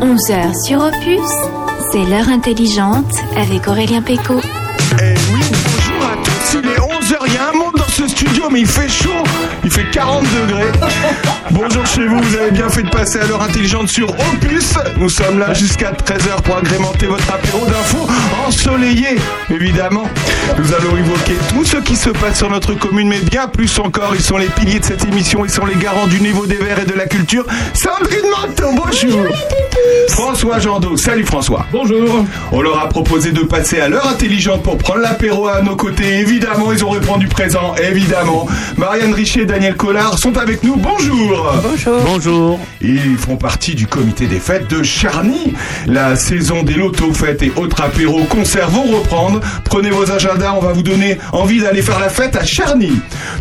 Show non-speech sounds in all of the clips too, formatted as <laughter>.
11h sur Opus, c'est l'heure intelligente avec Aurélien Péco. Eh oui, bonjour à tous, il est 11h, il y a un monde dans ce studio, mais il fait chaud, il fait 40 degrés. <laughs> Bonjour chez vous, vous avez bien fait de passer à l'heure intelligente sur Opus. Nous sommes là jusqu'à 13h pour agrémenter votre apéro d'infos ensoleillé, évidemment. Nous allons évoquer tout ce qui se passe sur notre commune, mais bien plus encore, ils sont les piliers de cette émission, ils sont les garants du niveau des verts et de la culture. Sandrine Manteau, bonjour. François Jandot, salut François. Bonjour. On leur a proposé de passer à l'heure intelligente pour prendre l'apéro à nos côtés. Évidemment, ils ont répondu présent, évidemment. Marianne Richer et Daniel Collard sont avec nous. Bonjour. Bonjour. Bonjour. Ils font partie du comité des fêtes de Charny. La saison des lotos fêtes et autres apéros concerts vont reprendre. Prenez vos agendas, on va vous donner envie d'aller faire la fête à Charny.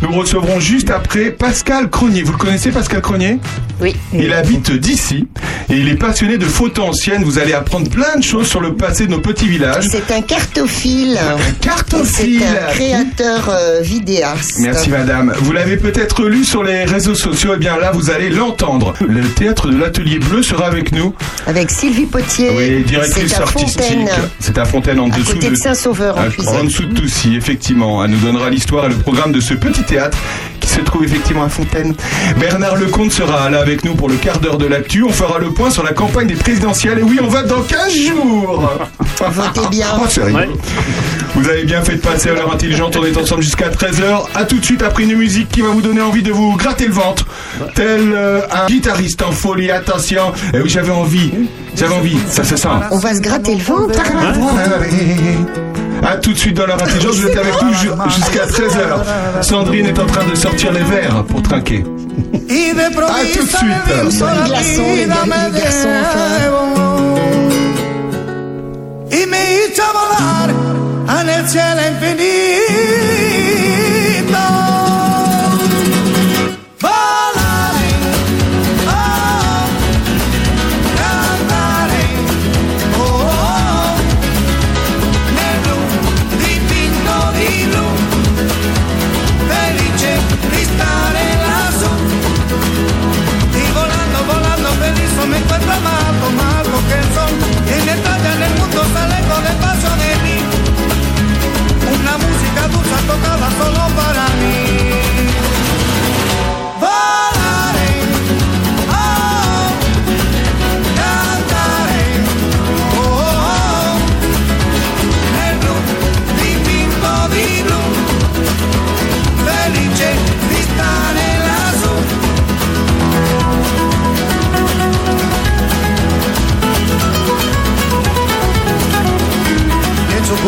Nous recevrons juste après Pascal Cronier. Vous le connaissez Pascal Cronier? Oui. Il habite d'ici et il est passionné de photos anciennes. Vous allez apprendre plein de choses sur le passé de nos petits villages. C'est un cartophile. Un cartophile. C'est un créateur euh, vidéaste. Merci madame. Vous l'avez peut-être lu sur les réseaux sociaux, et bien là vous allez l'entendre. Le théâtre de l'Atelier Bleu sera avec nous. Avec Sylvie Potier. Oui, directrice artistique. Fontaine. C'est à Fontaine en À dessous côté de Saint-Sauveur en Ah, en dessous de Toussy, effectivement. Elle nous donnera l'histoire et le programme de ce petit théâtre qui se trouve effectivement à Fontaine. Bernard Lecomte sera là avec nous pour le quart d'heure de l'actu. On fera le point sur la campagne des présidentielles. Et oui, on va dans 15 jours. Votez bien. Oh. Ouais. Vous avez bien fait de passer à l'heure intelligente. On est ensemble jusqu'à 13h. À tout de suite après une musique qui va vous donner envie de vous gratter le ventre. Tel euh, un guitariste en folie. Attention. Et oui, j'avais envie. J'avais envie. Ça se sent. On va se gratter le ventre. A tout de suite dans l'heure intelligente, vous êtes avec nous ju- jusqu'à 13h. Sandrine est en train de sortir les verres pour trinquer. A tout de suite.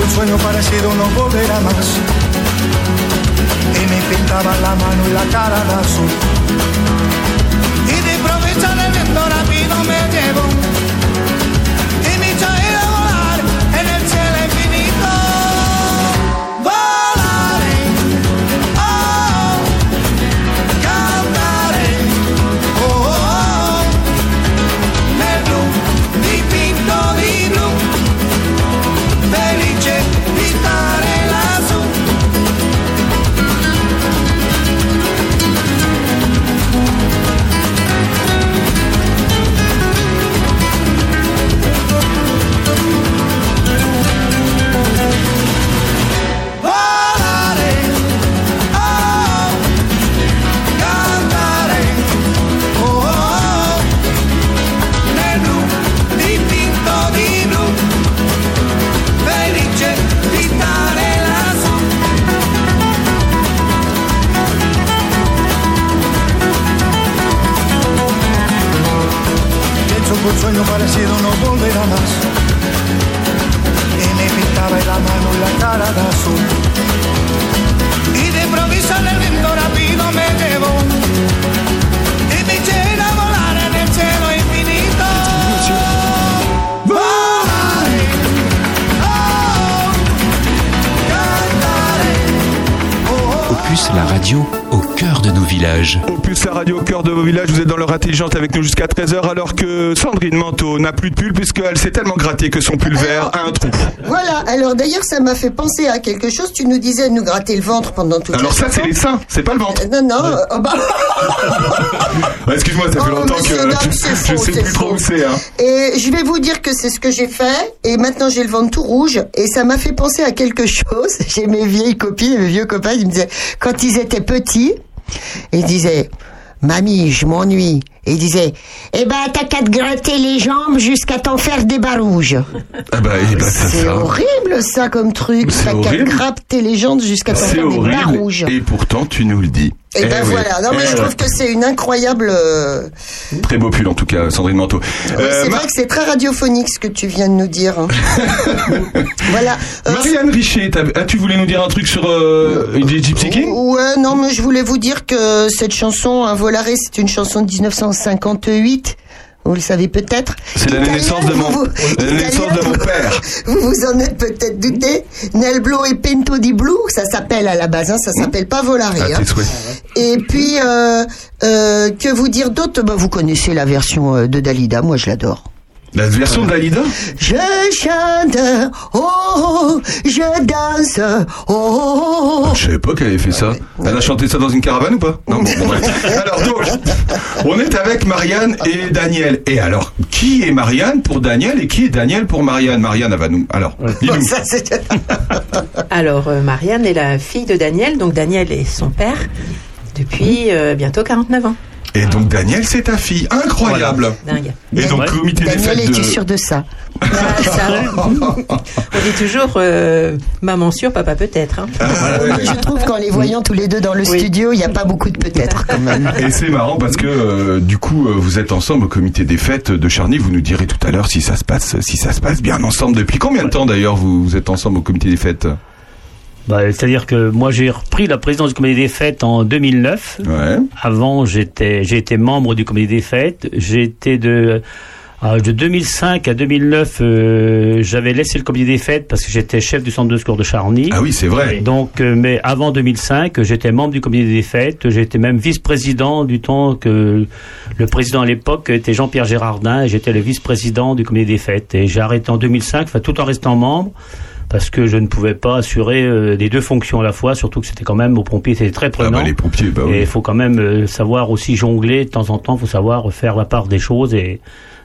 Un sueño parecido no volverá más. Y me pintaba la mano y la cara de azul. Y de improviso el viento rápido me llevó. Intelligente avec nous jusqu'à 13h alors que Sandrine Manteau n'a plus de pull puisqu'elle s'est tellement grattée que son pull vert a un trou. Voilà, alors d'ailleurs ça m'a fait penser à quelque chose. Tu nous disais de nous gratter le ventre pendant toute Alors la ça c'est les seins, c'est pas le ventre. Non, non, euh, oh bah, <laughs> Ouais, Excuse-moi, ça fait Oh, longtemps que Dame, <laughs> je, je faux, sais plus trop où c'est. Hein. Et je vais vous dire que c'est ce que j'ai fait. Et maintenant j'ai le ventre tout rouge. Et ça m'a fait penser à quelque chose. <laughs> J'ai mes vieilles copines, mes vieux copains, ils me disaient, quand ils étaient petits, ils disaient, Mamie, je m'ennuie. Et ils disaient, eh ben, t'as qu'à te gratter les jambes jusqu'à t'en faire des bas rouges. Ah bah, eh ben, c'est horrible, ça, comme truc. T'as qu'à horrible. gratter les jambes jusqu'à t'en faire des bas horrible. rouges. Et pourtant, tu nous le dis. Et ben Eh oui. voilà. Non, mais Eh je ouais. trouve que c'est une incroyable. euh, Très beau pull en tout cas, Sandrine Manteau. oui, Euh, c'est Ma- vrai que c'est très radiophonique ce que tu viens de nous dire. hein. <laughs> voilà. Euh, Marianne Richer, t'as- as-tu voulu nous dire un truc sur euh, Gypsy Kings Ouais, non, mais je voulais vous dire que cette chanson, Un Volaré, c'est une chanson de 1958. Vous le savez peut-être. C'est l'année Italien, naissance de mon, vous- naissance de mon père. Vous vous en êtes peut-être douté. Nel Blo et Pinto di Blu, ça s'appelle à la base, hein, ça s'appelle pas Volaré. À hein. Et puis, euh, euh, que vous dire d'autre? Bah, Vous connaissez la version euh, de Dalida, moi je l'adore. La version d'Alida Je chante, oh, je danse, oh. Je savais pas qu'elle avait fait ça. Elle a chanté ça dans une caravane ou pas? Non, bon, bon, bref. Alors donc, on est avec Marianne et Daniel. Et alors, qui est Marianne pour Daniel et qui est Daniel pour Marianne? Marianne, elle va nous. Alors, dis-nous. Ça, c'est- <laughs> Alors, euh, Marianne est la fille de Daniel, donc Daniel est son père depuis euh, bientôt 49 ans. Et donc Daniel, c'est ta fille. Incroyable. Dingue. Et donc, Ouais. comité des Daniel, fêtes es-tu de... sûr de ça ça, <laughs> on dit toujours euh, maman sûre, papa peut-être. hein. Ah, ouais. Je trouve qu'en les voyant tous les deux dans le Oui. studio, il n'y a pas beaucoup de peut-être quand même. Et c'est marrant parce que euh, du coup euh, vous êtes ensemble au comité des fêtes de Charny. Vous nous direz tout à l'heure si ça se passe si ça se passe bien ensemble. Depuis combien de temps d'ailleurs vous, vous êtes ensemble au comité des fêtes? Bah, C'est-à-dire que moi j'ai repris la présidence du comité des fêtes en 2009. Ouais. Avant, j'étais, j'ai été membre du comité des fêtes. Été de, de 2005 à 2009, euh, j'avais laissé le comité des fêtes parce que j'étais chef du centre de secours de Charny. Ah oui c'est vrai. Donc, euh, mais avant 2005, j'étais membre du comité des fêtes. J'étais même vice-président du temps que le président à l'époque était Jean-Pierre Gérardin j'étais le vice-président du comité des fêtes. Et j'ai arrêté en 2005, enfin, tout en restant membre. Parce que je ne pouvais pas assurer euh, les deux fonctions à la fois, surtout que c'était quand même aux pompiers, c'était très Ah prenant. bah les pompiers bah Et oui. il faut quand même euh, savoir aussi jongler de temps en temps. Il faut savoir faire la part des choses. Et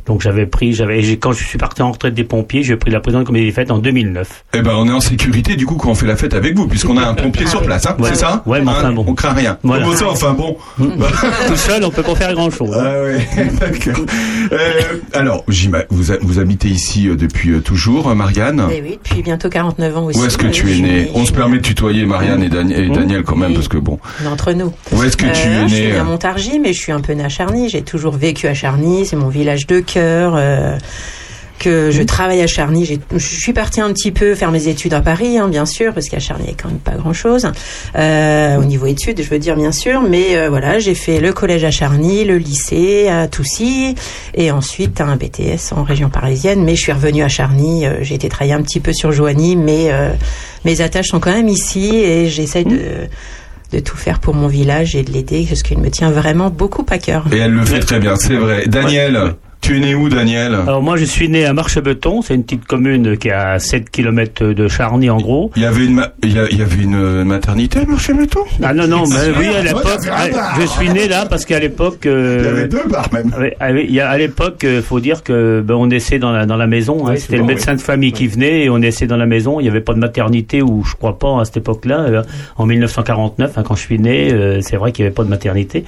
donc j'avais pris, j'avais, et j'ai- quand je suis parti en retraite des pompiers, j'ai pris la présidence du comité des fêtes en 2009. Eh ben on est en sécurité du coup quand on fait la fête avec vous puisqu'on a un pompier sur place. Hein, Ouais. C'est ça? Ouais, mais enfin, Hein, bon. On craint rien. Voilà. Comment ça enfin bon. <laughs> Tout seul, on peut pas faire grand chose. Ah ouais, <laughs> d'accord. Euh, alors, vous, vous habitez ici euh, depuis toujours, Marianne? Et oui, depuis bientôt 49 ans aussi. Où est-ce que Euh, tu es né née- On se permet de tutoyer Marianne et, Dan- et Daniel quand même, Oui. parce que bon. D'entre nous. Où est-ce que tu Euh, es Je suis né née à euh Montargis, mais je suis un peu née à Charny. J'ai toujours vécu à Charny. C'est mon village de cœur. Que je travaille à Charny. J'ai- Je suis partie un petit peu faire mes études à Paris, hein, bien sûr, parce qu'à Charny, il n'y a quand même pas grand-chose. Euh, au niveau études, je veux dire, bien sûr. Mais euh, voilà, j'ai fait le collège à Charny, le lycée à Toussy, et ensuite un BTS en région parisienne. Mais je suis revenue à Charny. euh, j'ai été travailler un petit peu sur Joigny, mais euh, mes attaches sont quand même ici, et j'essaye de de tout faire pour mon village et de l'aider, parce qu'il me tient vraiment beaucoup à cœur. Et elle le fait très bien, c'est vrai. Daniel, tu es né où, Daniel Alors moi, je suis né à Marchebeton. C'est une petite commune qui est à 7 km de Charny, en gros. Il y avait une, il y a- il y avait une euh, maternité, marché Méton Ah non, non, mais oui, à l'époque, ah, bar. je suis né là parce qu'à l'époque... euh, Il y avait deux bars même. Ah oui, il y a- à l'époque, il faut dire que ben, on naissait dans la, dans la maison. hein. C'était le médecin de famille qui venait et on naissait dans la maison. Il n'y avait pas de maternité ou je crois pas à cette époque-là. euh, en 1949, hein, quand je suis né, euh, c'est vrai qu'il n'y avait pas de maternité.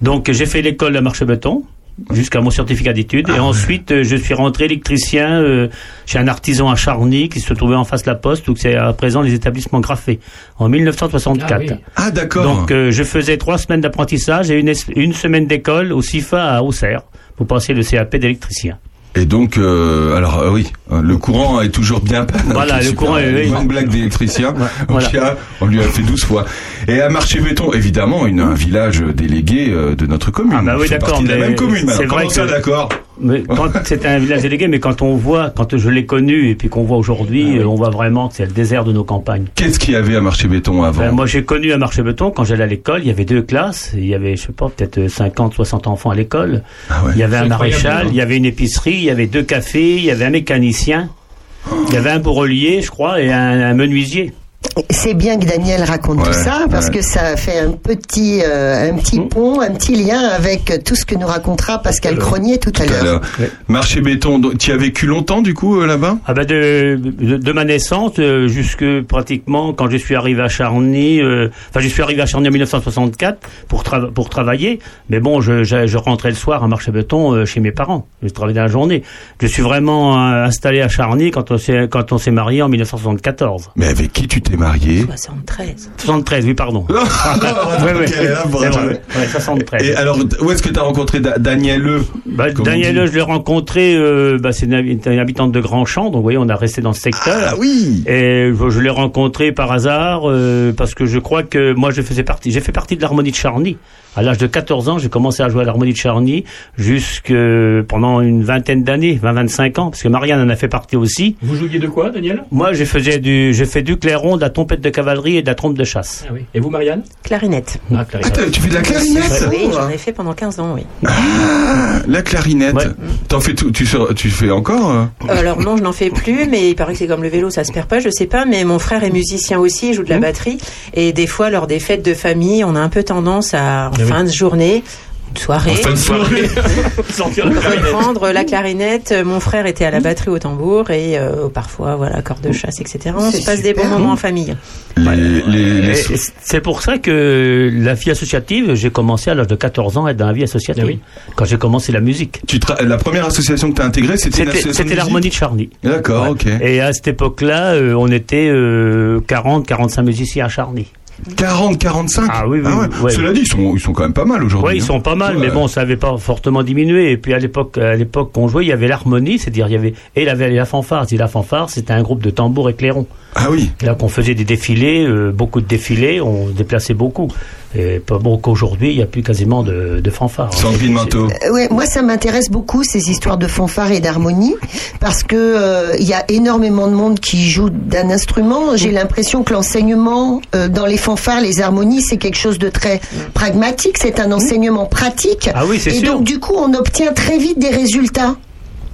Donc j'ai fait l'école à Marchebeton jusqu'à mon certificat d'études et ensuite euh, je suis rentré électricien euh, chez un artisan à Charny qui se trouvait en face de la poste où c'est à présent les établissements graffés en 1964. Ah oui. Ah d'accord. Donc euh, je faisais trois semaines d'apprentissage et une, une semaine d'école au CIFA à Auxerre pour passer le CAP d'électricien. Et donc, euh, alors euh, oui, euh, le courant est toujours bien panne. <laughs> Voilà, C'est le courant est- Une bonne blague d'électricien. <laughs> voilà. On lui a fait 12 fois. Et à Marché-Béton, évidemment, une, un village délégué euh, de notre commune. Ah bah oui, d'accord, de la même commune. c'est Comment ça, d'accord? Mais quand <laughs> c'était un village délégué, mais quand on voit, quand je l'ai connu et puis qu'on voit aujourd'hui, euh, on voit vraiment que c'est le désert de nos campagnes. Qu'est-ce qu'il y avait à Marché Béton avant Ben, moi, j'ai connu à Marché Béton quand j'allais à l'école. Il y avait deux classes. Il y avait, je sais pas, peut-être 50, 60 enfants à l'école. Ah ouais. Il y avait un maréchal, hein. il y avait une épicerie, il y avait deux cafés, il y avait un mécanicien, il y avait un bourrelier, je crois, et un, un menuisier. C'est bien que Daniel raconte Ouais, tout ça parce ouais. que ça fait un petit, euh, un petit Mmh. pont, un petit lien avec tout ce que nous racontera Pascal Cronier tout à Tout à l'heure. Ouais. Marché Béton, tu as vécu longtemps du coup euh, là-bas? Ah ben de, de, de ma naissance euh, jusque pratiquement quand je suis arrivé à Charny, euh, enfin je suis arrivé à Charny en 1964 pour pour travailler, mais bon je, je, je rentrais le soir à marché béton euh, chez mes parents, je travaillais dans la journée. Je suis vraiment installé à Charny quand on s'est quand on s'est marié en 1974. Mais avec qui tu t'es marié 73. 73, oui pardon. <laughs> Oui, oui, Ok, là, c'est bravo. vrai. Ouais, 73. Et alors, où est-ce que tu as rencontré Da- Daniel Le Bah, Daniel, dit. je l'ai rencontré, euh, bah, c'est une, habi- une habitante de Grandchamp, donc vous voyez, on a resté dans ce secteur. Ah oui Et je, je l'ai rencontré par hasard euh, parce que je crois que moi je faisais partie, j'ai fait partie de l'harmonie de Charny. À l'âge de 14 ans, j'ai commencé à jouer à l'harmonie de Charny jusque pendant une vingtaine d'années, 20-25 ans, parce que Marianne en a fait partie aussi. Vous jouiez de quoi, Daniel? Moi, j'ai faisais du, j'ai fait du clairon, de la trompette de cavalerie et de la trompe de chasse. Ah oui. Et vous, Marianne? Clarinette. Ah, clarinette. tu fais de la clarinette? Oui, j'en ai fait pendant 15 ans, oui. Ah, La clarinette. Ouais. T'en fais tout, tu, tu fais encore euh Alors non, je n'en fais plus, mais il paraît que c'est comme le vélo, ça se perd pas, je sais pas, mais mon frère est musicien aussi, il joue de la batterie, et des fois, lors des fêtes de famille, on a un peu tendance à, en. Fin de journée, une soirée, En fin de soirée. <laughs> Sortir la clarinette. reprendre la clarinette. Mon frère était à la batterie au tambour, et euh, parfois, voilà, corde de chasse, etc. On se passe des bons moments en famille. Les, C'est pour ça que la vie associative, j'ai commencé à l'âge de 14 ans à être dans la vie associative. Oui. Quand j'ai commencé la musique. tu tra- la première association que tu as intégrée, c'était une C'était l'harmonie de Charny. D'accord, Ouais. ok. Et à cette époque-là, euh, on était euh, 40, 45 musiciens à Charny. 40, 45 Ah oui, oui, ouais. ouais. Cela dit, ils sont, ils sont quand même pas mal aujourd'hui. Oui, ils hein. sont pas mal, mais bon, ça avait pas fortement diminué. Et puis à l'époque, à l'époque qu'on jouait, il y avait l'harmonie, c'est-à-dire il y avait et il y avait la fanfare. Et la fanfare, c'était un groupe de tambours et clairons. Ah oui. Là qu'on faisait des défilés, euh, beaucoup de défilés, on déplaçait beaucoup. Et pas bon qu'aujourd'hui, il n'y a plus quasiment de, de fanfare. Sandrine Manteau. Euh, ouais, moi ça m'intéresse beaucoup ces histoires de fanfare et d'harmonie parce que euh, il y a énormément de monde qui joue d'un instrument. J'ai l'impression que l'enseignement euh, dans les fanfares, les harmonies, c'est quelque chose de très pragmatique. C'est un enseignement pratique. Ah oui, c'est et sûr. donc du coup, on obtient très vite des résultats.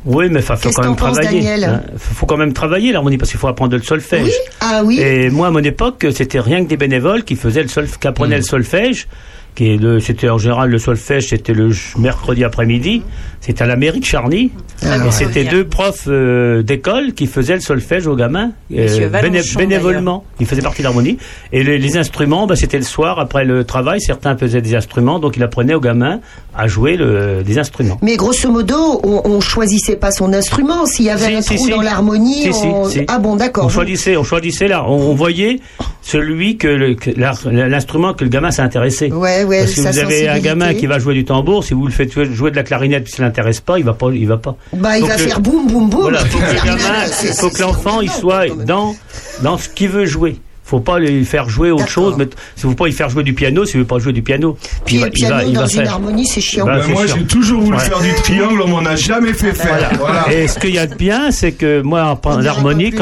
Oui, mais il faut quand même travailler. Hein. faut, quand même travailler l'harmonie parce qu'il faut apprendre le solfège. Oui. Ah oui. Et moi, à mon époque, c'était rien que des bénévoles qui faisaient le solf, qui apprenaient le solfège. Qui est le, c'était en général le solfège, c'était le mercredi après-midi. C'était à la mairie de Charny. Ah, et ouais. c'était deux profs euh, d'école qui faisaient le solfège aux gamins euh, bénévolement. Ils faisaient partie de l'harmonie. Et les, les instruments, bah, c'était le soir après le travail. Certains faisaient des instruments, donc il apprenait aux gamins à jouer le, des instruments. Mais grosso modo, on, on choisissait pas son instrument. S'il y avait Si, un si, trou si. dans l'harmonie, on... si. ah bon, d'accord. On choisissait, on choisissait là. On, on voyait celui que le- que l'ar- l'instrument que le gamin s'intéressait. Ouais, ouais, Parce que vous avez un gamin qui va jouer du tambour, si vous le faites jouer, de la clarinette, puis ça l'intéresse pas, il va pas, il va pas. Bah, il Donc va le- faire boum, boum, boum. Voilà, faut que le Terminal, <laughs> gamin, c'est- faut que c'est- l'enfant il soit dans dans ce qu'il veut jouer. Faut pas lui faire jouer autre chose. Mais si vous pas lui faire jouer du piano, si vous veut pas jouer du piano, Puis il va, le il piano va, il dans va une faire. harmonie, c'est chiant. Bah, moi, j'ai toujours voulu Ouais. faire du triangle, on m'en a jamais fait faire. Voilà. Et ce qu'il y a de bien, c'est que moi, en harmonie, je,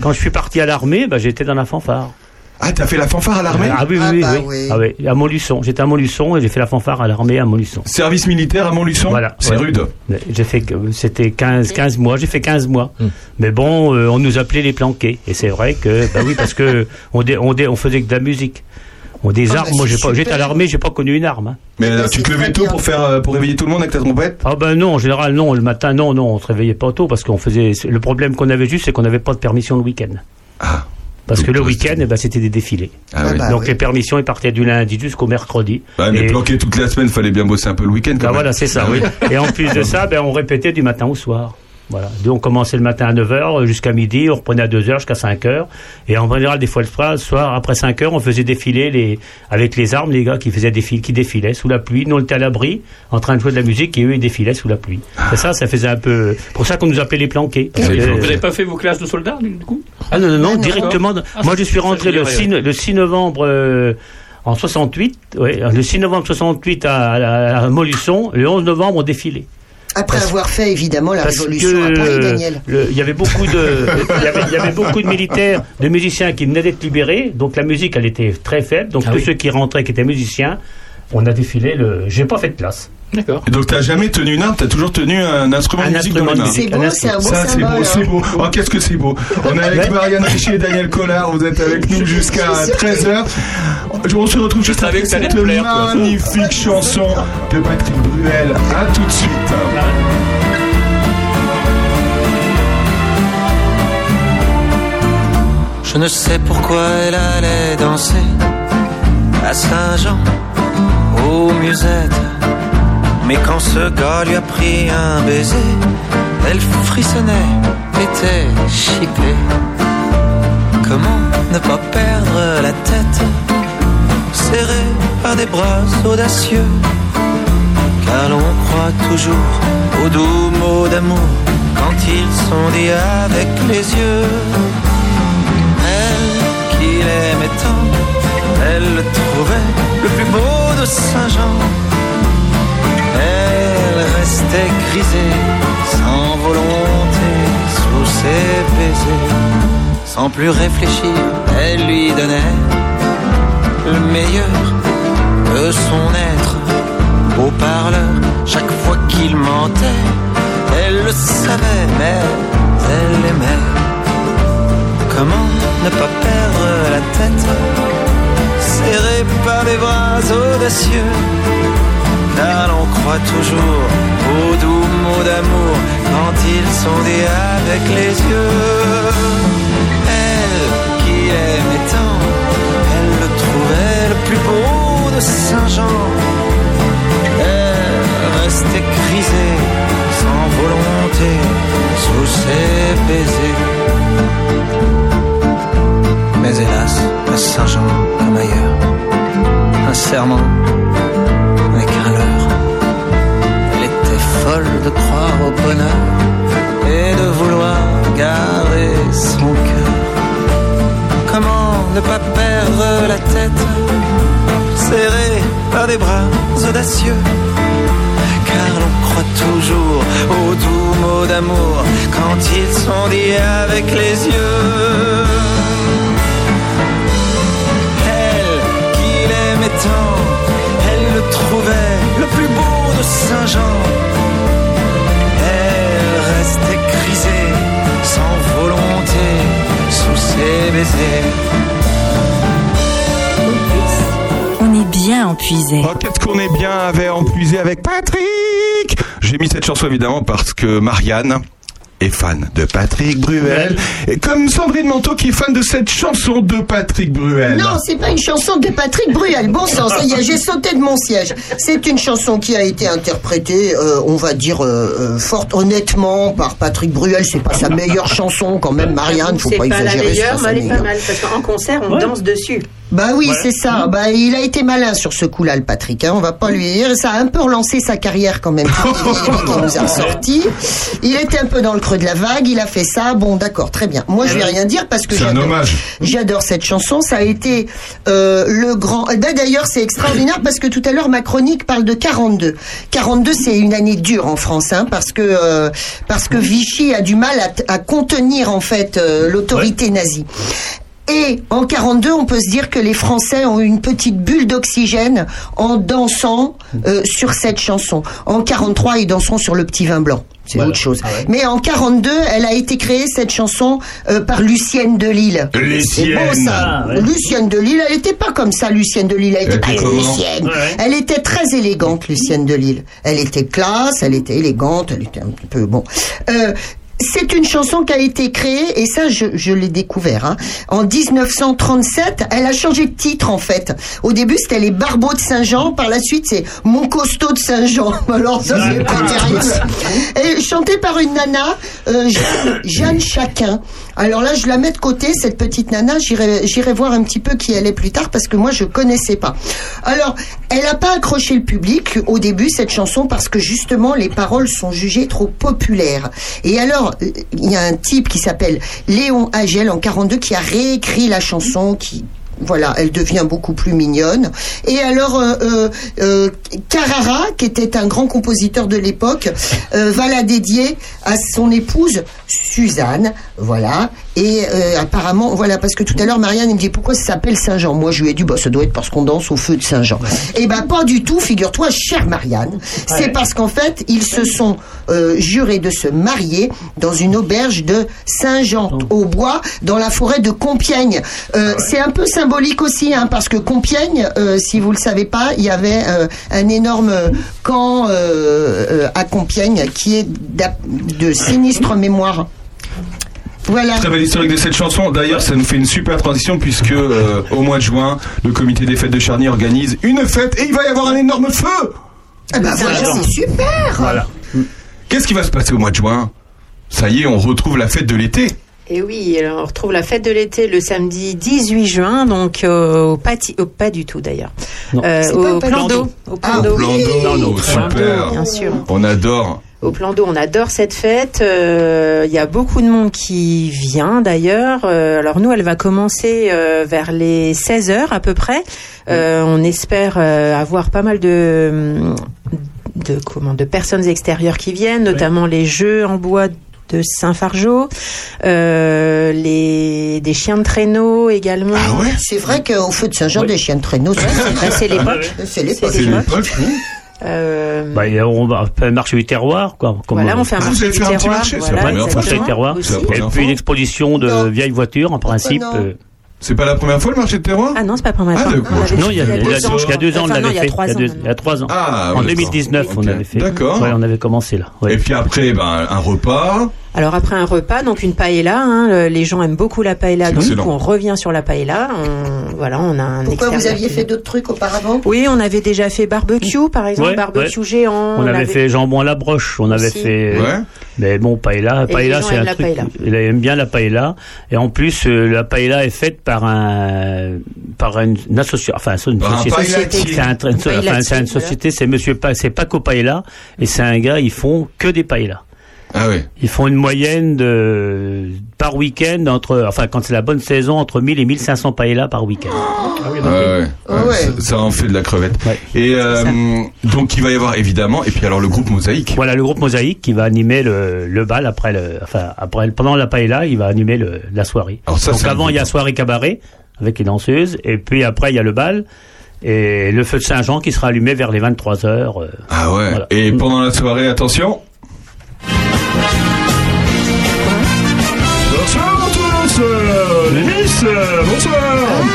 quand je suis parti à l'armée, bah, j'étais dans la fanfare. Ah, t'as fait la fanfare à l'armée Ah oui, oui, Ah oui, bah oui. oui. Ah oui, à Montluçon. J'étais à Montluçon et j'ai fait la fanfare à l'armée à Montluçon. Service militaire à Montluçon Voilà. C'est Ouais. rude. J'ai fait, c'était 15, 15 mois, j'ai fait 15 mois. Hmm. Mais bon, euh, on nous appelait les planqués. Et c'est vrai que, bah oui, parce que <laughs> on, dé- on, dé- on faisait que de la musique. On des Ah, armes, moi j'ai pas, j'étais à l'armée, j'ai pas connu une arme. hein. Mais bah, euh, tu te levais tôt pour faire euh, pour réveiller tout le monde avec ta trompette? Ah ben non, en général non, le matin non, non, on se réveillait pas tôt parce qu'on faisait. Le problème qu'on avait juste, c'est qu'on n'avait pas de permission le week-end. Ah. Parce Donc, que le week-end, c'était- eh ben, c'était des défilés. Ah, Ah oui. bah. Donc oui. les permissions, ils partaient du lundi jusqu'au mercredi. Mais Et- planqué toute la semaine, fallait bien bosser un peu le week-end quand Bah même. voilà, c'est ça, oui. <laughs> Et en plus de ça, ben, on répétait du matin au soir. Voilà. Donc, on commençait le matin à 9h jusqu'à midi, on reprenait à 2h jusqu'à 5h. Et en général, des fois le soir, le soir, après 5h, on faisait défiler les, avec les armes, les gars qui faisaient défiler, qui défilaient sous la pluie. Nous, on était à l'abri, en train de jouer de la musique, et eux, ils défilaient sous la pluie. C'est ça, ça faisait un peu, pour ça qu'on nous appelait les planqués. Parce Les que- planqués. Vous n'avez pas fait vos classes de soldats, du coup? Ah non, non, non, Ah, non. directement. dans- Ah, Moi, je suis rentré le dirais, 6, le 6 novembre euh, en 68. Ouais, le 6 novembre 68 à, à, à Montluçon. Le 11 novembre, on défilait. Après Parce- avoir fait évidemment la révolution que à Paris, Daniel. il y avait beaucoup de, il y avait, il y avait beaucoup de militaires, de musiciens qui venaient d'être libérés. Donc la musique, elle était très faible. Donc Ah tous oui. ceux qui rentraient, qui étaient musiciens, on a défilé le. J'ai pas fait de classe. D'accord. Et donc t'as jamais tenu une arme, t'as toujours tenu un instrument Un de musique instrument dans les mains? C'est beau, c'est un beau Ça, c'est beau, symbole. c'est hein. beau. Oh, qu'est-ce que c'est beau. On est avec. Marianne Richer et Daniel Collard. Vous êtes avec nous jusqu'à 13h. On se retrouve juste avec cette magnifique chanson de Patrick Bruel. À tout de suite. Je ne sais pourquoi elle allait danser à Saint-Jean, aux musettes. Mais quand ce gars lui a pris un baiser, elle frissonnait, était chippée. Comment ne pas perdre la tête, serrée par des bras audacieux, car l'on croit toujours aux doux mots d'amour quand ils sont dits avec les yeux. Elle trouvait le plus beau de Saint-Jean. Elle restait grisée, sans volonté, sous ses baisers. Sans plus réfléchir, elle lui donnait le meilleur de son être. Beau parleur, chaque fois qu'il mentait, elle le savait, mais elle l'aimait. Comment ne pas perdre la tête Serré par des bras audacieux. Car l'on croit toujours aux doux mots d'amour Quand ils sont dits avec les yeux. Elle qui aimait tant Elle le trouvait le plus beau de Saint-Jean Elle restait grisée Sans volonté Sous ses baisers mais hélas, à Saint-Jean comme ailleurs, un serment avec un leurre. Elle était folle de croire au bonheur et de vouloir garder son cœur. Comment ne pas perdre la tête, serrée par des bras audacieux? Car l'on croit toujours aux doux mots d'amour quand ils sont dits avec les yeux. Elle le trouvait le plus beau de Saint-Jean. Elle restait grisée, sans volonté, sous ses baisers. On est bien empuisé. Oh, qu'est-ce qu'on est bien avait empuisé avec Patrick J'ai mis cette chanson évidemment parce que Marianne est fan de Patrick Bruel. Et comme Sandrine Manteau qui est fan de cette chanson de Patrick Bruel. Non, c'est pas une chanson de Patrick Bruel. Bon sang, ça y est, j'ai sauté de mon siège. C'est une chanson qui a été interprétée, euh, on va dire, euh, euh, fort honnêtement par Patrick Bruel. C'est pas sa meilleure chanson quand même, Marianne. Faut pas, pas la exagérer. c'est meilleure, sa mais elle est pas meilleure. mal. Parce qu'en concert, on Ouais. danse dessus. Bah oui, Ouais. c'est ça. Bah, il a été malin sur ce coup-là, le Patrick. Hein. On va pas lui dire. Ça a un peu relancé sa carrière quand même. <laughs> nous a ressorti. Il était un peu dans le creux de la vague. Il a fait ça. Bon, d'accord, très bien. Moi, je vais rien dire parce que j'adore. cette chanson. Ça a été euh, le grand. ben, D'ailleurs, c'est extraordinaire parce que tout à l'heure, ma chronique parle de 42. 42, c'est une année dure en France, hein, parce que euh, parce que Vichy a du mal à contenir en fait euh, l'autorité nazie. Et en 42, on peut se dire que les Français ont eu une petite bulle d'oxygène en dansant euh, sur cette chanson. En 43, ils danseront sur le petit vin blanc. C'est Voilà. autre chose. Ah ouais. Mais en 42, elle a été créée cette chanson euh, par Lucienne de Lille. C'est Lucienne. beau ça. Ah, ouais. Lucienne de Lille, elle était pas comme ça, Lucienne de Lille. Elle était pas Lucienne. Ouais. Elle était très élégante, Lucienne de Lille. Elle était classe, elle était élégante, elle était un petit peu bon. Euh, c'est une chanson qui a été créée, et ça je, je l'ai découvert, hein, en 1937. Elle a changé de titre en fait. Au début c'était les Barbeaux de Saint-Jean, par la suite c'est Mon Costaud de Saint-Jean. <laughs> Alors ça c'est pas terrible. Et chantée par une nana, euh, Jeanne, Jeanne Chacun. Alors là je la mets de côté, cette petite nana, j'irai voir un petit peu qui elle est plus tard parce que moi je connaissais pas. Alors elle n'a pas accroché le public au début cette chanson parce que justement les paroles sont jugées trop populaires. Et alors il y a un type qui s'appelle Léon Agel en 42 qui a réécrit la chanson qui voilà, elle devient beaucoup plus mignonne. Et alors, euh, euh, euh, Carrara, qui était un grand compositeur de l'époque, euh, va la dédier à son épouse Suzanne, voilà. Et apparemment, voilà, parce que tout à l'heure, Marianne elle me dit pourquoi ça s'appelle Saint-Jean? Moi, je lui ai dit, bah, ça doit être parce qu'on danse au feu de Saint-Jean. Et ben, pas du tout. Figure-toi, chère Marianne, c'est parce qu'en fait, ils se sont jurés de se marier dans une auberge de Saint-Jean au bois, dans la forêt de Compiègne. Euh, C'est un peu symbolique aussi, hein, parce que Compiègne, euh, si vous le savez pas, il y avait euh, un énorme camp euh, euh, à Compiègne qui est de sinistre mémoire. Voilà. Très belle historique de cette chanson. D'ailleurs, ça nous fait une super transition puisque euh, au mois de juin, le comité des fêtes de Charny organise une fête et il va y avoir un énorme feu. Bah voilà, c'est super. Voilà. Qu'est-ce qui va se passer au mois de juin? Ça y est, on retrouve la fête de l'été. Et oui, alors on retrouve la fête de l'été le samedi 18 juin, donc euh, au pati, au- pas du tout d'ailleurs. Euh, au plan d'eau, au plan Ah, d'eau. Plan d'eau, super. bien sûr. On adore. Au plan d'eau, on adore cette fête. Euh, Il y a beaucoup de monde qui vient d'ailleurs. Euh, alors nous, elle va commencer euh, vers les 16 heures à peu près. Euh, on espère euh, avoir pas mal de de comment de personnes extérieures qui viennent, notamment les jeux en bois de Saint-Fargeau, euh, les des chiens de traîneau également. Ah ouais C'est vrai qu'au feu de Saint-Jean, des chiens de traîneau, c'est l'époque. c'est l'époque. C'est l'époque. oui. Euh, Bah, on va faire un marché du terroir, quoi. Comme voilà, on- fait un Ah, vous marché allez du faire un petit terroir. marché, la voilà, première fois. Marché du exactement, terroir. la Et première puis fois. une exposition de Non. vieilles voitures, en principe. non. euh, C'est pas la première fois le marché de terroir? Ah non, c'est pas pour ma Ah. On l'avait Non, fait il y a, il y a- deux ans, il y a deux ans, on Enfin, l'avait fait. il y a trois ans. Ah, en ouais, d'accord. 2019, on avait fait. D'accord. Ouais, on avait commencé là. ouais. Et puis après, ben, un repas. Alors après un repas, donc une paella, hein, le- les gens aiment beaucoup la paella, donc Excellent. on revient sur la paella. On, voilà, on a un Pourquoi vous aviez fait d'autres trucs auparavant? Oui, on avait déjà fait barbecue, par exemple, Ouais, barbecue ouais. géant. On avait fait jambon à la broche, on avait Aussi. fait. Ouais. Mais bon, paella, paella c'est un la truc. paella. Il aime bien la paella. Et en plus, euh, la paella est faite par un, par une, une association, enfin, c'est une société. C'est un, enfin, une société, c'est Monsieur c'est Paco Paella, et c'est un gars, ils font que des paellas. Ah ouais. Ils font une moyenne de, par week-end entre, enfin, quand c'est la bonne saison, entre 1000 et 1500 paellas par week-end. Ah oui, Ouais, donc, ouais. Ah Ouais, ouais. Ça, ça en fait de la crevette. Ouais. Et euh, donc il va y avoir évidemment, et puis alors le groupe Mosaïque. Voilà le groupe Mosaïque qui va animer le, le bal après le, enfin après pendant la paella, il va animer le, la soirée. Alors ça, Donc avant il y a soirée cabaret avec les danseuses et puis après il y a le bal et le feu de Saint-Jean qui sera allumé vers les 23 h Ah ouais. Voilà. Et pendant la soirée, attention. Miss, bonsoir.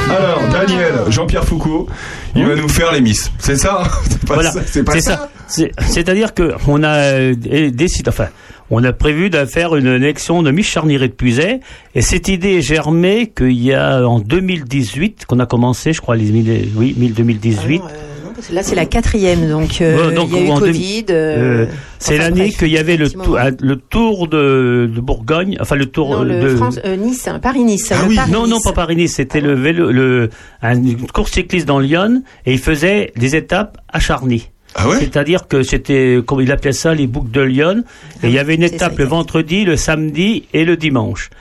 Alors Daniel, Jean-Pierre Foucault, il va nous faire les Miss. C'est ça <laughs> C'est pas Voilà, ça C'est pas ça. ça. C'est- C'est-à-dire que on a euh, décidé, enfin, on a prévu de faire une élection de Miss Charniret de Puiset, et cette idée est germée qu'il y a en 2018 qu'on a commencé, je crois, les mille, oui, 2018. Alors, euh, non, parce que là, c'est la quatrième, donc euh, Ouais, donc, il y a eu Covid. euh, Euh, c'est enfin, l'année qu'il y avait le, un petit tou- moment. un- le tour de, de Bourgogne, enfin le tour Non, le de France, euh, Nice, hein, Paris-Nice. Ah oui. Paris-Nice. non non pas Paris-Nice, c'était le vélo, le un- une course cycliste dans Lyon et il faisait des étapes à Charny. Ah ouais? C'est-à-dire que c'était, comme il appelait ça, les boucles de Lyon. Et il y avait une ça, étape le vendredi, le samedi et le dimanche.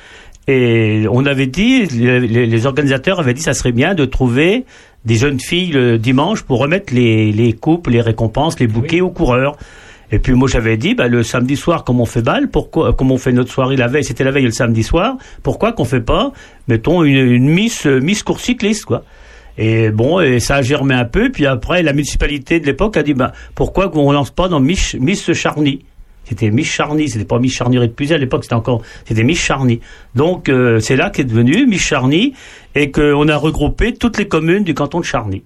Et on avait dit, les, organisateurs avaient dit, ça serait bien de trouver des jeunes filles le dimanche pour remettre les, les coupes, les récompenses, les bouquets aux coureurs. Et puis moi j'avais dit, bah, le samedi soir, comme on fait balle, pourquoi, comme on fait notre soirée la veille, c'était la veille le samedi soir, pourquoi qu'on fait pas, mettons une, une miss, miss course cycliste, quoi. Et bon, et ça a germé un peu. Puis après, la municipalité de l'époque a dit, bah, pourquoi qu'on lance pas dans Miss, Miss Charny? C'était Miss Charny, c'était pas Miss Charny de Puisay à l'époque, c'était encore, c'était Miss Charny. Donc euh, c'est là qu'est devenu Miss Charny et qu'on a regroupé toutes les communes du canton de Charny.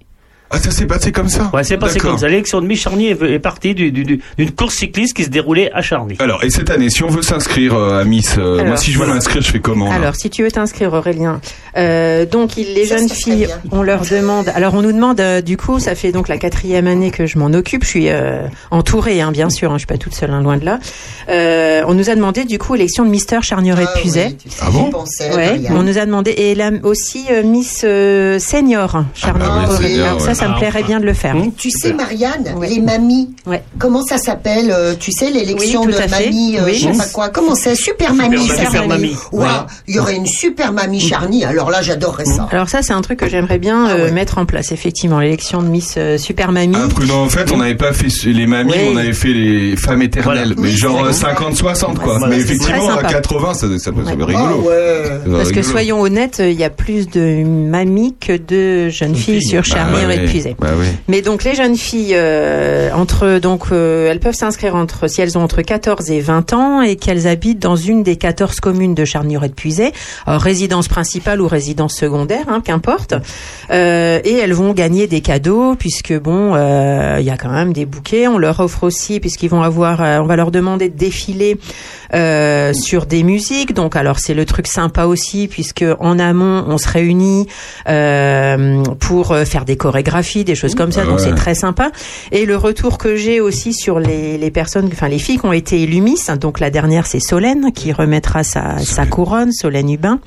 Ah ça s'est passé comme ça Ouais, c'est passé comme ça. L'élection de Miss Charny est, partie du- du- du- d'une course cycliste qui se déroulait à Charny. Alors, et cette année, si on veut s'inscrire euh, à Miss, euh, Alors, moi si je veux m'inscrire, je fais comment Alors, si tu veux t'inscrire, Aurélien, euh, donc il- les Ça, jeunes filles, on leur demande. Alors, on nous demande, euh, du coup, ça fait donc la quatrième année que je m'en occupe. Je suis euh, entourée, hein, bien sûr. Hein, je suis pas toute seule, hein, loin de là. Euh, on nous a demandé, du coup, élection de Mister Charnieret de Ah oui, Ah bon Ouais, on nous a demandé et là aussi euh, Miss euh, Senior Charnieret. Ah bah oui, ça me Ah, plairait bien de le faire. Hum. Tu sais, Marianne, Ouais. les mamies, Ouais. comment ça s'appelle euh, Tu sais, l'élection Oui, de mamie, euh, Oui. je sais pas quoi. Comment c'est Super mamie, Super ça Super s'appelle. mamie. Ouais, il y aurait une super mamie charnie. Alors là, j'adorerais ça. Alors ça, c'est un truc que j'aimerais bien Ah euh, mettre en place, effectivement, l'élection de Miss euh, Super Mamie. Ah, en fait, on n'avait pas fait les mamies, on avait fait les femmes éternelles. Voilà. Mais Oui, genre c'est euh, vrai. 50-60, quoi. Mais effectivement, à sympa. 80, ça, va Ah rigolo. va Parce que soyons honnêtes, il y a plus de mamies que de jeunes filles sur Bah Bah oui. Mais donc les jeunes filles, euh, entre donc euh, elles peuvent s'inscrire entre si elles ont entre 14 et 20 ans et qu'elles habitent dans une des 14 communes de Charnier et de Puisay, alors, résidence principale ou résidence secondaire, hein, qu'importe. Euh, et elles vont gagner des cadeaux puisque bon, euh, il y a quand même des bouquets. On leur offre aussi puisqu'ils vont avoir, euh, on va leur demander de défiler euh, sur des musiques. Donc alors c'est le truc sympa aussi puisque en amont on se réunit euh, pour euh, faire des chorégraphies, des choses comme ça. Donc c'est très sympa. Et le retour que j'ai aussi sur les, les personnes, enfin les filles qui ont été élues Miss, donc la dernière c'est Solène qui remettra sa, sa couronne, Solène Hubin,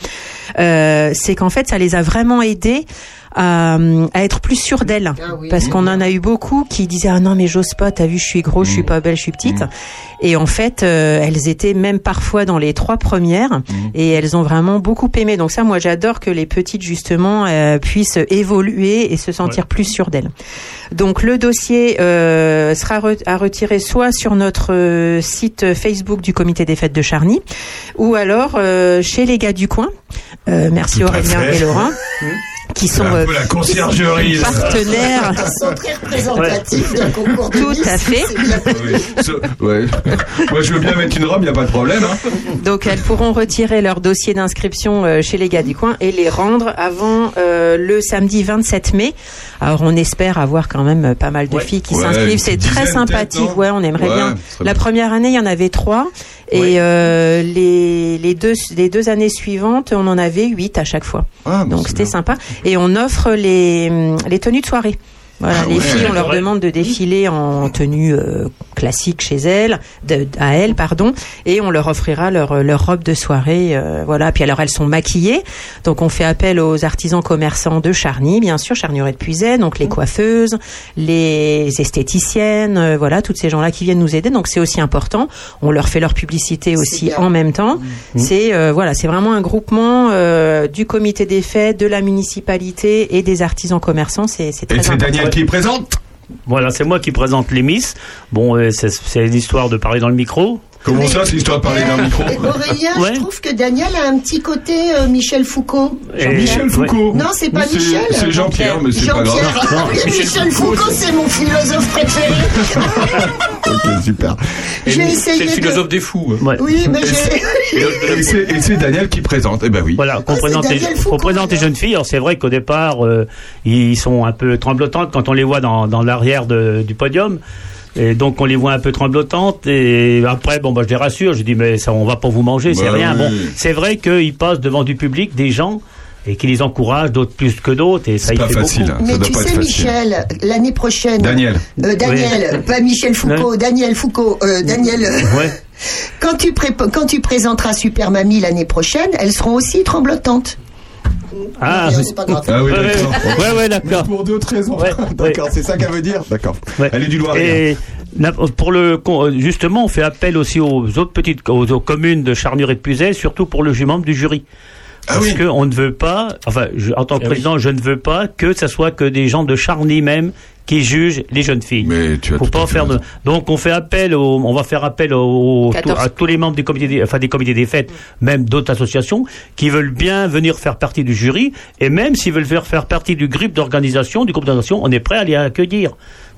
euh, c'est qu'en fait ça les a vraiment aidées à, à être plus sûres d'elles. Ah oui. Parce qu'on en a eu beaucoup qui disaient ah non mais j'ose pas, t'as vu je suis gros, je suis pas belle, je suis petite. Et en fait euh, elles étaient même parfois dans les trois premières et elles ont vraiment beaucoup aimé. Donc ça moi j'adore que les petites justement euh, puissent évoluer et se sentir plus sûres d'elles. Donc le dossier euh, sera re- à retirer soit sur notre euh, site Facebook du comité des fêtes de Charny ou alors euh, chez les gars du coin. Euh, merci Tout Aurélien et Laurent <laughs> qui sont un euh, peu la conciergerie. partenaires. Ils sont très représentatifs d'un concours de Tout à fait. Oui. So- ouais. Moi, je veux bien mettre une robe, y a pas de problème. Hein. Donc elles pourront retirer leur dossier d'inscription euh, chez les gars du coin et les rendre avant euh, le samedi 27 mai. Alors on espère avoir quand même pas mal de Ouais. filles qui s'inscrivent. C'est très sympathique. Ouais, on aimerait Ouais, bien. La première année, il y en avait trois. Et euh, les, les, deux, les deux années suivantes, on en avait huit à chaque fois. Ah, bah, Donc c'était sympa. Et on offre les, les tenues de soirée. Voilà, Ah les ouais. filles, on leur demande de défiler en tenue euh, classique chez elles, de, à elles, pardon, et on leur offrira leur, leur robe de soirée. euh, voilà. Puis alors elles sont maquillées, donc on fait appel aux artisans commerçants de Charny, bien sûr, Charnieret de Puiset, donc les coiffeuses, les esthéticiennes, euh, voilà, toutes ces gens-là qui viennent nous aider. Donc c'est aussi important. On leur fait leur publicité aussi bien. en même temps. C'est euh, voilà, c'est vraiment un groupement euh, du comité des fêtes, de la municipalité et des artisans commerçants. C'est très important. Daniel Voilà, c'est moi qui présente les Miss. Bon, euh, c'est c'est l'histoire de parler dans le micro. Comment ça, c'est histoire de parler d'un micro <laughs> Aurélien, Ouais. je trouve que Daniel a un petit côté euh, Michel Foucault. Et- Michel Foucault. Non, c'est pas C'est- Michel. C'est Jean-Pierre, mais c'est pas grave. Jean-Pierre. Ah Michel Foucault, c'est mon philosophe préféré. <laughs> Ok, super. J'ai C'est essayé le de... philosophe des fous. Ouais. Oui, mais j'ai... Et c'est et c'est Daniel qui présente. Eh ben oui. Voilà, qu'on Ah, présente les, Foucault, jeunes filles. Alors c'est vrai qu'au départ, euh, ils sont un peu tremblotantes quand on les voit dans, dans l'arrière de- du podium. Et donc on les voit un peu tremblotantes et après bon bah je les rassure, je dis mais ça on va pas vous manger, c'est Bah rien. oui. Bon, c'est vrai qu'ils passent devant du public des gens et qui les encouragent, d'autres plus que d'autres et ça pas fait facile. beaucoup. hein. Ça Mais doit tu pas sais. Michel, l'année prochaine... Daniel. Euh, Daniel, pas Michel Foucault, Daniel Foucault, euh, Daniel... euh, Ouais. <laughs> Quand tu, pré- quand tu présenteras Super Mamie l'année prochaine, elles seront aussi tremblotantes. Ah, Non, c'est pas grave. Ah oui, ouais, d'accord. ouais, ouais, d'accord. Pour d'autres raisons. <laughs> Ouais, D'accord, c'est ça qu'elle veut dire. D'accord. Ouais. Elle est du Loiret. Pour le justement, on fait appel aussi aux autres petites aux, aux communes de Charnure et de Puiset, surtout pour le jument du jury. Ah Parce oui. que on ne veut pas, enfin, je- en tant que Ah oui. président, je ne veux pas que ça soit que des gens de Charny même qui jugent les jeunes filles. Mais tu as Faut tout pas faire de... Donc on fait appel, au, on va faire appel au, au- 14. à tous les membres des comités, des, enfin des comités des fêtes, même d'autres associations, qui veulent bien venir faire partie du jury, et même s'ils veulent faire, faire partie du groupe d'organisation, du groupe d'organisation, on est prêt à les accueillir.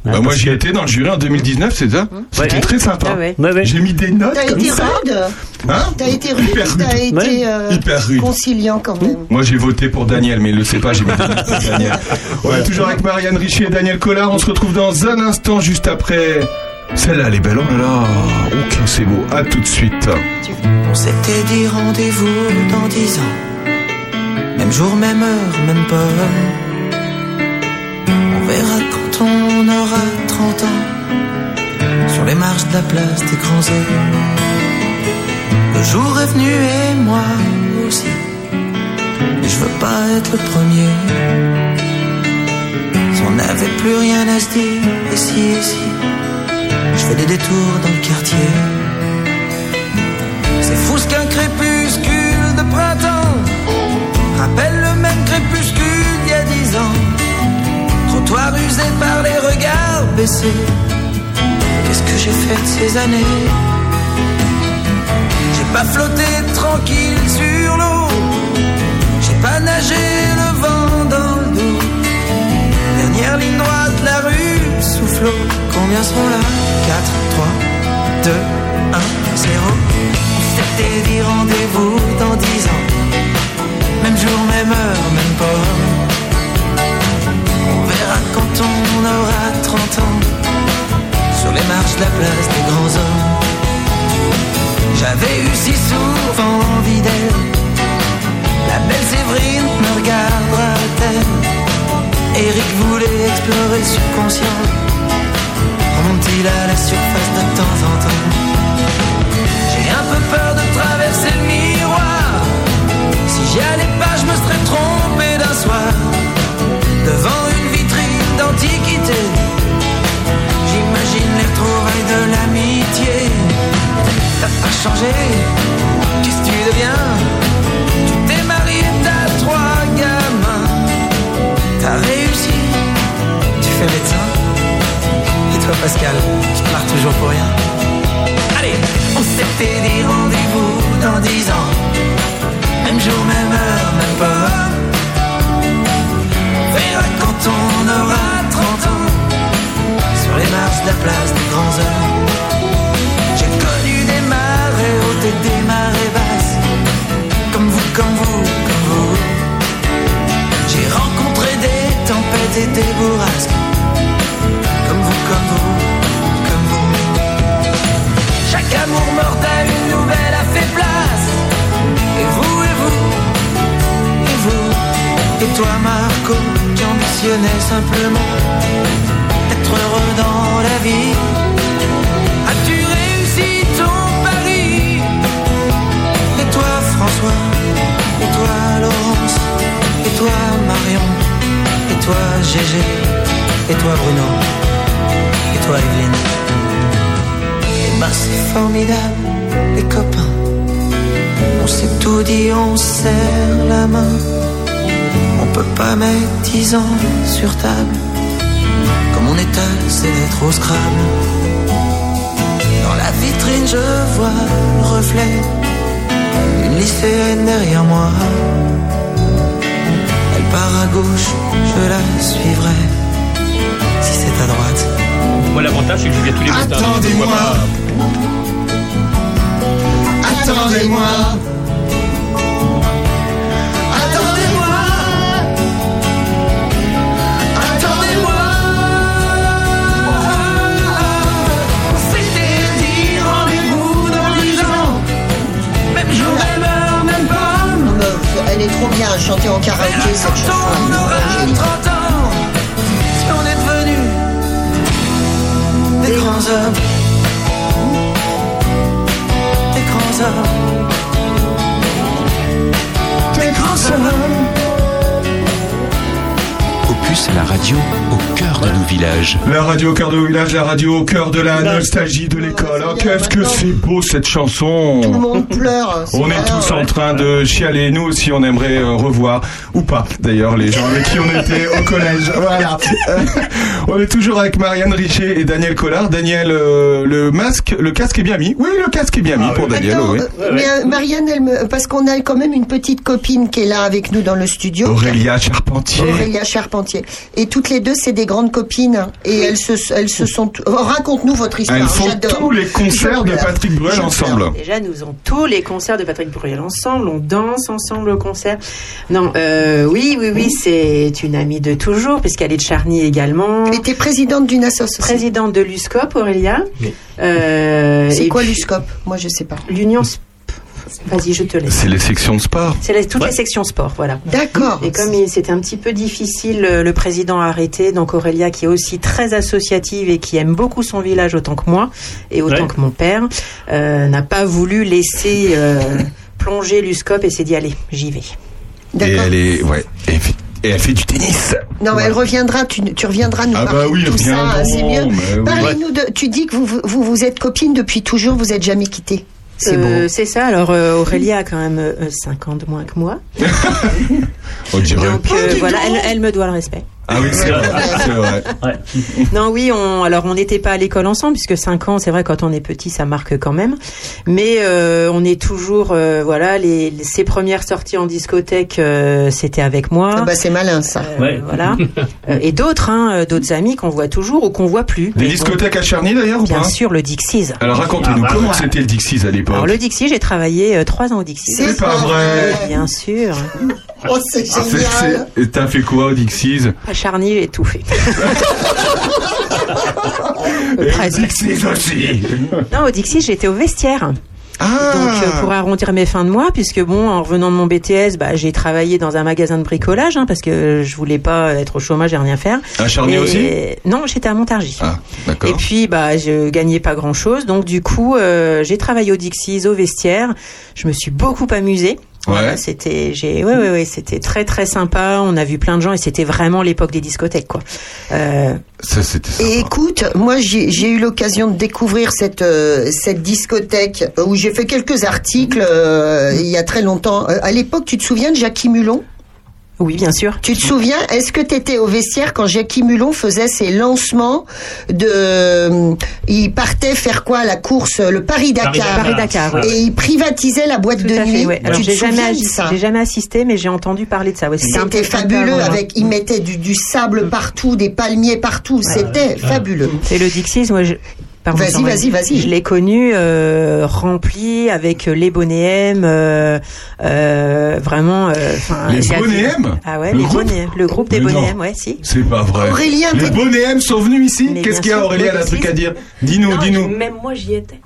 Hein, Bah, moi, parce j'y que- étais dans le jury en 2019, c'est ça C'était Ouais. très sympa. Ah ouais. Ouais, ouais. J'ai mis des notes T'as été rude Hein T'as été rude Hyper rude. été Ouais. euh, Hyper rude. conciliant quand même Moi, j'ai voté pour Daniel, mais il le sait pas, j'ai mis des notes pour Daniel. Ouais, toujours avec Marianne Richier et Daniel Collard. On se retrouve dans un instant, juste après. Celle-là, elle est belle. Oh là là. Ok, c'est beau. À tout de suite. On s'était dit rendez-vous dans dix ans. Même jour, même heure, même pomme. 30 ans. Sur les marches de la place des grands hommes. Le jour est venu et moi aussi. Mais je veux pas être le premier. on n'avait plus rien à se dire. Et si, et si, je fais des détours dans le quartier. C'est fou ce qu'un crépuscule de printemps rappelle le même crépuscule d'il y a dix ans. Trottoir usé par les regards baissés. Qu'est-ce que j'ai fait de ces années? J'ai pas flotté tranquille sur l'eau. J'ai pas nagé le vent dans le dos. Dernière ligne droite, la rue souffle. Combien sont là? 4, 3, 2, 1, 0. On s'était dit rendez-vous dans 10 ans. Même jour, même heure, même pas. Aura 30 ans. Sur les marches de la place des grands hommes. J'avais eu si souvent envie d'elle. La belle Séverine me regardera-t-elle Eric voulait explorer le subconscient. Pour rien. Allez, on s'était dit rendez-vous dans dix ans. Même jour, même heure, même pas. Verra quand on aura 30 ans. Sur les marches de la place des grands hommes. Toi, Marco, qui ambitionnais simplement être heureux dans la vie. As-tu réussi ton pari? Et toi, François, et toi, Laurence, et toi, Marion, et toi, Gégé, et toi, Bruno, et toi, Evelyne? Et ben, c'est formidable, les copains. On s'est tout dit, on serre la main. Peut pas mettre dix ans sur table. Comme on étale ses lettres au Scrabble. Dans la vitrine, je vois le reflet d'une lycéenne derrière moi. Elle part à gauche, je la suivrai. Si c'est à droite, Moi, l'avantage, c'est que je viens tous les matins. Attendez-moi. Attendez-moi Elle est trop bien à chanter en karaoké cette est aura géniale. 30 ans Si on est devenus Des grands hommes. Des grands hommes. Des grands hommes La radio au cœur de nos villages. La radio au cœur de village, la radio au cœur de la nostalgie de l'école. Oh, Qu'est-ce que c'est beau cette chanson Tout le monde pleure. On est tous en train de chialer. Nous aussi, on aimerait euh, revoir, ou pas d'ailleurs, les gens avec qui on était au collège. <laughs> Voilà. Euh, on est toujours avec Marianne Richer et Daniel Collard. Daniel, euh, le masque, le casque est bien mis. Oui, le casque est bien mis pour Daniel. Attends, oui. euh, mais euh, Marianne, elle me... parce qu'on a quand même une petite copine qui est là avec nous dans le studio. Aurélia Charpentier. Aurélia Charpentier. Et toutes les deux, c'est des grandes copines. Et elles se, elles se sont. Oh, Raconte-nous votre histoire. Elles font tous les concerts de. Patrick Bruel ensemble. Déjà, nous avons tous les concerts de Patrick Bruel ensemble, on danse ensemble au concert. Non, euh, oui, oui, oui, c'est une amie de toujours, puisqu'elle est de Charny également. Elle était présidente d'une association. Présidente de l'USCOP, Aurélia. Euh, C'est quoi l'USCOP? Moi, je sais pas. L'Union. Sp- Vas-y, je te laisse. C'est les sections de sport. C'est les- toutes Ouais. les sections sport, voilà. D'accord. Et comme c'était un petit peu difficile, euh, le président a arrêté. Donc Aurélia, qui est aussi très associative et qui aime beaucoup son village autant que moi et autant Ouais. que mon père, euh, n'a pas voulu laisser euh, plonger l'USCOP et s'est dit allez, j'y vais. Et elle est, ouais. Et, Et elle fait du tennis. Non, mais elle reviendra, tu, tu reviendras nous Ah parler bah oui, de tout ça, c'est mieux. mais oui. Parlez-nous de, tu dis que vous, vous, êtes copines depuis toujours, vous êtes jamais quittés. C'est Euh, beau. C'est ça. Alors euh, Aurélia a quand même 5 ans de moins que moi. <laughs> On dirait. Donc euh, voilà, elle, elle me doit le respect. Ah oui, c'est vrai. Non, oui, on, alors on n'était pas à l'école ensemble puisque 5 ans, c'est vrai, quand on est petit, ça marque quand même. Mais euh, on est toujours, euh, voilà, les, les- ses premières sorties en discothèque, euh, c'était avec moi. Ah bah c'est malin ça. Euh, Voilà. Et d'autres, hein, d'autres amis qu'on voit toujours ou qu'on voit plus. Des discothèques à Charny d'ailleurs ou Bien pas? sûr, le Dixies. Alors racontez-nous Ah bah comment c'était le Dixies à l'époque? Alors le Dixie, j'ai travaillé euh, trois ans au Dixie. C'est pas vrai. Bien sûr. Oh, c'est Ah, c'est- génial. c'est- Et t'as fait quoi au Dixies À Charny, j'ai tout fait. <laughs> Et presque. Dixies aussi. Non, au Dixie, j'étais au vestiaire. Ah. Donc euh, pour arrondir mes fins de mois, puisque bon, en revenant de mon BTS, bah, j'ai travaillé dans un magasin de bricolage, hein, parce que je voulais pas être au chômage et rien faire. À Charny Et- aussi? Non, j'étais à Montargis. Ah, Et d'accord. puis bah je gagnais pas grand chose, donc du coup euh, j'ai travaillé au Dixies, au vestiaire. Je me suis beaucoup amusée. Voilà, Ouais. c'était j'ai ouais ouais ouais c'était très très sympa. On a vu plein de gens et c'était vraiment l'époque des discothèques quoi. Euh, Ça, c'était ça. Et écoute, moi j'ai j'ai eu l'occasion de découvrir cette euh, cette discothèque où j'ai fait quelques articles euh, il y a très longtemps. Euh, à l'époque, tu te souviens de Jackie Mulon? Oui bien sûr. Tu te souviens Est-ce que tu étais au vestiaire quand Jackie Mulon faisait ses lancements de euh, il partait faire quoi la course le Paris Dakar Paris Dakar. ouais. et il privatisait la boîte Tout de à nuit. fait, ouais. Alors tu te j'ai jamais, souviens de assi- ça j'ai jamais assisté, mais j'ai entendu parler de ça. Ouais, C'était fabuleux avec ils mettaient du, du sable partout, des palmiers partout, c'était fabuleux. Et le Dixies, moi, je... pardon, Vas-y, vas-y, vas-y. Je l'ai connu euh, rempli avec les Bonéem, euh, euh, vraiment. euh, Les Bonéem Ah ouais, Le les groupe le groupe des. Bonéem, ouais, si. C'est pas vrai. Aurélien, les Bonéem sont venus ici Qu'est-ce qu'il y a Aurélien, elle a un truc à dire Dis-nous, dis-nous. Même moi, j'y étais.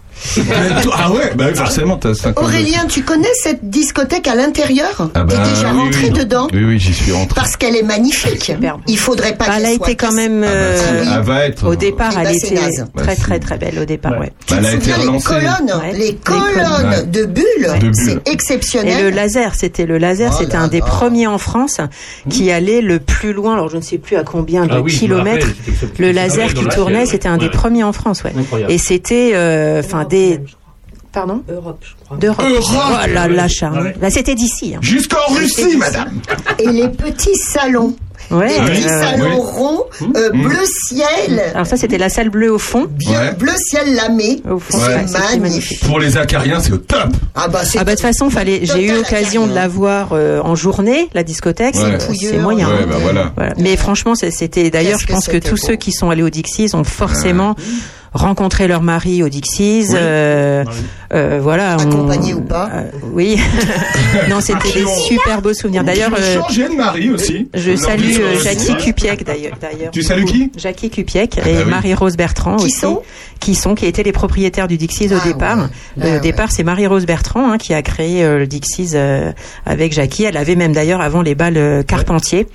Ah ouais, bah oui, forcément, t'as 50 Aurélien, tu connais cette discothèque à l'intérieur Ah bah, T'es déjà oui, rentré oui. dedans Oui, oui, j'y suis rentré. Parce qu'elle est magnifique. Il faudrait pas Bah, qu'elle elle a soit été quand même Ah bah, euh, elle va être. au départ, Eh elle était naze. Bah, très très très belle au départ, Ouais. ouais. Tu Bah, elle te a été relancée. colonnes, Ouais. les colonnes de bulles, c'est Et exceptionnel. le laser, c'était le laser, Oh c'était un des premiers en France qui allait le plus loin. Alors je ne sais plus à combien de Ah oui, kilomètres. Le laser qui tournait, c'était un des premiers en France, ouais. Et c'était, euh, enfin des, pardon, Europe, je crois. d'Europe. Europe Oh là là, Charles. Ah ouais. Là, c'était d'ici. hein. Jusqu'en Russie, madame. Et les petits salons, Ouais. les petits euh, salons oui. ronds, euh, Mmh. bleu ciel, alors ça, c'était la salle bleue au fond. bien Ouais. bleu ciel lamé. Au fond, Ouais. ouais, c'était Magnifique. Pour les acariens, c'est au top. Ah bah c'est Ah bah de toute façon, fallait. J'ai eu l'occasion de la voir euh, en journée, la discothèque. Ouais. C'est- C'est moyen. Ouais, bah voilà. Voilà. Mais franchement, c'est- c'était d'ailleurs, Qu'est-ce je pense que tous ceux qui sont allés au Dixies ont forcément rencontré leur mari au Dixies. Oui. euh, euh, voilà. on- Accompagné ou pas euh, Oui. <laughs> non, c'était des super beaux souvenirs. D'ailleurs, euh, veux changer de mari aussi. je salue euh, Jackie. Cupiec d'ailleurs. Tu salues qui? Jackie Cupiec Ah et bah oui. Marie-Rose Bertrand Qui aussi, sont? Qui sont, qui étaient les propriétaires du Dixies au Ah départ. ouais. Euh, Ah au ouais. départ, c'est Marie-Rose Bertrand hein, qui a créé euh, le Dixies euh, avec Jackie. Elle avait même d'ailleurs avant les balles euh, Carpentier.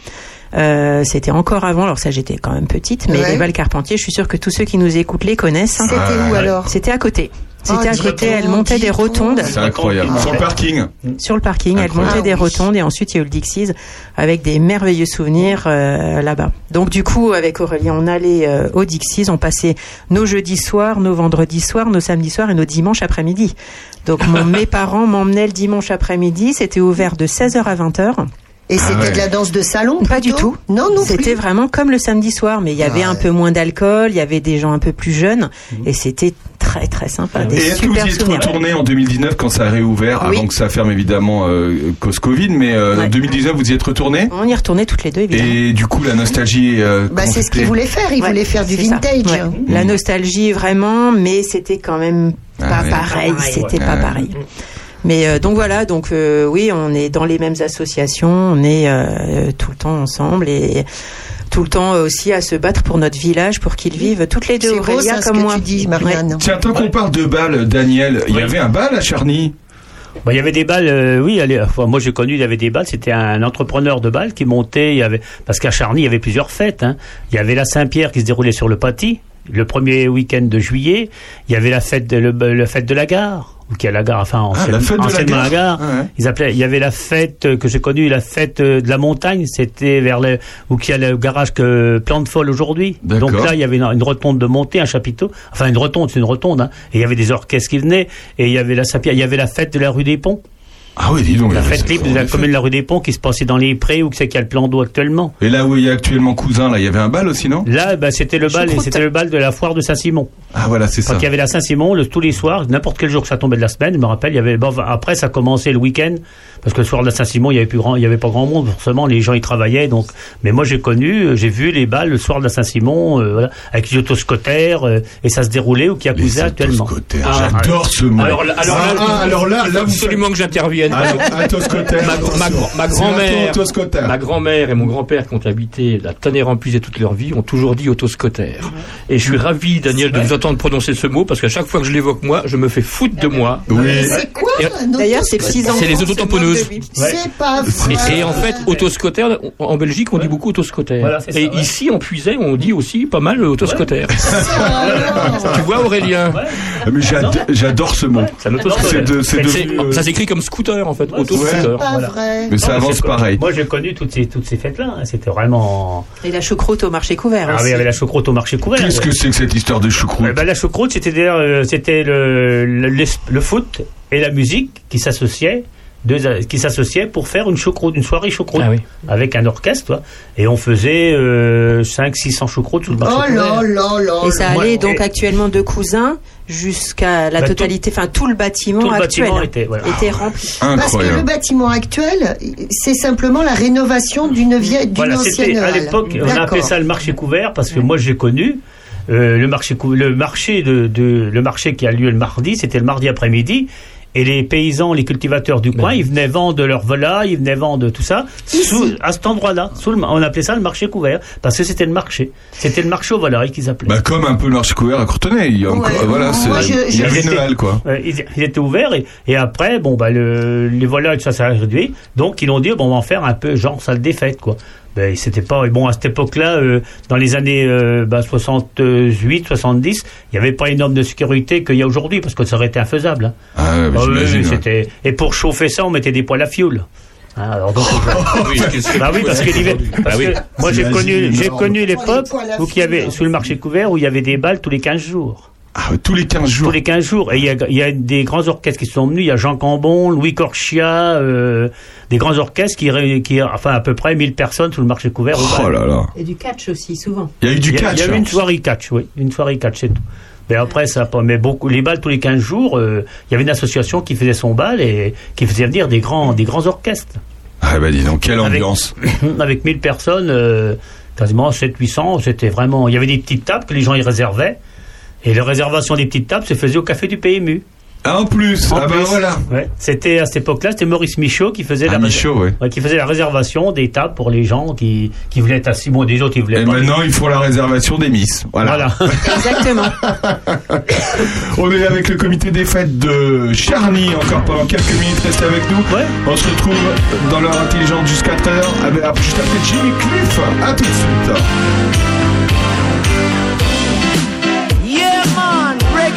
Euh, c'était encore avant, alors ça j'étais quand même petite, mais Ouais. les balles Carpentier, je suis sûre que tous ceux qui nous écoutent les connaissent. hein. C'était Ah, où alors? C'était à côté. C'était Oh, à dis côté, elle montait des rotondes C'est incroyable. Sur le parking. sur le parking, elle montait des Ah oui. rotondes et ensuite il y a eu le Dixies avec des merveilleux souvenirs euh, là-bas. Donc du coup, avec Aurélien, on allait euh, au Dixies, on passait nos jeudis soirs, nos vendredis soirs, nos samedis soirs et nos dimanches après-midi. Donc mon- <laughs> mes parents m'emmenaient le dimanche après-midi, c'était ouvert de 16h à 20h. Et c'était ouais. de la danse de salon Pas du tout. Non, non C'était vraiment comme le samedi soir, mais il y avait Ah un ouais. peu moins d'alcool, il y avait des gens un peu plus jeunes et c'était très très sympa, des Et est-ce que vous super y êtes retourné en 2019 quand ça a réouvert, Oui. avant que ça ferme évidemment euh, cause Covid, mais euh, en Ouais. 2019 vous y êtes retourné? On y retournait toutes les deux évidemment. et du coup la nostalgie. Euh, Bah, c'est ce qu'il c'était voulait faire. Il Ouais, voulait faire du vintage. Ouais. La nostalgie vraiment, mais c'était quand même Ah pas ouais. pareil. Pareil, C'était ouais. pas Ouais. pareil. Mais euh, donc voilà, donc euh, oui, on est dans les mêmes associations, on est euh, tout le temps ensemble et tout le temps aussi à se battre pour notre village, pour qu'ils vivent toutes les deux C'est ça ce comme que moi. tu dis, Marianne. Tiens, tant qu'on parle de balles, Daniel, il y avait un bal à Charny. Bah, il y avait des balles, euh, oui, allez, enfin, moi j'ai connu, il y avait des balles, c'était un entrepreneur de balles qui montait, il y avait, parce qu'à Charny, il y avait plusieurs fêtes. Hein. Il y avait la Saint-Pierre qui se déroulait sur le Paty, le premier week-end de juillet. Il y avait la fête de, le, la fête de la gare ou qui est à la gare, enfin Ah, la fête la gare. la gare. Ah ouais. Ils appelaient, il y avait la fête que j'ai connue, la fête euh, de la montagne, c'était vers le, où qu'il y a le garage que Plante Folle aujourd'hui. Donc là, il y avait une, une rotonde de montée, un chapiteau, enfin une rotonde, c'est une rotonde, hein. et il y avait des orchestres qui venaient, et il y avait la il y avait la fête de la rue des Ponts. Ah oui, dis donc. La y fête libre de la a commune de la rue des Ponts qui se passait dans les prés où c'est qu'il y a le plan d'eau actuellement. Et là où il y a actuellement Cousin, là, il y avait un bal aussi, non? Là, bah, c'était le bal, c'était le bal de la foire de Saint-Simon. Ah voilà, c'est Quand ça. il y avait la Saint-Simon, le- tous les soirs, n'importe quel jour que ça tombait de la semaine, je me rappelle, il y avait, bon, après, ça commençait le week-end, parce que le soir de la Saint-Simon, il y avait plus grand, il y avait pas grand monde, forcément, les gens, ils travaillaient, donc, mais moi, j'ai connu, euh, j'ai vu les balles le soir de la Saint-Simon, euh, voilà, avec les autoscotters, euh, et ça se déroulait au Les Kiakuza actuellement. autoscotaires. Ah, J'adore ce mot. Alors, Ah, là, ah, alors là, là, absolument que j'intervienne. Ah, autoscotaire, Ma, ma, attention. ma C'est grand-mère, un autoscotaire. ma grand-mère et mon grand-père qui ont habité la Tonnerre-en-Puisée toute leur vie ont toujours dit autoscoter. Et je suis ravi, Daniel, de vous entendre prononcer ce mot parce qu'à chaque fois que je l'évoque moi, je me fais foutre de moi. Oui. C'est quoi Et- un D'ailleurs, ces autoscoteur petits enfants. C'est les se autotamponneuses. C'est pas Et, vrai. et en fait, autoscoter, en en Belgique, on dit beaucoup c'est ça, et ici, en Puisée, on dit aussi pas mal autoscoter. Ah, Tu vois, Aurélien Ah, j'adore ce mot. C'est C'est c'est c'est- Ça s'écrit comme scooter, en fait, c'est autoscooter. pas Voilà. vrai. Mais ça Non, avance pareil. Moi, j'ai connu toutes ces, toutes ces fêtes-là, hein. c'était vraiment, Et la choucroute au marché couvert ah, oui, il y avait la choucroute au marché couvert. Qu'est-ce que c'est que cette histoire de choucroute ben, la choucroute, c'était d'ailleurs, euh, c'était le, le, le- le foot et la musique qui s'associaient, deux, qui s'associaient pour faire une choucroute, une soirée choucroute, Ah oui. avec un orchestre, toi. et on faisait euh, 5 600 choucroutes sous le marché Oh couvert. là là là. Et ça allait donc Et- actuellement de Cousin jusqu'à la Bah, totalité, enfin tout le bâtiment tout le actuel bâtiment hein, était, voilà. était rempli. Parce que le bâtiment actuel, c'est simplement la rénovation d'une vieille, d'une Voilà, ancienne c'était à l'époque, on appelait ça le marché couvert parce que moi j'ai connu euh, le marché le marché de, de- le marché qui a lieu le mardi, c'était le mardi après-midi. Et les paysans, les cultivateurs du coin, ils venaient vendre leurs volailles, ils venaient vendre tout ça sous, à cet endroit-là. Sous le, on appelait ça le marché couvert parce que c'était le marché. C'était le marché aux volailles qu'ils appelaient. Bah, comme un peu le marché couvert à Courtenay. Il y a encore, Ouais. voilà, c'est, Moi, je- il y je- avait Ils une étaient- halle, quoi. Euh, ils, ils étaient ouverts et, et après, bon, bah, le, les volailles, ça s'est réduit. Donc, ils ont dit, bon, on va en faire un peu genre salle des fêtes, quoi. Ben, c'était pas, et bon, à cette époque-là, euh, dans les années euh, bah, 68, 70, il n'y avait pas énorme de sécurité qu'il y a aujourd'hui parce que ça aurait été infaisable. hein. Ah, ouais, bah, Ah oui, oui, ouais. c'était, et pour chauffer ça, on mettait des poêles à fioul. Hein, alors donc, Oui, <laughs> qu'est-ce que- bah oui, parce que l'hiver, parce Ah oui. que moi j'ai connu, j'ai connu l'époque où il y avait sous le marché couvert où il y avait des balles tous les 15 jours Ah, tous les 15 jours. tous les 15 jours. Et il y a, il y a des grands orchestres qui sont venus. Il y a Jean Cambon, Louis Corchia, euh, des grands orchestres qui, qui, enfin, à peu près 1000 personnes sous le marché couvert. Oh là là. Et du catch aussi souvent. Il y a eu du Il y a, catch. il y a eu une soirée catch, oui. Une soirée catch, c'est tout. Mais après, ça mais beaucoup, les balles tous les 15 jours, euh, il y avait une association qui faisait son bal et qui faisait venir des grands, des grands orchestres. Ah, bah, dis donc, quelle Avec- ambiance. <laughs> Avec 1000 personnes, euh, quasiment 700-800, c'était vraiment, il y avait des petites tables que les gens y réservaient. Et la réservation des petites tables se faisait au café du PMU. Ah, en plus. En ah, plus. voilà. Ouais. C'était à cette époque-là, c'était Maurice Michaud qui faisait Ah, la Michaud, ouais. Ouais, qui faisait la réservation des tables pour les gens qui, qui voulaient être assis. Bon, des autres, ils voulaient Et pas. maintenant, ils font la réservation des Miss. Voilà. Voilà. <laughs> Exactement. <laughs> On est avec le comité des fêtes de Charny encore pendant quelques minutes. Restez avec nous. Ouais. On se retrouve dans l'heure intelligente jusqu'à 13h. Avec, après- juste après Jimmy Cliff. À tout de suite.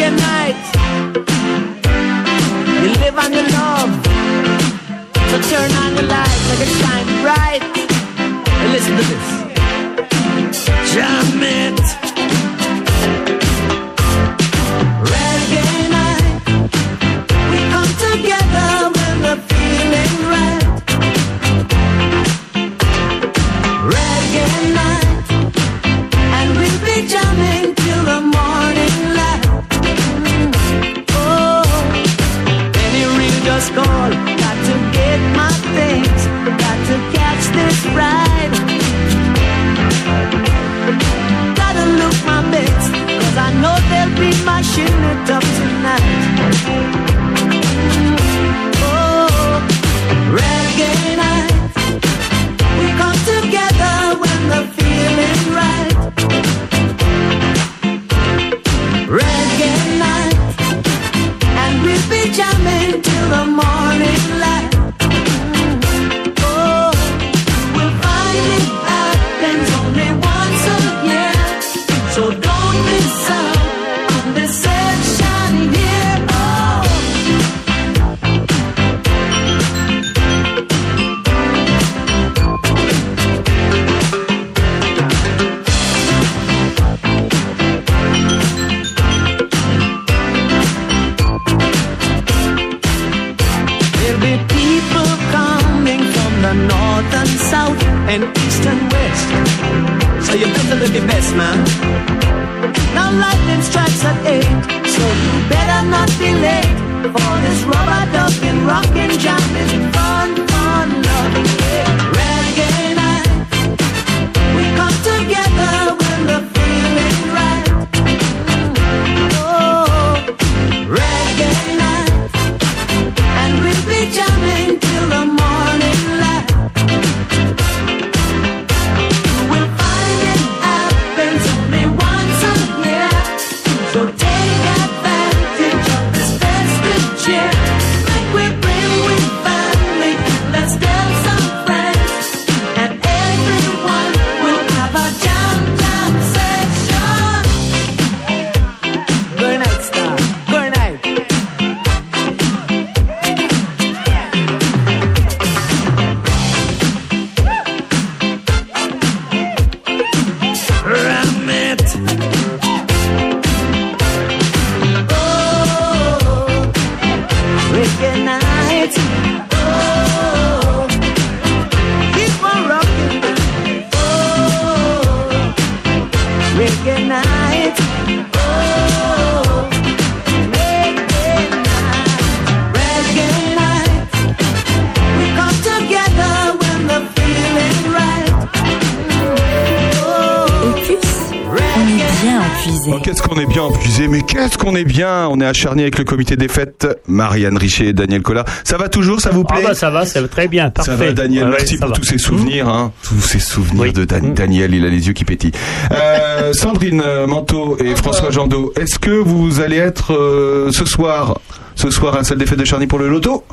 Reggae night. You live on your love. So turn on the light, make it shine bright. And listen to this. Jam it. Lashing it up tonight. Oh, reggae night. We come together when the feeling's right. Reggae night, and we'll be jamming till the morning. The best man. Now lightning strikes at eight, so you better not be late for this rubber ducking, rocking, jamming, we bring acharné avec le comité des fêtes, Marianne Richer et Daniel Collat. Ça va toujours, ça vous Ah plaît bah ça va, c'est très bien, parfait. Ça va, Daniel, Ouais, merci ça pour va. tous ces souvenirs, hein, tous ces souvenirs Oui. de Dan- Daniel, il a les yeux qui pétillent. Euh, Sandrine euh, Manteau et François Jandot, est-ce que vous allez être euh, ce soir, ce soir à la salle des fêtes de Charny pour le loto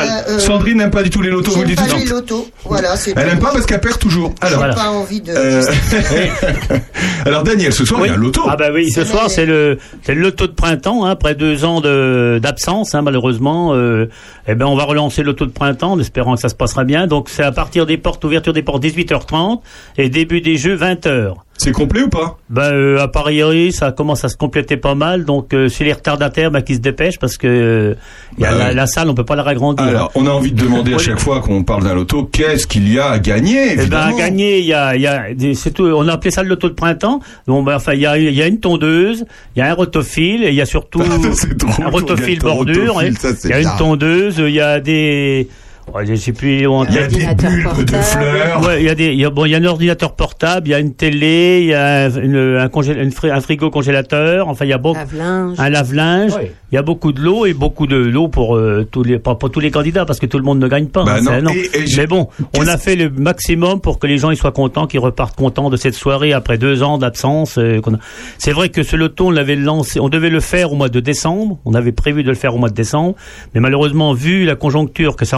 euh, Sandrine n'aime pas du tout les lotos, vous dites pas les lotos. Voilà, c'est Elle tout. aime pas parce qu'elle perd toujours. J'ai Alors, pas envie de. euh, <laughs> alors Daniel, ce soir il y a un loto. Ah bah oui, ce soir c'est le c'est le loto de printemps, hein, après deux ans de d'absence, hein, malheureusement. Euh, eh ben on va relancer le loto de printemps, en espérant que ça se passera bien. Donc c'est à partir des portes, ouverture des portes 18h30 et début des jeux 20h. C'est complet ou pas? Ben euh, à Paris, ça commence à se compléter pas mal. Donc euh, c'est les retardataires bah, qui se dépêchent parce que euh, y a Bah la, salle, on peut pas la ragrandir. Alors, on a envie de demander à chaque fois qu'on parle d'un loto, qu'est-ce qu'il y a à gagner Eh ben, évidemment. à gagner, il y a, y a, c'est tout, on a appelé ça le loto de printemps. Donc, ben, enfin, il y a, il y a une tondeuse, il y a un rotophile, et il y a surtout <laughs> un rotophile bordure. hein. Il y a une bien. tondeuse, il y a des, oh, je sais plus où on Il y a des bulbes de fleurs. Ouais, il y a des, il y a, bon, il y a un ordinateur portable, il y a une télé, il y a une, un, congé- une fri- un frigo congélateur. Enfin, il y a beaucoup, Lave-linge. un lave-linge. Il y a beaucoup de l'eau et beaucoup de l'eau pour euh, tous les, pas pour tous les candidats parce que tout le monde ne gagne pas. Bah hein, non. c'est- Et- et j'ai- Mais bon, on a fait le maximum pour que les gens ils soient contents, qu'ils repartent contents de cette soirée après deux ans d'absence. euh, a- C'est vrai que ce loto, on l'avait lancé, on devait le faire au mois de décembre. On avait prévu de le faire au mois de décembre, mais malheureusement, vu la conjoncture que ça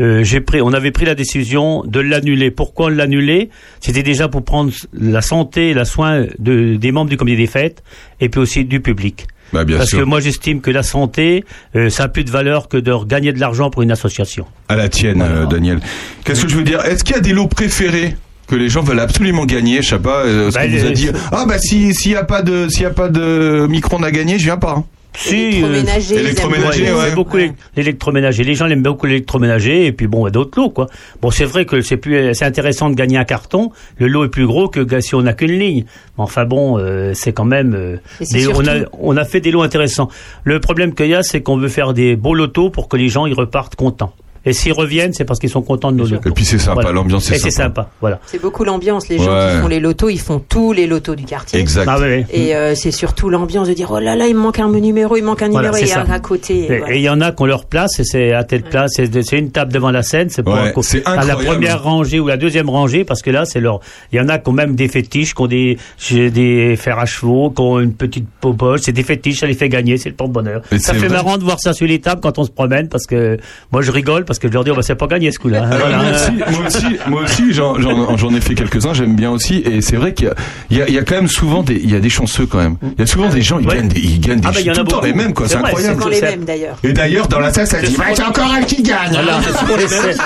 euh, j'ai pris, on avait pris la décision de l'annuler. Pourquoi l'annuler C'était déjà pour prendre la santé et la soin de, des membres du comité des fêtes et puis aussi du public. Bah, bien Parce sûr. que moi j'estime que la santé, euh, ça a plus de valeur que de gagner de l'argent pour une association. À la tienne, euh, Daniel. Qu'est-ce que je veux dire? Est-ce qu'il y a des lots préférés que les gens veulent absolument gagner? Je sais pas. euh, ce Bah, qu'on vous a dit. Ah bah si s'il y a pas de s'il y a pas de micro-ondes à gagner, je viens pas. Si, Électroménager, aiment électroménager, beaucoup. ouais. c'est beaucoup l'é- l'électroménager. Les gens aiment beaucoup l'électroménager et puis bon, il y a d'autres lots quoi. Bon, c'est vrai que c'est plus, c'est intéressant de gagner un carton. Le lot est plus gros que si on n'a qu'une ligne. Mais enfin bon, euh, c'est quand même. euh, des- on a on a fait des lots intéressants. Le problème qu'il y a, c'est qu'on veut faire des beaux lotos pour que les gens ils repartent contents. Et s'ils reviennent, c'est parce qu'ils sont contents de nos lotos. Et puis c'est sympa, l'ambiance est Et c'est sympa. sympa, voilà. C'est beaucoup l'ambiance. Les gens Ouais. qui font les lotos, ils font tous les lotos du quartier. Exact. Ah. Et euh, c'est surtout l'ambiance de dire oh là là, il me manque un numéro, il manque un Voilà, numéro, et à, ça. à côté. Et voilà. il y en a qui ont leur place, et c'est à telle place, c'est de- c'est une table devant la scène, c'est pour Ouais, un- à la première rangée ou la deuxième rangée, parce que là, c'est leur, il y en a qui ont même des fétiches, qui ont des, j'ai des fers à chevaux, qui ont une petite popoche, c'est des fétiches, ça les fait gagner, c'est le porte-bonheur. Et Ça c'est fait vrai. marrant de voir ça sur les tables quand on se promène, parce que moi je rigole, parce que je leur dis, bah, c'est pas gagné ce coup-là. <laughs> Voilà. moi aussi, moi aussi, moi aussi, j'en, ai fait quelques-uns, j'aime bien aussi, et c'est vrai qu'il y a, il y y a quand même souvent des, il y a des chanceux quand même. Il y a souvent des gens, ils Ouais. gagnent des, ils gagnent des, Ah, bah, il y en a tout le temps les mêmes, quoi, c'est, C'est incroyable. Souvent les c'est- mêmes d'ailleurs. Et d'ailleurs, dans la salle, ça dit, C'est ouais, c'est encore un qui gagne. Voilà, c'est.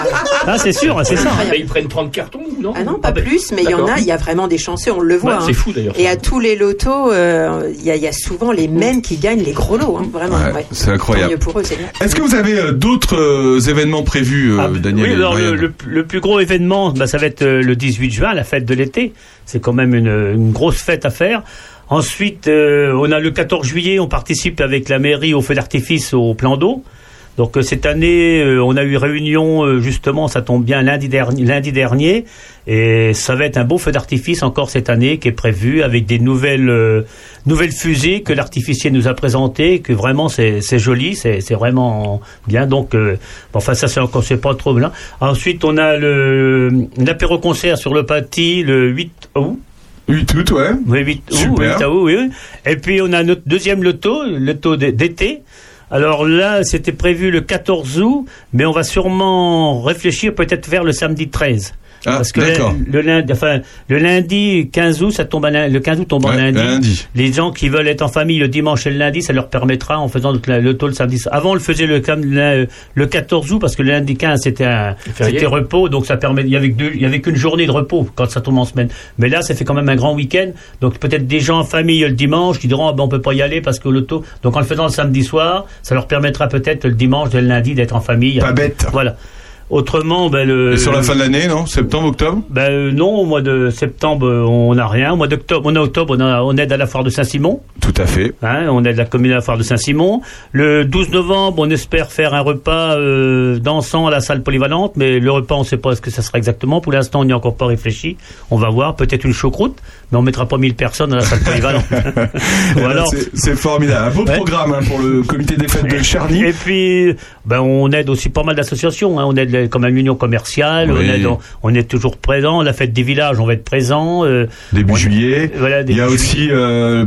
Ah, c'est sûr, c'est ça. Mais ils prennent 30 cartons ou non Ah non, pas ben, plus, mais il y en a, il y a vraiment des chanceux, on le voit. C'est hein. fou, d'ailleurs, Et à tous les lotos, euh, il y, a, souvent les mêmes qui gagnent les gros lots, hein, vraiment. C'est incroyable. C'est. Est-ce que vous avez euh, d'autres euh, événements événements prévus, euh, Ah, Daniel oui, alors le, Marianne le- le plus gros événement, bah, ça va être euh, le 18 juin, la fête de l'été. C'est quand même une, une grosse fête à faire. Ensuite, euh, on a le 14 juillet, on participe avec la mairie au feu d'artifice au plan d'eau. Donc euh, cette année, euh, on a eu réunion euh, justement, ça tombe bien lundi dernier, lundi dernier, et ça va être un beau feu d'artifice encore cette année qui est prévu avec des nouvelles euh, nouvelles fusées que l'artificier nous a présentées, que vraiment c'est joli, c'est vraiment bien. Donc euh, bon, enfin ça c'est encore c'est pas trop bien. Ensuite on a le l'apéro concert sur le Paty le 8 août. 8 août, ouais. Oui, 8 août, Super. 8 août, oui. Et puis on a notre deuxième loto, le loto d'été. Alors là, c'était prévu le 14 août, mais on va sûrement réfléchir peut-être vers le samedi 13. Ah, Parce que d'accord. le, le lundi, enfin, le lundi 15 août, ça tombe à le 15 août tombe en lundi. un lundi. Les gens qui veulent être en famille le dimanche et le lundi, ça leur permettra en faisant le, le taux le samedi. Avant, on le faisait le, le, le 14 août parce que le lundi 15 c'était c'était repos, donc ça permet. Il y avait deux- il y avait qu'une journée de repos quand ça tombe en semaine. Mais là, ça fait quand même un grand week-end. Donc peut-être des gens en famille le dimanche qui diront ah, ben, on peut pas y aller parce que le taux. Donc en le faisant le samedi soir, ça leur permettra peut-être le dimanche et le lundi d'être en famille. Pas bête. Voilà. Autrement, ben le. Et sur la fin de l'année, non? Septembre, octobre? Ben euh, non, au mois de septembre, euh, on n'a rien. Au mois d'octobre, on a octobre, on, a, on aide à la foire de Saint-Simon. Tout à fait. Hein, on aide la commune à la foire de Saint-Simon. Le 12 novembre, on espère faire un repas euh, dansant à la salle polyvalente, mais le repas, on ne sait pas ce que ça sera exactement. Pour l'instant, on n'y a encore pas réfléchi. On va voir, peut-être une choucroute, mais on mettra pas 1000 personnes à la salle polyvalente. <laughs> Eh ben, alors, c'est- formidable. Un beau Ouais. programme hein, pour le comité des fêtes de Charny. Et puis, ben, on aide aussi pas mal d'associations. Hein. On aide les- comme l'union commerciale. Oui. On, est toujours présent. La fête des villages, on va être présent. euh, Début juillet. Voilà, Il y a aussi euh,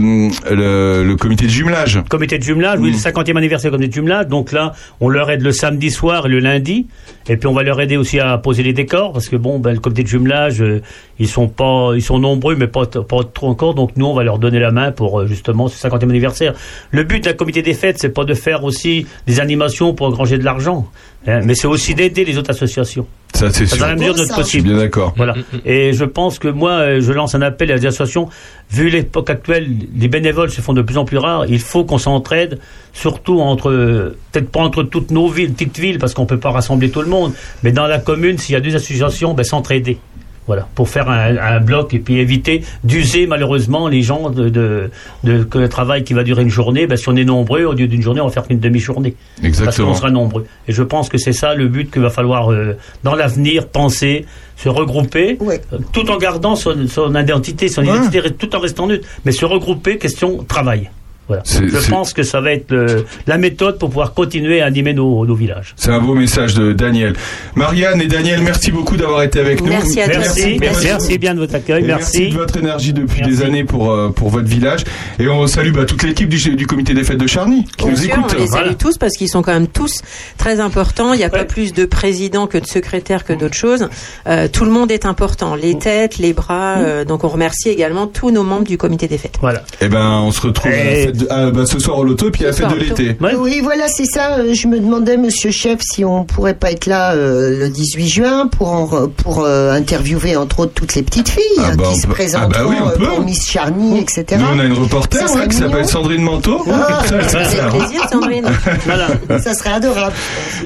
le, le comité de jumelage. comité de jumelage, oui, le 50e anniversaire du comité de jumelage. Donc là, on leur aide le samedi soir et le lundi. Et puis on va leur aider aussi à poser les décors parce que bon, ben, le comité de jumelage, euh, ils sont pas, ils sont nombreux, mais pas, pas trop encore. Donc nous, on va leur donner la main pour euh, justement ce 50e anniversaire. Le but d'un comité des fêtes, c'est pas de faire aussi des animations pour engranger de l'argent, hein, mais c'est aussi d'aider les autres associations. Ça, c'est Dans sûr. la mesure de notre ça. Je suis possible. bien d'accord. Voilà. Et je pense que moi, euh, je lance un appel à des associations. Vu l'époque actuelle, les bénévoles se font de plus en plus rares. Il faut qu'on s'entraide, surtout entre, peut-être pas entre toutes nos villes, petites villes, parce qu'on peut pas rassembler tout le monde, mais dans la commune, s'il y a deux associations, ben, s'entraider. Voilà, pour faire un, un bloc et puis éviter d'user malheureusement les gens de, de, de- que le travail qui va durer une journée. Ben, si on est nombreux, au lieu d'une journée, on va faire qu'une demi-journée. Parce Exactement. qu'on sera nombreux. Et je pense que c'est ça le but qu'il va falloir euh, dans l'avenir penser, se regrouper, Ouais. euh, tout en gardant son, son identité, son Ouais. identité, tout en restant neutre, mais se regrouper question travail. Voilà. Je pense que ça va être euh, la méthode pour pouvoir continuer à animer nos, nos villages. C'est un beau message de Daniel. Marianne et Daniel, merci beaucoup d'avoir été avec nous. Merci à. Merci, merci, Merci. bien de votre accueil, merci. merci. de votre énergie depuis Merci. des années pour, euh, pour votre village. Et on salue bah, toute l'équipe du, du comité des fêtes de Charny qui Bien nous sûr, écoute. on les salue Voilà. tous parce qu'ils sont quand même tous très importants. Il n'y a pas plus de présidents que de secrétaires que d'autres choses. Euh, tout le monde est important. Les têtes, les bras. euh, donc on remercie également tous nos membres du comité des fêtes. Voilà. Et ben on se retrouve Et- de- ah, bah, ce soir au loto puis à la fête de l'été. Ouais. Oui, voilà, c'est ça. Euh, Je me demandais, Monsieur Chef, si on pourrait pas être là euh, le 18 juin pour en pour euh, interviewer entre autres toutes les petites filles Ah hein, bah, qui se peut- présenteront ah bah oui, on peut. pour Miss Charny, etc. Nous on a une reporter Ça ouais, qui s'appelle Sandrine Manteau. Ah, Ça, avec faire. plaisir, Sandrine. <laughs> Voilà. Ça serait adorable.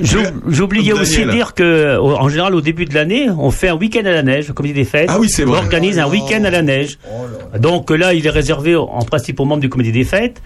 J'ou- J'oubliais aussi de dire que, en général, au début de l'année, on fait un week-end à la neige, au comité des fêtes. Ah oui, c'est vrai. On organise un week-end à la neige. Donc là, il est réservé en principe aux membres du comité des fêtes.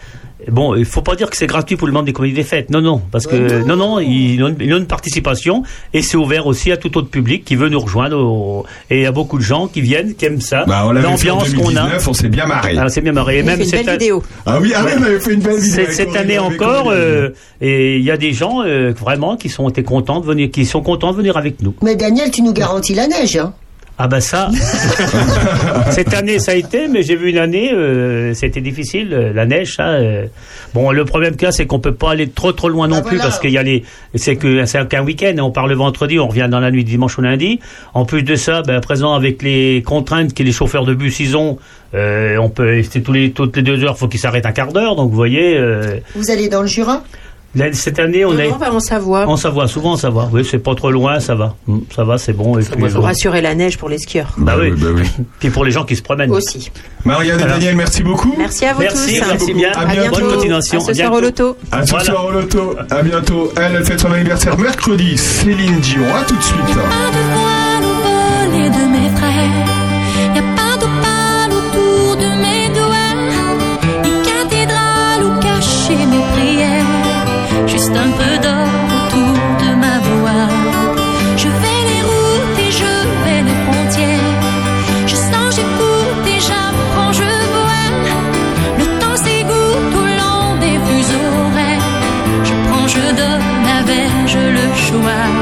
Bon, il faut pas dire que c'est gratuit pour le membre du comité des fêtes. Non, non, parce que non, non, ils ont, ils ont une participation et c'est ouvert aussi à tout autre public qui veut nous rejoindre. au- Et il y a beaucoup de gens qui viennent, qui aiment ça. Bah, L'ambiance qu'on a. 2019, on s'est bien marré. Ah, c'est bien marré. Et même fait une belle vidéo. Ah oui, ah oui, on avait fait une belle vidéo. cette, année encore, euh, et il y a des gens euh, vraiment qui sont été contents de venir, qui sont contents de venir avec nous. Mais Daniel, tu nous garantis la neige. Hein Ah bah ça, <laughs> cette année ça a été, mais j'ai vu une année, euh, c'était difficile, euh, la neige, ça. euh. Bon, le problème qu'il y a, c'est qu'on peut pas aller trop trop loin non Ah, plus voilà. parce qu'il y a les, c'est que c'est qu'un week-end, on part le vendredi, on revient dans la nuit de dimanche au lundi. En plus de ça, ben, à présent avec les contraintes que les chauffeurs de bus ils ont, euh, on peut, c'est tous les toutes les deux heures, faut qu'ils s'arrêtent un quart d'heure, donc vous voyez. euh, Vous allez dans le Jura? Cette année, on Non, est non, bah, en Savoie. en Savoie, souvent en Savoie. Oui, c'est pas trop loin, ça va. Mm, Ça va, c'est bon. Et puis, Pour bon. rassurer la neige pour les skieurs. Bah oui. bah oui. <laughs> Puis pour les gens qui se promènent. Aussi. Marianne et. Daniel, merci beaucoup. Merci à vous Merci, tous. merci bien. À bientôt. Bonne continuation. À ce À soir bientôt. au loto. À ce Voilà. soir au loto. À bientôt. Elle, elle fête son anniversaire mercredi. Céline Dion. À tout de suite. Pas de voile au volet de mes frères. Y a pas le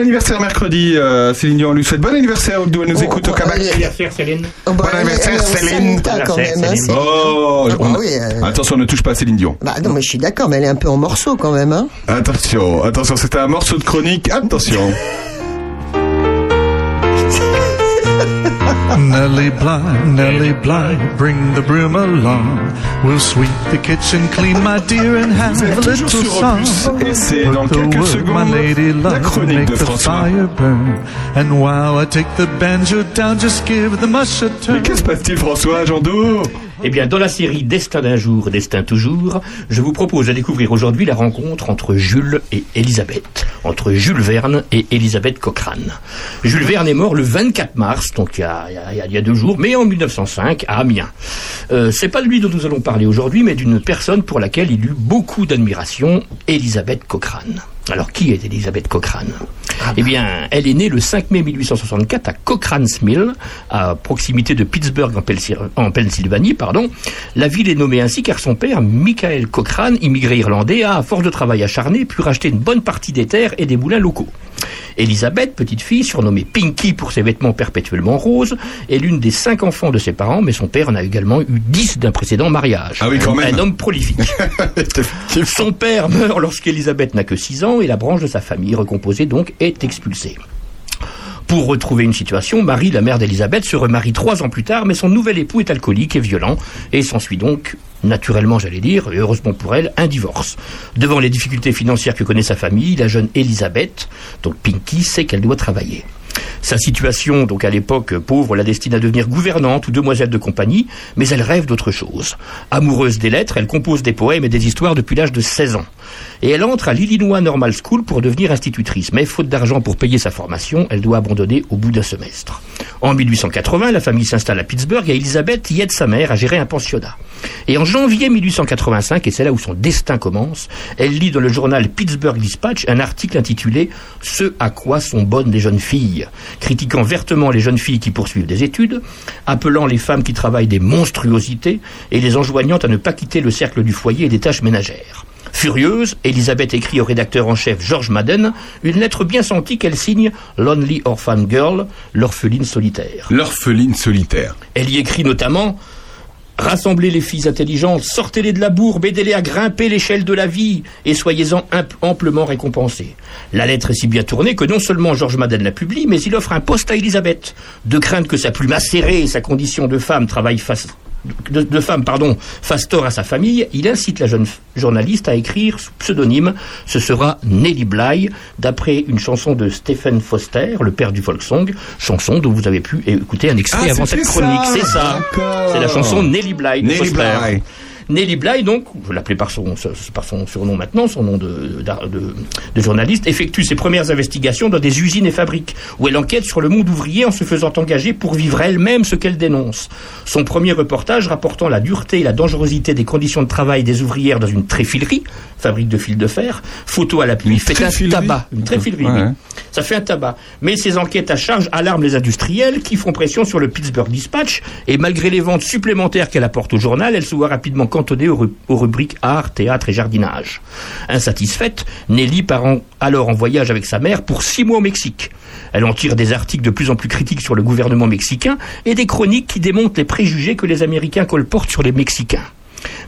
anniversaire mercredi. Euh, Céline Dion, on lui souhaite bon anniversaire d'où elle nous écoute au. Anniversaire, Céline. Oh, bah, Bon anniversaire, Céline. Même, hein, c'est- Oh, Ah bah euh. attention, ne touche pas à Céline Dion. Bah non, mais je suis d'accord, mais elle est un peu en morceaux quand même. Hein. Attention, attention, c'était un morceau de chronique. Attention. <laughs> Nellie Bly, Nelly Bly, bring the broom along. We'll sweep the kitchen clean, my dear, and have a little song. et c'est dans Put the quelques wood, secondes my lady la love, chronique de the François. fire burn. And while I take the banjo down, just give the mush a Mais turn. qu'est-ce qui se passe-t-il, François, Jean d'eau Eh bien, dans la série Destin d'un jour, Destin toujours, je vous propose de découvrir aujourd'hui la rencontre entre Jules et Elisabeth, entre Jules Verne et Elisabeth Cochrane. Jules Verne est mort le 24 mars, donc il y a, deux jours, mais en 1905 à Amiens. Euh, c'est pas de lui dont nous allons parler aujourd'hui, mais d'une personne pour laquelle il eut beaucoup d'admiration, Elisabeth Cochrane. Alors, qui est Elisabeth Cochrane? Eh bien, elle est née le 5 mai 1864 à Cochrane's Mill, à proximité de Pittsburgh en, Pennsylvanie. Pardon. La ville est nommée ainsi car son père, Michael Cochrane, immigré irlandais, a, à force de travail acharné, pu racheter une bonne partie des terres et des moulins locaux. Elisabeth, petite fille, surnommée Pinky pour ses vêtements perpétuellement roses, est l'une des cinq enfants de ses parents, mais son père en a également eu dix d'un précédent mariage. Ah oui, quand Un- même. Un homme prolifique. <laughs> Son père meurt lorsqu'Elisabeth n'a que 6 ans et la branche de sa famille recomposée donc est expulsée. Pour retrouver une situation, Marie, la mère d'Elisabeth, se remarie trois ans plus tard, mais son nouvel époux est alcoolique et violent, et s'ensuit donc, naturellement j'allais dire, et heureusement pour elle, un divorce. Devant les difficultés financières que connaît sa famille, la jeune Elisabeth, donc Pinky, sait qu'elle doit travailler. Sa situation, donc à l'époque pauvre, la destine à devenir gouvernante ou demoiselle de compagnie, mais elle rêve d'autre chose. Amoureuse des lettres, elle compose des poèmes et des histoires depuis l'âge de 16 ans. Et elle entre à l'Illinois Normal School pour devenir institutrice. Mais faute d'argent pour payer sa formation, elle doit abandonner au bout d'un semestre. En 1880, la famille s'installe à Pittsburgh et Elizabeth y aide sa mère à gérer un pensionnat. Et en janvier 1885, et c'est là où son destin commence, elle lit dans le journal Pittsburgh Dispatch un article intitulé Ce à quoi sont bonnes les jeunes filles, critiquant vertement les jeunes filles qui poursuivent des études, appelant les femmes qui travaillent des monstruosités et les enjoignant à ne pas quitter le cercle du foyer et des tâches ménagères. Furieuse, Elisabeth écrit au rédacteur en chef George Madden une lettre bien sentie qu'elle signe Lonely Orphan Girl, l'orpheline solitaire. L'orpheline solitaire. Elle y écrit notamment Rassemblez les filles intelligentes, sortez-les de la bourbe, aidez-les à grimper l'échelle de la vie et soyez-en amplement récompensés. La lettre est si bien tournée que non seulement George Madden la publie, mais il offre un poste à Elisabeth, de crainte que sa plume acérée et sa condition de femme travaillent face de, de femme, pardon, fasse tort à sa famille, il incite la jeune journaliste à écrire sous pseudonyme. Ce sera Nelly Bly, d'après une chanson de Stephen Foster, le père du folk song, chanson dont vous avez pu écouter un extrait Ah, avant cette chronique. C'est ça. C'est la chanson Nelly Bly. de Nelly Foster. Bly. Nelly Bly, donc, je l'appelais par son, par son surnom maintenant, son nom de, d'ar- de- de journaliste, effectue ses premières investigations dans des usines et fabriques, où elle enquête sur le monde ouvrier en se faisant engager pour vivre elle-même ce qu'elle dénonce. Son premier reportage rapportant la dureté et la dangerosité des conditions de travail des ouvrières dans une tréfilerie, fabrique de fil de fer, photo à l'appui, fait un tabac, une tréfilerie, oui. Ouais. Ça fait un tabac. Mais ces enquêtes à charge alarment les industriels qui font pression sur le Pittsburgh Dispatch et malgré les ventes supplémentaires qu'elle apporte au journal, elle se voit rapidement aux, ru- aux rubriques art, théâtre et jardinage. Insatisfaite, Nelly part alors en voyage avec sa mère pour six mois au Mexique. Elle en tire des articles de plus en plus critiques sur le gouvernement mexicain et des chroniques qui démontrent les préjugés que les Américains colportent sur les Mexicains.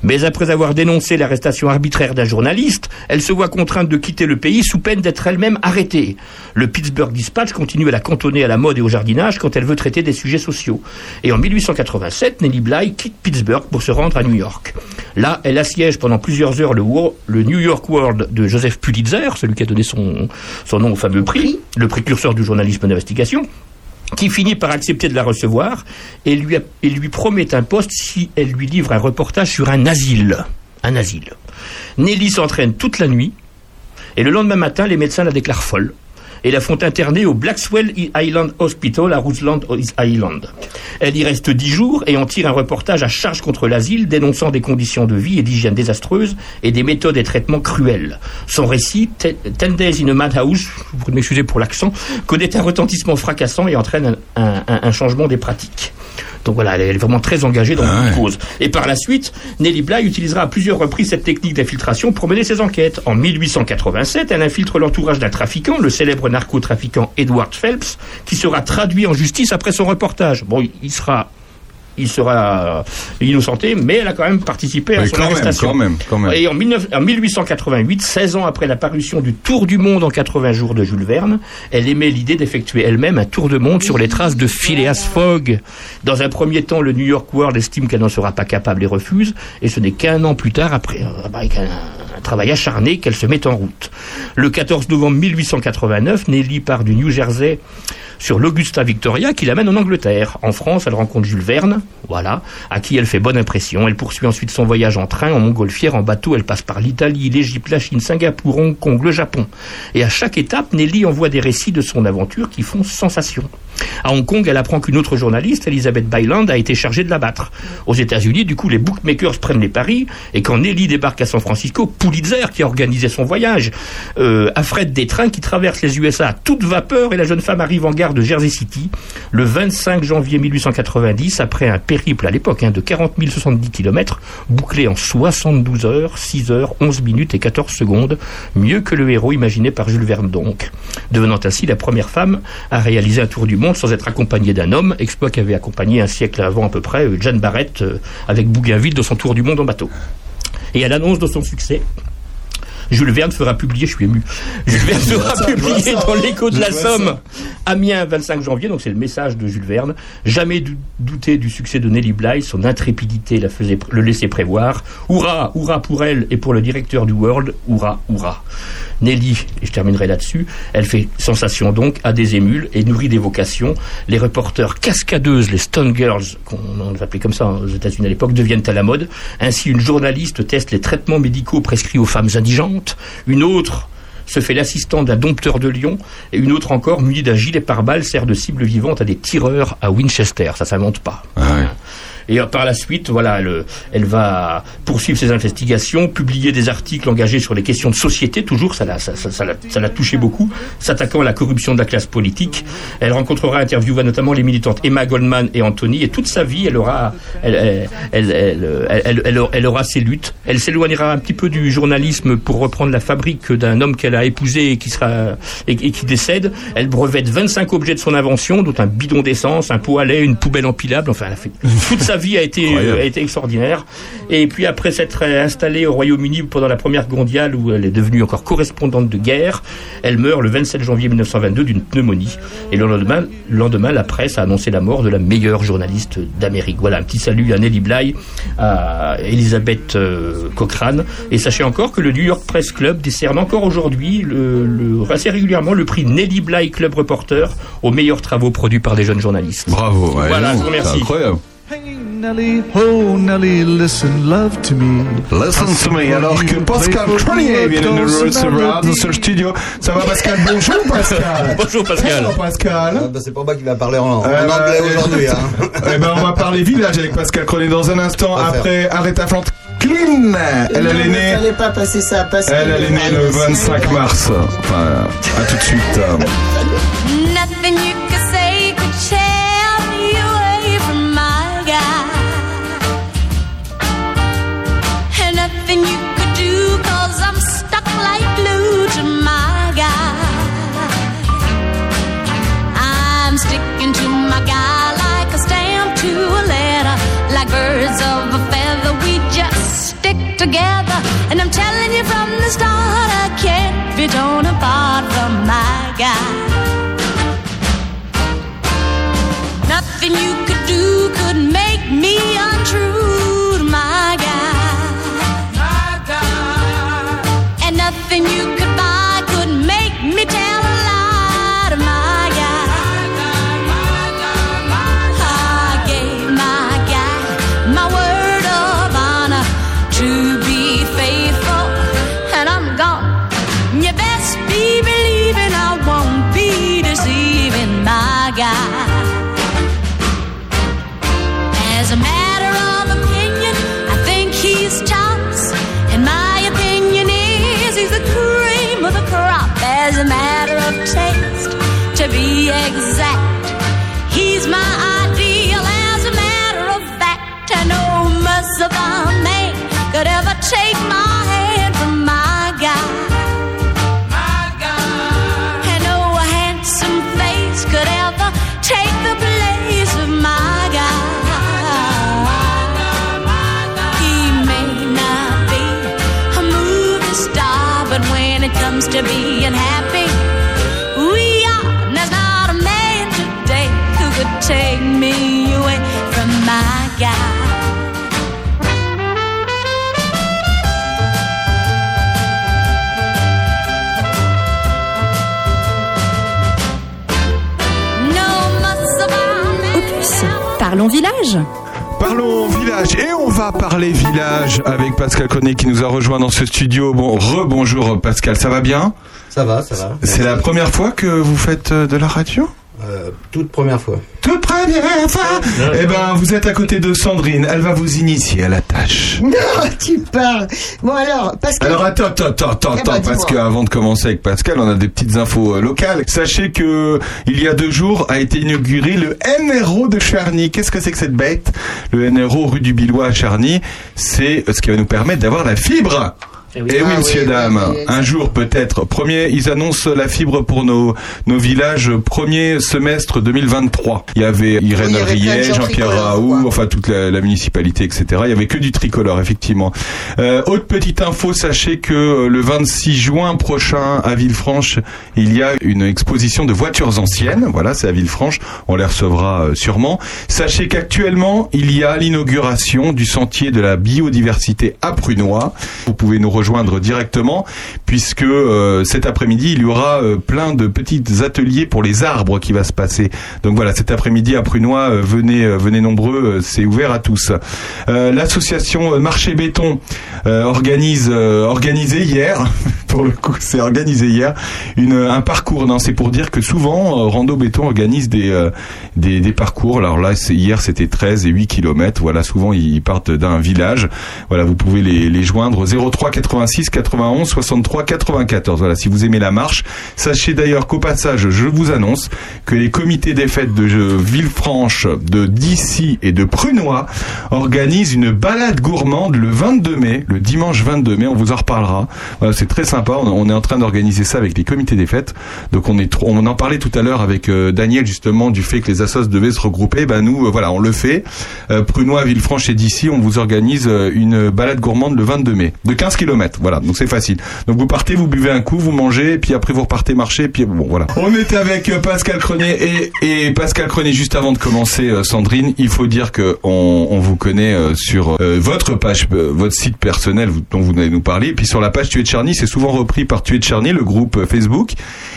Mais après avoir dénoncé l'arrestation arbitraire d'un journaliste, elle se voit contrainte de quitter le pays sous peine d'être elle-même arrêtée. Le Pittsburgh Dispatch continue à la cantonner à la mode et au jardinage quand elle veut traiter des sujets sociaux. Et en 1887, Nellie Bly quitte Pittsburgh pour se rendre à New York. Là, elle assiège pendant plusieurs heures le, New York World de Joseph Pulitzer, celui qui a donné son, son nom au fameux prix, le précurseur du journalisme d'investigation qui finit par accepter de la recevoir et lui, promet un poste si elle lui livre un reportage sur. Un asile. Nelly s'entraîne toute la nuit et le lendemain matin, les médecins la déclarent folle et la font interner au Blackswell Island Hospital à Roseland Island. Elle y reste dix jours et en tire un reportage à charge contre l'asile dénonçant des conditions de vie et d'hygiène désastreuses et des méthodes et traitements cruels. Son récit, Te- Ten Days in a Madhouse, vous m'excusez pour l'accent, connaît un retentissement fracassant et entraîne un changement des pratiques. Donc voilà, elle est vraiment très engagée dans la cause. Et par la suite, Nelly Bly utilisera à plusieurs reprises cette technique d'infiltration pour mener ses enquêtes. En 1887, elle infiltre l'entourage d'un trafiquant, le célèbre narcotrafiquant Edward Phelps, qui sera traduit en justice après son reportage. Bon, il sera il sera innocenté, mais elle a quand même participé à son quand même, arrestation. quand même, quand même. Et en, 19 en 1888, 16 ans après la parution du Tour du monde en 80 jours de Jules Verne, elle émet l'idée d'effectuer elle-même un tour de monde sur les traces de Phileas Fogg. Dans un premier temps, le New York World estime qu'elle n'en sera pas capable et refuse, et ce n'est qu'un an plus tard, après euh, avec un, un travail acharné, qu'elle se met en route. Le 14 novembre 1889, Nelly part du New Jersey sur l'Augusta Victoria qui l'amène en Angleterre. En France, elle rencontre Jules Verne, voilà, à qui elle fait bonne impression. Elle poursuit ensuite son voyage en train, en montgolfière, en bateau. Elle passe par l'Italie, l'Égypte, la Chine, Singapour, Hong Kong, le Japon. Et à chaque étape, Nelly envoie des récits de son aventure qui font sensation. À Hong Kong, elle apprend qu'une autre journaliste, Elizabeth Byland, a été chargée de la battre. Aux États-Unis, du coup, les bookmakers prennent les paris. Et quand Nelly débarque à San Francisco, Pulitzer, qui a organisé son voyage, euh, affrète des trains qui traversent les USA à toute vapeur et la jeune femme arrive en gare de Jersey City le 25 janvier 1890 après un périple à l'époque hein, de 40 070 km bouclé en 72 heures, 6 heures, 11 minutes et 14 secondes, mieux que le héros imaginé par Jules Verne donc, devenant ainsi la première femme à réaliser un tour du monde sans être accompagnée d'un homme, exploit qu'avait accompagné un siècle avant à peu près Jane Barrett euh, avec Bougainville dans son tour du monde en bateau. Et à l'annonce de son succès, Jules Verne fera publier, je suis ému, Jules Verne fera publier dans l'écho de la Somme. Amiens, 25 janvier, donc c'est le message de Jules Verne. Jamais dou- douter du succès de Nelly Bly, son intrépidité la faisait, le laissait prévoir. Hurrah, hurrah pour elle et pour le directeur du World, hurrah, hurrah. Nelly, et je terminerai là-dessus, elle fait sensation donc, a des émules et nourrit des vocations. Les reporters cascadeuses, les Stone Girls, qu'on appelait comme ça aux États-Unis à l'époque, deviennent à la mode. Ainsi, une journaliste teste les traitements médicaux prescrits aux femmes indigentes. Une autre se fait l'assistant d'un dompteur de lion, et une autre encore, munie d'un gilet pare-balles, sert de cible vivante à des tireurs à Winchester. Ça s'invente pas. Et euh, par la suite, voilà, elle, elle va poursuivre ses investigations, publier des articles engagés sur les questions de société, toujours, ça l'a, ça, ça- ça l'a, touché beaucoup, s'attaquant à la corruption de la classe politique. Elle rencontrera, interviewera notamment les militantes Emma Goldman et Anthony, et toute sa vie, elle aura, elle, elle, elle, elle, elle- elle- elle aura ses luttes. Elle s'éloignera un petit peu du journalisme pour reprendre la fabrique d'un homme qu'elle a épousé et qui sera, et, et qui décède. Elle brevette 25 objets de son invention, dont un bidon d'essence, un pot à lait, une poubelle empilable, enfin, elle a fait <laughs> toute sa vie a été, Incroyable. a été extraordinaire. Et puis après s'être euh, installée au Royaume-Uni pendant la Première Guerre mondiale, où elle est devenue encore correspondante de guerre, elle meurt le 27 janvier 1922 d'une pneumonie. Et le lendemain, le lendemain, la presse a annoncé la mort de la meilleure journaliste d'Amérique. Voilà, un petit salut à Nelly Bly, à Elisabeth euh, Cochrane. Et sachez encore que le New York Press Club décerne encore aujourd'hui, le, le- assez régulièrement, le prix Nelly Bly Club Reporter aux meilleurs travaux produits par des jeunes journalistes. Bravo, ouais, voilà, je vous remercie. c'est incroyable. Nelly, oh Nelly, listen, love to me. Listen to me, alors que Pascal Cronier vient de nous recevoir dans ce studio. Ça va Pascal? <laughs> Bonjour Pascal Bonjour Pascal Hello Pascal Ah, bah, c'est pas moi qui va parler en, en Euh, anglais euh, aujourd'hui. Hein. <laughs> Eh ben on va parler village avec Pascal Cronier dans un instant après Aretha Franklin. Elle, elle est ne née, pas passer ça à Pascal. elle est née le 25 mars. Enfin, à tout de suite. Nothing you together. And I'm telling you from the start, I can't be torn apart from my guy. Nothing you could do could make me untrue taste, to be exact, he's my ideal. As a matter of fact, I know merciful man could ever take my hand from my guy. And no handsome face could ever take the place of my guy. He may not be a movie star, but when it comes to being Opus, parlons village. Parlons village et on va parler village avec Pascal Cronier qui nous a rejoint dans ce studio. Bon, rebonjour Pascal, ça va bien? Ça va, ça va. C'est la première fois que vous faites euh, de la radio? Euh, toute première fois. Toute première fois Eh ben, vous êtes à côté de Sandrine, elle va vous initier à la tâche. <laughs> Non, tu parles. Bon alors, Pascal. Alors attends, attends, attends, attends, Eh ben, parce qu'avant de commencer avec Pascal, on a des petites infos euh, locales. Sachez que il y a deux jours a été inauguré le NRO de Charny. Qu'est-ce que c'est que cette bête? Le NRO rue du Billois à Charny, c'est euh, ce qui va nous permettre d'avoir la fibre. Eh oui, monsieur, dame. Un jour, peut-être. Premier, ils annoncent la fibre pour nos, nos villages, premier semestre 2023. Il y avait Irène Oui, Riet, Jean-Pierre Raoult, enfin toute la, la municipalité, etc. Il y avait que du tricolore, effectivement. Euh, autre petite info, sachez que euh, le 26 juin prochain, à Villefranche, il y a une exposition de voitures anciennes. Voilà, c'est à Villefranche. On les recevra euh, sûrement. Sachez qu'actuellement, il y a l'inauguration du sentier de la biodiversité à Prunois. Vous pouvez nous rejoindre directement puisque euh, cet après-midi, il y aura euh, plein de petits ateliers pour les arbres qui va se passer. Donc voilà, cet après-midi à Prunois, euh, venez venez nombreux, c'est ouvert à tous. L'association Marché Béton organise organisé hier <laughs> pour le coup, c'est organisé hier une un parcours. Non, c'est pour dire que souvent euh, Rando Béton organise des euh, des, des parcours. Alors là, hier c'était 13 et 8 kilomètres. Voilà, souvent ils partent d'un village. Voilà, vous pouvez les, les joindre au 03 86 91 63 94. Voilà, si vous aimez la marche. Sachez d'ailleurs qu'au passage, je vous annonce que les comités des fêtes de Villefranche, de Dissy et de Prunois organisent une balade gourmande le 22 mai, le dimanche 22 mai. On vous en reparlera. Voilà, c'est très sympa. On, est en train d'organiser ça avec les comités des fêtes. Donc on est on en parlait tout à l'heure avec euh, Daniel justement du fait que les assos devaient se regrouper. Ben nous, euh, voilà, on le fait. Euh, Prunois, Villefranche et d'ici, on vous organise une balade gourmande le 22 mai de 15 km. Voilà, donc c'est facile. Donc vous partez, vous buvez un coup, vous mangez, puis après vous repartez marcher, puis bon voilà. On était avec Pascal Cronier et, Pascal Cronier juste avant de commencer, Sandrine, il faut dire que on, vous connaît sur votre page, votre site personnel dont vous allez nous parler, puis sur la page Tuer de Charny, c'est souvent repris par de Charny, le groupe euh, Facebook,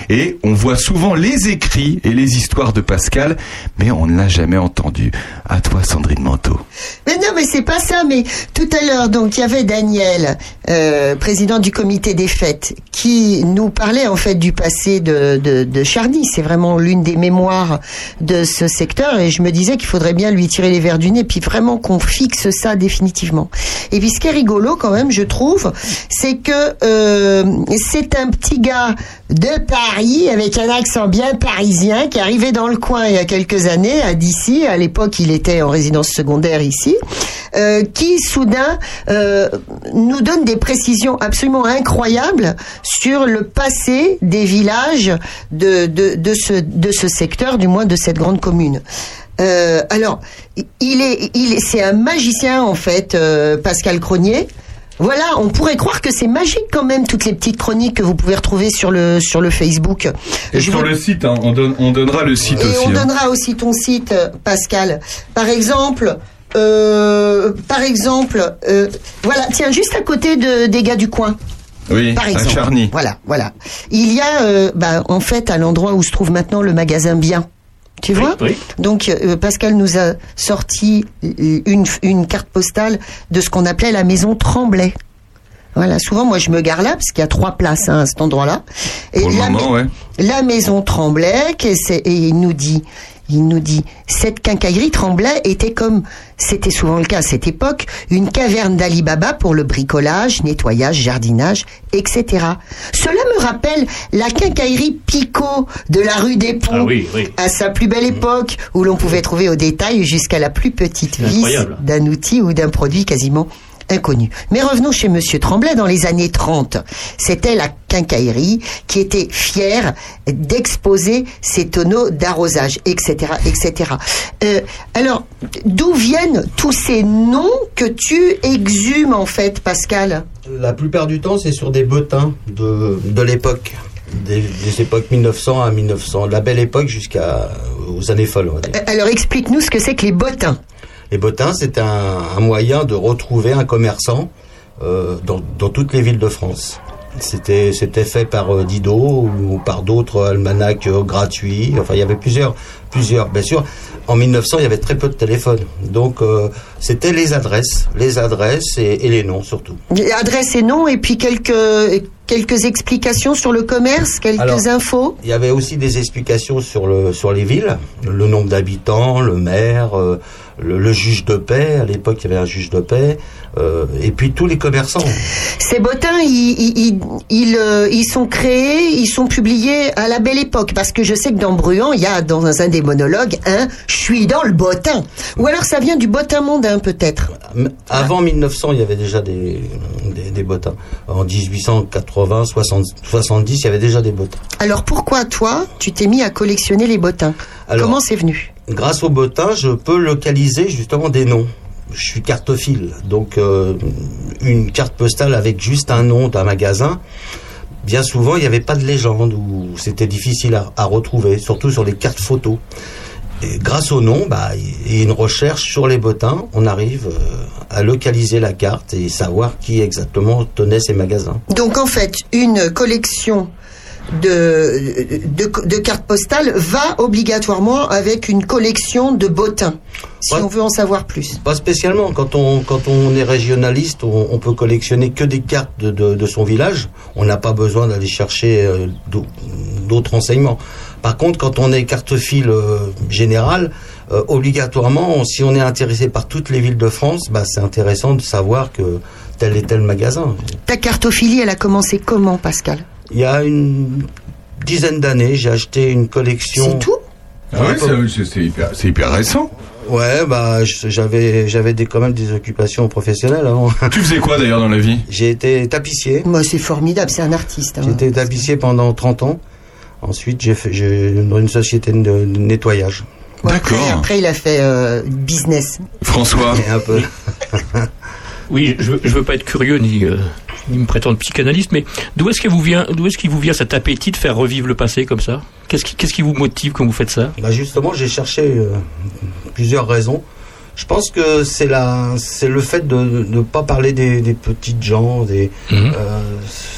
et on voit souvent les écrits et les histoires de Pascal, mais on ne l'a jamais entendu. À toi, Sandrine Manteau. Mais non, mais c'est pas ça. Mais tout à l'heure, donc il y avait Daniel, euh, président du comité des fêtes, qui nous parlait en fait du passé de, de, de Charny. C'est vraiment l'une des mémoires de ce secteur, et je me disais qu'il faudrait bien lui tirer les verres du nez, puis vraiment qu'on fixe ça définitivement. Et puis ce qui est rigolo quand même, je trouve, c'est que euh, c'est un petit gars de Paris avec un accent bien parisien qui est arrivé dans le coin il y a quelques années à d'ici. À l'époque, il était en résidence secondaire ici, euh, qui soudain euh, nous donne des précisions absolument incroyables sur le passé des villages de, de, ce, de ce secteur, du moins de cette grande commune. Euh, alors, il est, il est, c'est un magicien en fait, euh, Pascal Cronier. Voilà, on pourrait croire que c'est magique quand même toutes les petites chroniques que vous pouvez retrouver sur le sur le Facebook. Et Je sur vous- le site, hein, on, donne- on donnera le site et aussi. on hein. donnera aussi ton site, euh, Pascal. Par exemple, euh, par exemple, euh, voilà, tiens, juste à côté de, des gars du coin. Oui, Par à exemple. Charny. Voilà, voilà. Il y a, euh, bah, en fait, à l'endroit où se trouve maintenant le magasin Bien. Tu vois Donc euh, Pascal nous a sorti euh, une, une carte postale de ce qu'on appelait la maison Tremblay. Voilà, souvent moi je me gare là parce qu'il y a trois places hein, à cet endroit-là. Et Pour le la, moment, ouais. la maison Tremblay, et il nous dit, il nous dit, cette quincaillerie Tremblay était comme, c'était souvent le cas à cette époque, une caverne d'Ali Baba pour le bricolage, nettoyage, jardinage, etc. Cela me rappelle la quincaillerie Picot de la rue des Ponts, Ah oui, oui. à sa plus belle époque, où l'on pouvait trouver au détail jusqu'à la plus petite vis d'un outil ou d'un produit quasiment inconnu. Mais revenons chez Monsieur Tremblay dans les années 30. C'était la quincaillerie qui était fière d'exposer ses tonneaux d'arrosage, etc., etc. Euh, alors, d'où viennent tous ces noms que tu exhumes en fait, Pascal? La plupart du temps, c'est sur des bottins de, de l'époque. Des, des époques 1900 à 1900. De la belle époque jusqu'à aux années folles, on va dire. Euh, Alors, explique-nous ce que c'est que les bottins. Les bottins, c'est un, un moyen de retrouver un commerçant euh, dans, dans toutes les villes de France. C'était c'était fait par euh, Didot ou par d'autres almanachs euh, gratuits. Enfin, il y avait plusieurs plusieurs. Bien sûr, en 1900, il y avait très peu de téléphones. Donc, euh, c'était les adresses, les adresses et, et les noms surtout. Adresse et nom, et puis quelques, quelques explications sur le commerce, quelques Alors, infos. Il y avait aussi des explications sur le sur les villes, le nombre d'habitants, le maire, le, le juge de paix. À l'époque, il y avait un juge de paix, euh, et puis tous les commerçants. Ces bottins, ils, ils, ils, ils, euh, ils sont créés, ils sont publiés à la belle époque, parce que je sais que dans Bruant, il y a dans un des monologues un « je suis dans le bottin ». Ou alors ça vient du bottin mondain peut-être. Avant 1900, il y avait déjà des, des, des bottins. En 1880, 60, 70, il y avait déjà des bottins. Alors pourquoi toi, tu t'es mis à collectionner les bottins? Alors- Comment c'est venu? Grâce aux bottins, je peux localiser justement des noms. Je suis cartophile, donc euh, une carte postale avec juste un nom d'un magasin. Bien souvent, il n'y avait pas de légende ou c'était difficile à, retrouver, surtout sur les cartes photos. Grâce au nom bah, et une recherche sur les bottins, on arrive euh, à localiser la carte et savoir qui exactement tenait ces magasins. Donc en fait, une collection de, de, de cartes postales va obligatoirement avec une collection de bottins, si Ouais. on veut en savoir plus. Pas spécialement. Quand on, quand on est régionaliste, on, on peut collectionner que des cartes de, de, de son village. On n'a pas besoin d'aller chercher euh, d'au- d'autres renseignements. Par contre, quand on est cartophile euh, général, euh, obligatoirement, si on est intéressé par toutes les villes de France, bah, c'est intéressant de savoir que tel et tel magasin. Ta cartophilie, elle a commencé comment, Pascal? Il y a une dizaine d'années, j'ai acheté une collection. C'est tout? Ah ouais, c'est- c'est hyper, c'est hyper récent. Ouais, bah j'avais j'avais des quand même des occupations professionnelles avant. <laughs> Tu faisais quoi d'ailleurs dans la vie? J'ai été tapissier. Moi, c'est formidable, c'est un artiste. hein. J'ai été tapissier pendant 30 ans. Ensuite, j'ai fait j'ai dans une société de, de nettoyage. Bon, après, après, il a fait euh, business. François. un peu. <laughs> Oui, je, je veux pas être curieux ni, euh, ni me prétendre psychanalyste, mais d'où est-ce que vous vient, est-ce qu'il vous vient cet appétit de faire revivre le passé comme ça? Qu'est-ce qui, vous motive quand vous faites ça? Bah justement, j'ai cherché euh, plusieurs raisons. Je pense que c'est le fait de ne pas parler des, des petites gens, des, Mhm. euh,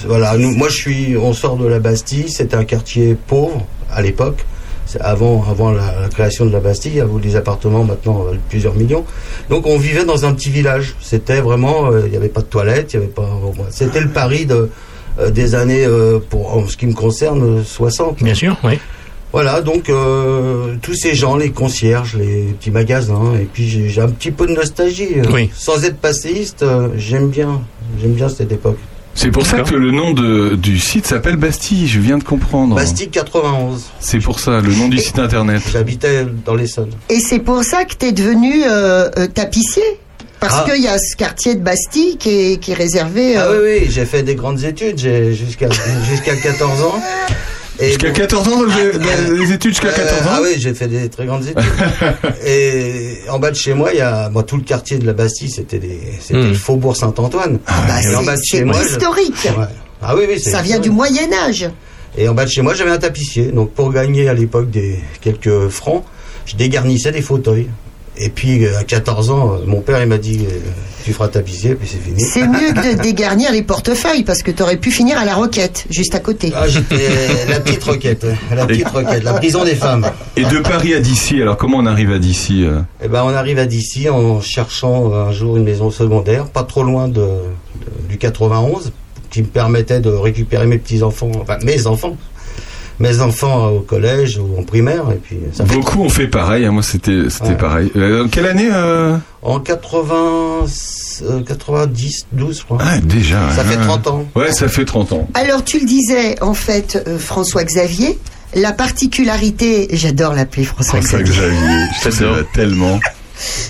voilà. Nous, moi, je suis, on sort de la Bastille. C'était un quartier pauvre à l'époque. Avant, avant la, la création de la Bastille, avant des appartements maintenant euh, plusieurs millions. Donc, on vivait dans un petit village. C'était vraiment, euh, il n'y avait pas de toilettes, il y avait pas. C'était le Paris de, euh, des années, euh, pour en ce qui me concerne, euh, 60. Bien sûr, oui. Voilà, donc euh, tous ces gens, les concierges, les petits magasins, et puis j'ai j'ai un petit peu de nostalgie. euh, Oui. Sans être passéiste, euh, j'aime bien, j'aime bien cette époque. C'est pour ça que le nom de, du site s'appelle Bastille, je viens de comprendre. Bastille 91. C'est pour ça, le nom du site internet. J'habitais dans l'Essonne. Et c'est pour ça que tu es devenu euh, euh, tapissier? Parce Ah. qu'il y a ce quartier de Bastille qui est, qui est réservé. Ah euh, oui, oui, j'ai fait des grandes études, j'ai jusqu'à jusqu'à 14 ans. Et Jusqu'à bon- 14 ans, des <laughs> études jusqu'à 14 ans Ah oui, j'ai fait des très grandes études. <laughs> et en bas de chez moi, il y a moi tout le quartier de la Bastille, c'était des c'était Hmm. le faubourg Saint-Antoine. bah, et en c'est- historique. Ouais. Ah oui, oui, c'est Ça vient du Moyen Âge. Et en bas de chez moi, j'avais un tapissier. Donc pour gagner à l'époque des quelques francs, je dégarnissais des fauteuils. Et puis euh, à 14 ans, euh, mon père il m'a dit euh, tu feras tapissier, puis c'est fini. C'est mieux que de <laughs> dégarnir les portefeuilles parce que tu aurais pu finir à la roquette, juste à côté. Ah, j'étais la petite roquette, ouais. la petite roquette, la prison des femmes. Et de Paris à d'ici, alors comment on arrive à d'ici Et ben on arrive à d'ici en cherchant un jour une maison secondaire, pas trop loin de, de- du 91, qui me permettait de récupérer mes petits enfants, enfin mes enfants, mes enfants au collège ou en primaire. Et puis ça fait Beaucoup ont fait pareil, hein, moi c'était c'était Ouais. pareil. Euh, en quelle année euh En 80, euh, 90, 12, je crois. Ah, déjà. Ça fait ouais. 30 ans. Ouais, ça fait 30 ans. Alors tu le disais, en fait, euh, François Xavier, la particularité, j'adore l'appeler François François Xavier. Xavier, ça ça va tellement.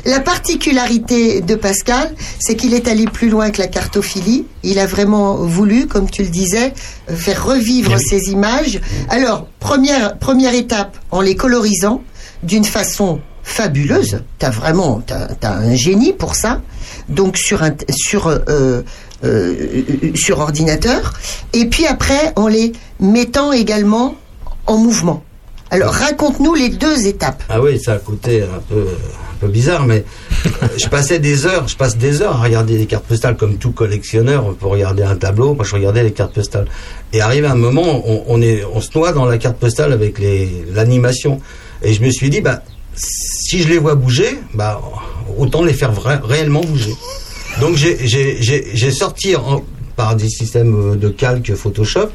La particularité de Pascal, c'est qu'il est allé plus loin que la cartophilie. Il a vraiment voulu, comme tu le disais, faire revivre ces images. Alors, première, première étape, en les colorisant d'une façon fabuleuse. T'as vraiment, t'as, un génie pour ça. Donc sur un, sur euh, euh, sur ordinateur. Et puis après, en les mettant également en mouvement. Alors raconte-nous les deux étapes. Ah oui, ça a coûté un peu, un peu bizarre, mais euh, je passais des heures, je passe des heures à regarder les cartes postales comme tout collectionneur pour regarder un tableau. Moi, je regardais les cartes postales. Et arrive un moment, on, on est, on se noie dans la carte postale avec l'animation. Et je me suis dit, bah, si je les vois bouger, bah, autant les faire réellement bouger. Donc j'ai sorti en- par des systèmes euh, de calque Photoshop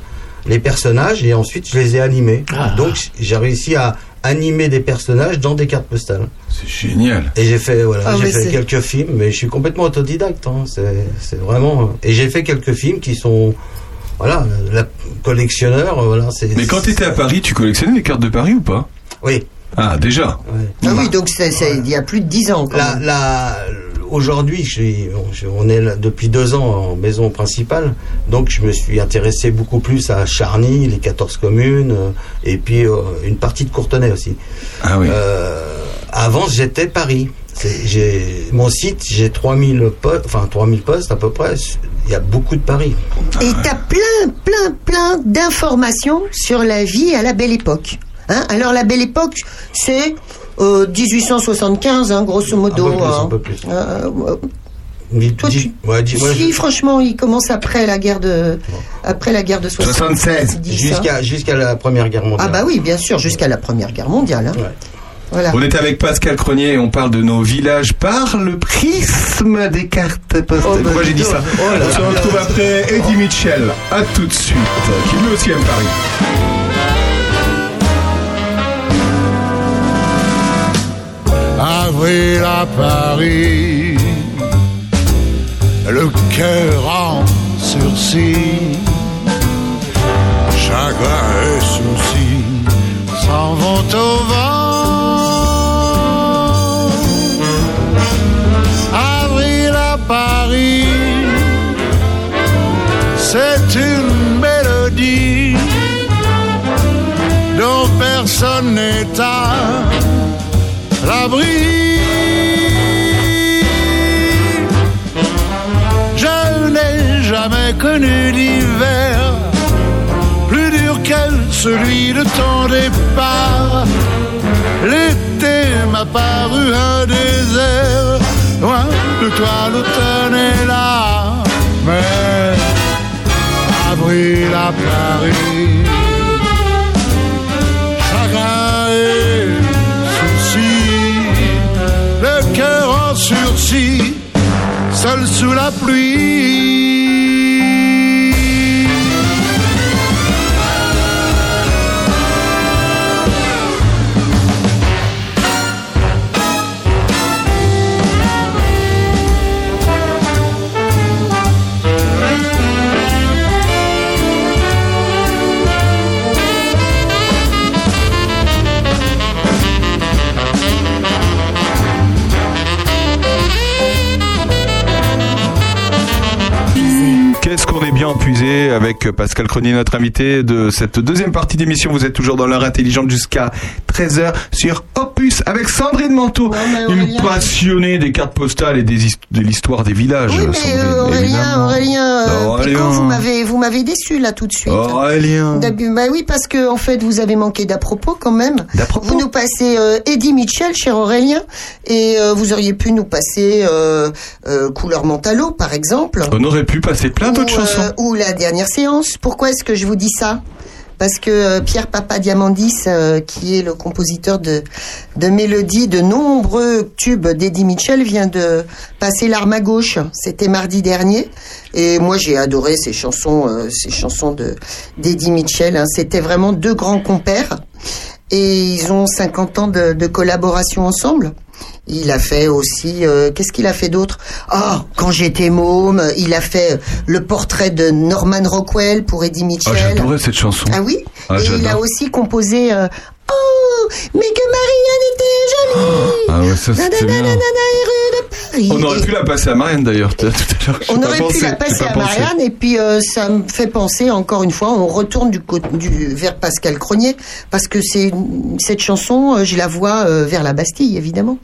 les personnages et ensuite je les ai animés. Donc j'ai réussi à animer des personnages dans des cartes postales. C'est génial. Et j'ai fait voilà, Ah, j'ai fait quelques films, mais je suis complètement autodidacte. hein. C'est c'est vraiment. Et j'ai fait quelques films qui sont voilà, la collectionneur. Voilà, c'est. Mais quand tu étais à Paris, tu collectionnais les cartes de Paris ou pas? Oui. Ah, déjà. Ah oui, donc c'est, c'est- il y a plus de dix ans. quand La, même. la, aujourd'hui, on est là depuis deux ans en maison principale, donc je me suis intéressé beaucoup plus à Charny, les 14 communes, euh, et puis euh, une partie de Courtenay aussi. Ah oui. Euh, avant, j'étais Paris. J'ai mon site, j'ai 3000 postes, enfin 3000 postes à peu près. Il y a beaucoup de Paris. Et t'as plein, plein, plein d'informations sur la vie à la belle époque. Hein? Alors la belle époque, c'est euh, 1875, hein, grosso modo. Un peu plus, hein. un peu plus. Euh, euh, Toi, dis- ouais, si, je- franchement, il commence après la guerre de, après la guerre de 76. Dis ça. Jusqu'à la Première Guerre mondiale. Ah bah oui, bien sûr, jusqu'à la Première Guerre mondiale. hein. Voilà. On est avec Pascal Cronier et on parle de nos villages par le prisme des cartes postales. Oh, bah, Pourquoi j'ai dit dis ça. Oh là On se là. retrouve après Eddie Mitchell. À tout de suite. Qui lui aussi aime Paris. Avril à Paris, le cœur en sursis, chagrin et soucis s'en vont au vent. Avril à Paris, c'est une mélodie dont personne n'est à l'abri. Je n'ai jamais connu l'hiver plus dur que celui de ton départ. L'été m'a paru un désert, loin de toi l'automne est là. Mais avril à Paris, seul sous la avec Pascal Cronier, notre invité de cette deuxième partie d'émission. Vous êtes toujours dans l'heure intelligente jusqu'à 13h sur Avec Sandrine Manteau, une passionnée des cartes postales et des de l'histoire des villages. Oui, mais euh, Aurélien. Aurélien, euh, Aurélien. Pécan, vous m'avez, vous m'avez déçu là tout de suite. Aurélien. Bah oui, parce que en fait, vous avez manqué d'à propos quand même. Vous nous passez euh, Eddie Mitchell, cher Aurélien, et vous auriez pu nous passer Couleur Mentalo, par exemple. On aurait pu passer plein d'autres chansons. ou la dernière séance. Pourquoi est-ce que je vous dis ça? Parce que euh, Pierre Papa Diamandis, euh, qui est le compositeur de, de mélodies de nombreux tubes d'Eddie Mitchell, vient de passer l'arme à gauche. C'était mardi dernier. Et moi, j'ai adoré ces chansons, euh, ces chansons de d'Eddie Mitchell. hein. C'était vraiment deux grands compères. Et ils ont 50 ans de collaboration ensemble. Il a fait aussi, euh, qu'est-ce qu'il a fait d'autre? Ah, quand j'étais môme, il a fait le portrait de Norman Rockwell pour Eddie Ah, Mitchell. j'adorais cette chanson. Ah oui? Ah, Et il a aussi composé euh, Oh, mais que Marianne était jolie Ah ouais, ça c'était bien. Nanana, rue de Paris. On aurait pu la passer à Marianne d'ailleurs tout à l'heure. On aurait pensé, pu la passer pas à pensé. Marianne et puis euh, ça me fait penser encore une fois, on retourne du, côté du vers Pascal Cronier parce que c'est cette chanson, euh, je la vois euh, vers la Bastille évidemment.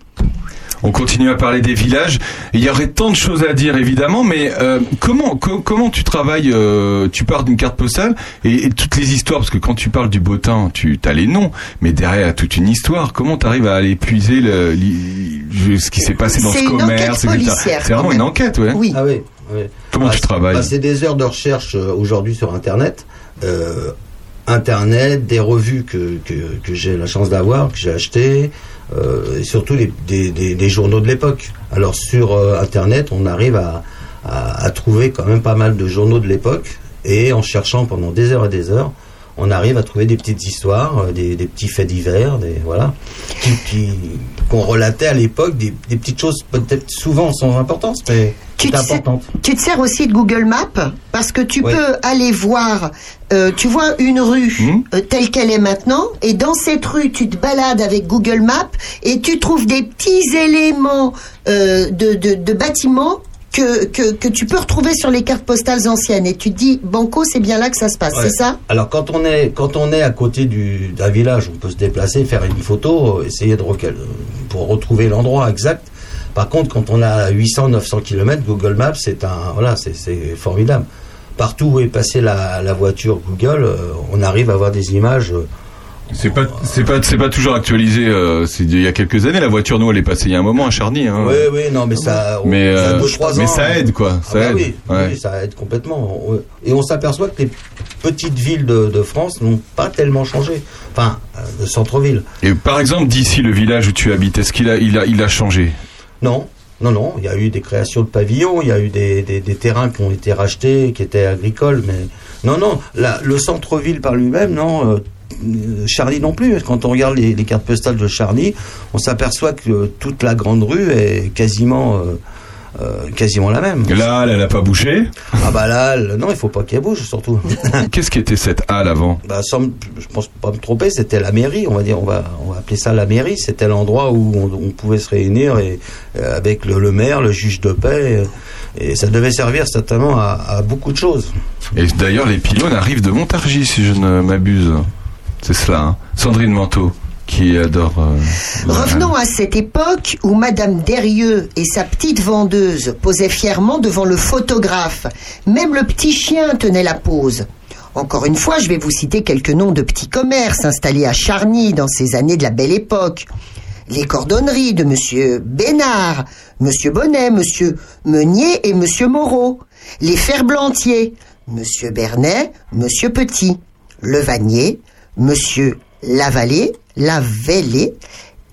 On continue à parler des villages. Il y aurait tant de choses à dire évidemment, mais euh, comment co- comment tu travailles euh, Tu pars d'une carte postale et, et toutes les histoires, parce que quand tu parles du bottin, tu as les noms, mais derrière il y a toute une histoire. Comment tu arrives à aller puiser le, li- ce qui s'est passé dans ce une commerce C'est vraiment une enquête, ouais. Oui. Ah oui. oui. Comment Bah, tu travailles bah, C'est des heures de recherche euh, aujourd'hui sur Internet. Euh, Internet, des revues que, que, que j'ai la chance d'avoir, que j'ai achetées, et surtout des, journaux de l'époque. Alors sur euh, Internet, on arrive à trouver quand même pas mal de journaux de l'époque, et en cherchant pendant des heures et des heures, on arrive à trouver des petites histoires, euh, des, des petits faits divers, des voilà, qu'on relatait à l'époque, des, des petites choses peut-être souvent sans importance, mais Tu te, importantes. tu te sers aussi de Google Maps parce que tu Ouais. peux aller voir, euh, tu vois une rue euh, telle qu'elle est maintenant et dans cette rue tu te balades avec Google Maps et tu trouves des petits éléments euh, de, de, de bâtiments que, que, que tu peux retrouver sur les cartes postales anciennes et tu te dis Banco c'est bien là que ça se passe, Ouais. c'est ça? Alors quand on est quand on est à côté du d'un village, on peut se déplacer, faire une photo, euh, essayer de pour retrouver l'endroit exact. Par contre, quand on a 800 900 km, Google Maps c'est un voilà, c'est formidable. Partout où est passée la, la voiture Google, euh, on arrive à avoir des images. Euh, C'est pas, c'est pas, c'est pas toujours actualisé. euh, c'est il y a quelques années. La voiture, nous, elle est passée il y a un moment à Charny. Hein. Oui, oui, non, mais ça. Mais, il y a euh, deux, trois mais ans, ça aide, quoi. Ah Ça bah aide. Oui, Ouais. oui, ça aide complètement. Et on s'aperçoit que les petites villes de, de France n'ont pas tellement changé. Enfin, euh, le centre-ville. Et par exemple, d'ici le village où tu habites, est-ce qu'il a, il a, il a changé? Non, non, non. Il y a eu des créations de pavillons, il y a eu des, des- des terrains qui ont été rachetés, qui étaient agricoles, mais non, non. La- le centre-ville par lui-même, non. euh, euh, Charny non plus. Quand on regarde les, les cartes postales de Charny, on s'aperçoit que toute la grande rue est quasiment, euh, euh, quasiment la même. Là, elle, elle a pas bougé. Ah bah là, le- non, il faut pas qu'elle bouge surtout. <laughs> Qu'est-ce qui était cette halle avant? Bah, sans, je pense pas me tromper, c'était la mairie, on va dire, on va, on va appeler ça la mairie. C'était l'endroit où on, on pouvait se réunir et, euh, avec le, le maire, le juge de paix, et ça devait servir certainement à, à beaucoup de choses. Et d'ailleurs, les pylônes arrivent de Montargis, si je ne m'abuse. C'est cela, hein. Sandrine Manteau, qui adore. euh, Revenons à cette époque où Madame Derieux et sa petite vendeuse posaient fièrement devant le photographe. Même le petit chien tenait la pose. Encore une fois, je vais vous citer quelques noms de petits commerces installés à Charny dans ces années de la belle époque. Les cordonneries de Monsieur Bénard, Monsieur Bonnet, Monsieur Meunier et Monsieur Moreau. Les ferblantiers, Monsieur Bernet, Monsieur Petit. Le Vanier, Monsieur Lavallée, Lavellé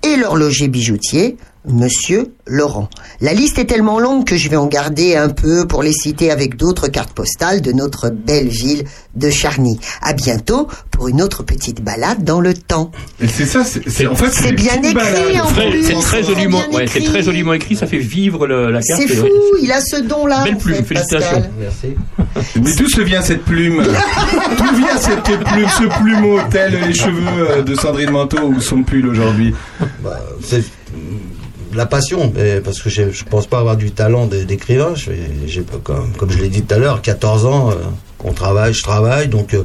et l'horloger bijoutier, Monsieur Laurent. La liste est tellement longue que je vais en garder un peu pour les citer avec d'autres cartes postales de notre belle ville de Charny. À bientôt pour une autre petite balade dans le temps. C'est ça, c'est, en fait, C'est bien écrit, balades. en plus. C'est très joliment, ouais, c'est écrit. très joliment écrit. Ça fait vivre le- la carte. C'est fou, ouais. il a ce don-là. Belle en plume, fait, félicitations. Pascal. Merci. Mais d'où se vient cette plume? D'où vient cette plume, ce plumeau tel les cheveux euh, de Sandrine Manteau ou son pull aujourd'hui? Bah, la passion, parce que je pense pas avoir du talent d'écrivain. J'ai, comme, comme je l'ai dit tout à l'heure, 14 ans, euh, on travaille, je travaille, donc euh,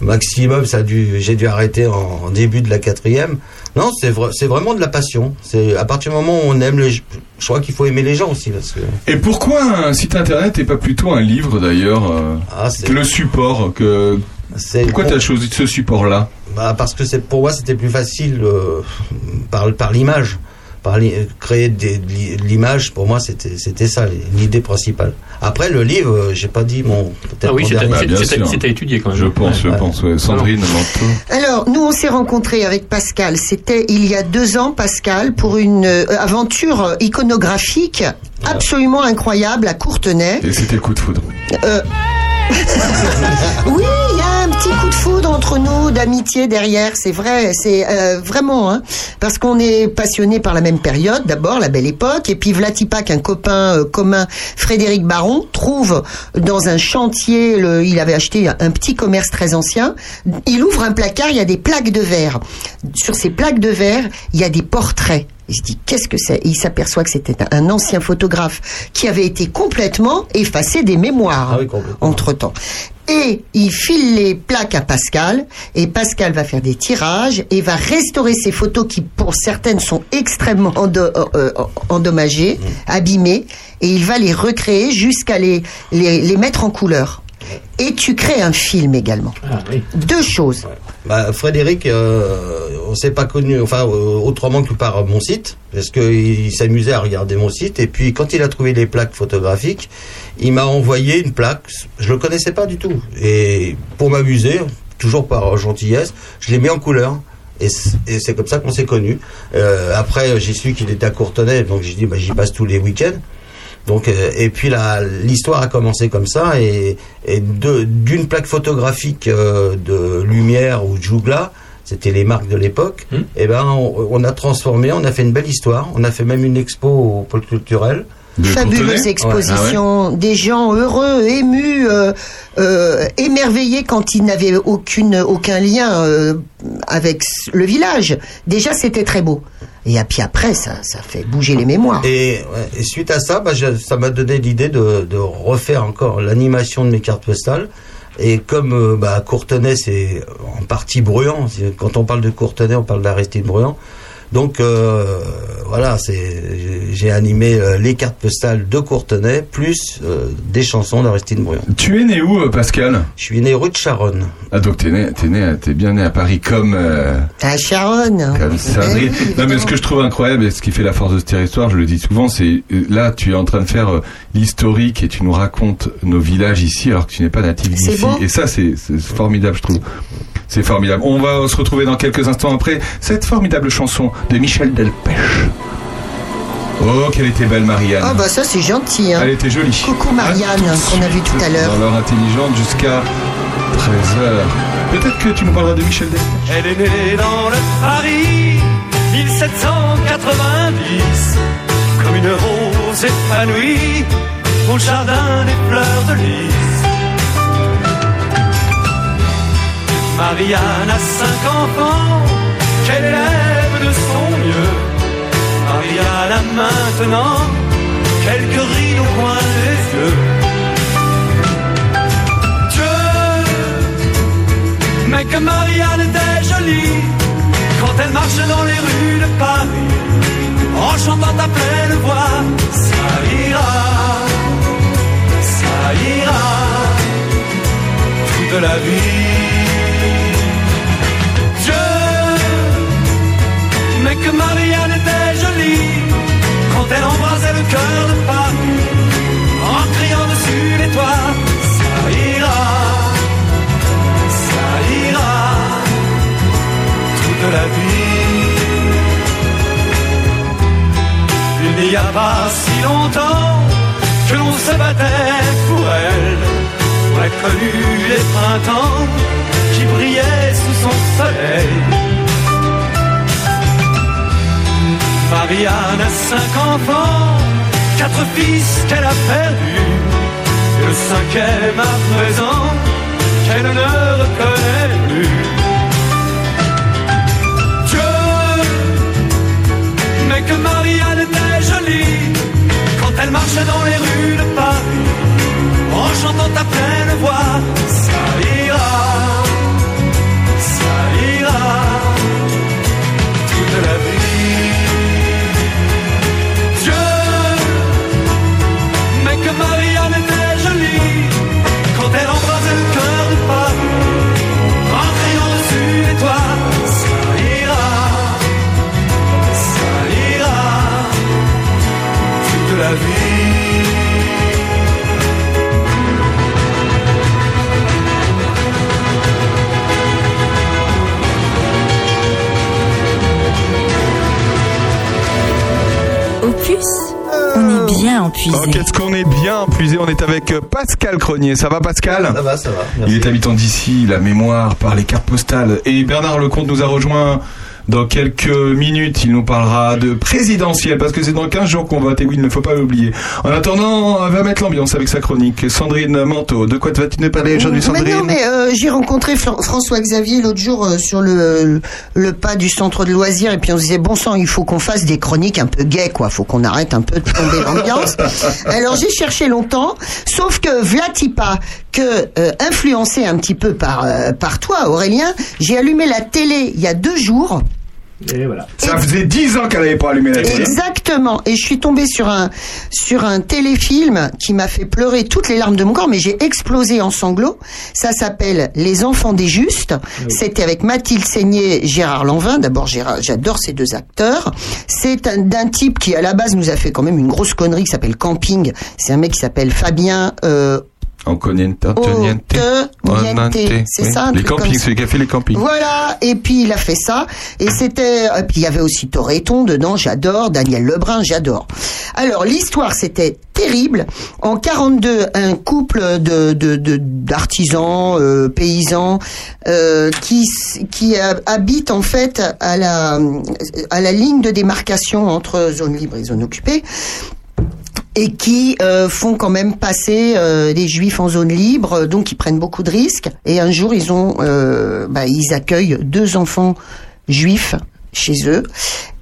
maximum, ça j'ai dû arrêter en, en début de la quatrième. Non, c'est vrai, c'est vraiment de la passion. C'est à partir du moment où on aime les, je crois qu'il faut aimer les gens aussi parce que. Et pourquoi un site internet et pas plutôt un livre d'ailleurs euh, Ah, Le support que. Pourquoi tu as choisi ce support-là? Bah, parce que c'est pour moi c'était plus facile euh, par par l'image, par l'i- créer des- de l'i- de l'image. Pour moi c'était c'était ça l'idée principale. Après le livre, euh, j'ai pas dit mon peut-être Ah oui, c'est à étudier quand même. Je pense, je Ouais. pense. ouais. Sandrine Manteau. Alors, nous, on s'est rencontrés avec Pascal. C'était il y a deux ans, Pascal, pour une euh, aventure iconographique absolument incroyable à Courtenay. Et c'était coup de foudre. Euh, <laughs> oui, il y a petit coup de foudre entre nous, d'amitié derrière, c'est vrai, c'est euh, vraiment, hein, parce qu'on est passionné par la même période, d'abord la belle époque, et puis Vlatipak, un copain euh, commun, Frédéric Baron, trouve dans un chantier, le- il avait acheté un, petit commerce très ancien, il ouvre un placard, il y a des plaques de verre. Sur ces plaques de verre, il y a des portraits. Il se dit qu'est-ce que c'est? Et Il s'aperçoit que c'était un ancien photographe qui avait été complètement effacé des mémoires entre temps. Et il file les plaques à Pascal. Et Pascal va faire des tirages et va restaurer ces photos qui pour certaines sont extrêmement euh, euh, endommagées, abîmées. Et il va les recréer jusqu'à les, les, les mettre en couleur. Et tu crées un film également. Deux choses. Bah, Frédéric, euh, on s'est pas connu, enfin euh, autrement que par mon site, parce qu'il il s'amusait à regarder mon site. Et puis quand il a trouvé les plaques photographiques, il m'a envoyé une plaque. Je le connaissais pas du tout. Et pour m'amuser, toujours par gentillesse, je l'ai mis en couleur. Et c'est comme ça qu'on s'est connus. Euh, après, j'ai su qu'il était à Courtenay, donc j'ai dit, bah, j'y passe tous les week-ends. Donc, euh, et puis l'histoire a commencé comme ça, et, d'une plaque photographique euh, de Lumière ou de Jougla, c'était les marques de l'époque, et ben on, on a transformé, on a fait une belle histoire, on a fait même une expo au pôle culturel. Fabuleuse exposition, des gens heureux, émus, euh, euh, émerveillés quand ils n'avaient aucune, aucun lien euh, avec le village. Déjà, c'était très beau. Et puis après, ça, ça fait bouger les mémoires. Et, suite à ça, bah, je- ça m'a donné l'idée de, de refaire encore l'animation de mes cartes postales. Et comme bah, Courtenay, c'est en partie bruyant, quand on parle de Courtenay, on parle d'Aristide Bruyant. Donc euh, voilà, c'est j'ai animé euh, les cartes postales de Courtenay plus euh, des chansons d'Aristide Bruyant. Tu es né où, Pascal? Je suis né rue de Charonne. Ah, donc t'es né, t'es né, t'es bien né à Paris comme. euh, À Charonne. Comme Sandrine. Non, mais ce que je trouve incroyable et ce qui fait la force de cette histoire, je le dis souvent, c'est là, tu es en train de faire euh, l'historique et tu nous racontes nos villages ici alors que tu n'es pas natif C'est d'ici. beau. Et ça, c'est formidable, je trouve. C'est formidable. On va se retrouver dans quelques instants après cette formidable chanson de Michel Delpech. Oh, qu'elle était belle, Marianne. Ah bah ça c'est gentil. Hein. Elle était jolie. Coucou Marianne, qu'on a vu tout à l'heure. Dans l'heure intelligente jusqu'à 13h. Peut-être que tu nous parleras de Michel Delpech. Elle est née dans le Paris 1790 Comme une rose épanouie Au jardin des fleurs de lys Marianne a cinq enfants Qu'elle élève de son mieux Marianne a maintenant Quelques rides au coin des yeux Dieu mais que Marianne était jolie quand elle marche dans les rues de Paris en chantant à pleine voix. Ça ira, ça ira toute la vie. Mais que Marianne était jolie quand elle embrasait le cœur de Paris en criant dessus les toits. Ça ira ça ira toute la vie. Il n'y a pas si longtemps que l'on se battait pour elle. Cinq enfants, quatre fils qu'elle a perdus. Et le cinquième à présent qu'elle ne reconnaît plus. Dieu, mais que Marianne était jolie quand elle marchait dans les rues de Paris en chantant à pleine voix. Ça ça On est bien empuisé. Oh, qu'est-ce qu'on est bien puisé. On est avec euh, Pascal Cronier. Ça va, Pascal Ça va, ça va. Il est habitant d'ici, la mémoire par les cartes postales. Et Bernard Lecomte nous a rejoint dans quelques minutes. Il nous parlera de présidentielle parce que c'est dans 15 jours qu'on vote. Et oui, il ne faut pas l'oublier. En attendant, on va mettre l'ambiance avec sa chronique. Sandrine Manteau, de quoi vas-tu nous parler aujourd'hui, Mais Sandrine non, mais euh, j'ai rencontré Fran- François Xavier l'autre jour euh, sur le, le pas du centre de loisirs et puis on se disait bon sang, il faut qu'on fasse des chroniques un peu gays quoi, faut qu'on arrête un peu de tomber l'ambiance. <laughs> Alors j'ai cherché longtemps, sauf que Vlatipa, que euh, influencé un petit peu par euh, par toi Aurélien, j'ai allumé la télé il y a deux jours. Et voilà. Ça faisait 10 ans qu'elle n'avait pas allumé la télé. Exactement. Et je suis tombée sur un sur un téléfilm qui m'a fait pleurer toutes les larmes de mon corps, mais j'ai explosé en sanglots. Ça s'appelle Les Enfants des Justes. C'était avec Mathilde Seigné, Gérard Lanvin. D'abord, j'adore ces deux acteurs. C'est un- d'un type qui à la base nous a fait quand même une grosse connerie qui s'appelle Camping. C'est un mec qui s'appelle Fabien. Euh, Antoniente. Antoniente. Niente, c'est ça, Les campings, celui qui a fait les campings. Voilà, et puis il a fait ça, et c'était, et puis il y avait aussi Toreton dedans, j'adore, Daniel Lebrun, j'adore. Alors l'histoire c'était terrible. En 42, un couple de de- de- d'artisans euh, paysans euh, qui qui habitent en fait à la à la ligne de démarcation entre zone libre et zone occupée et qui euh, font quand même passer euh, les juifs en zone libre, euh, donc ils prennent beaucoup de risques. Et un jour, ils ont, euh, bah, ils accueillent deux enfants juifs chez eux.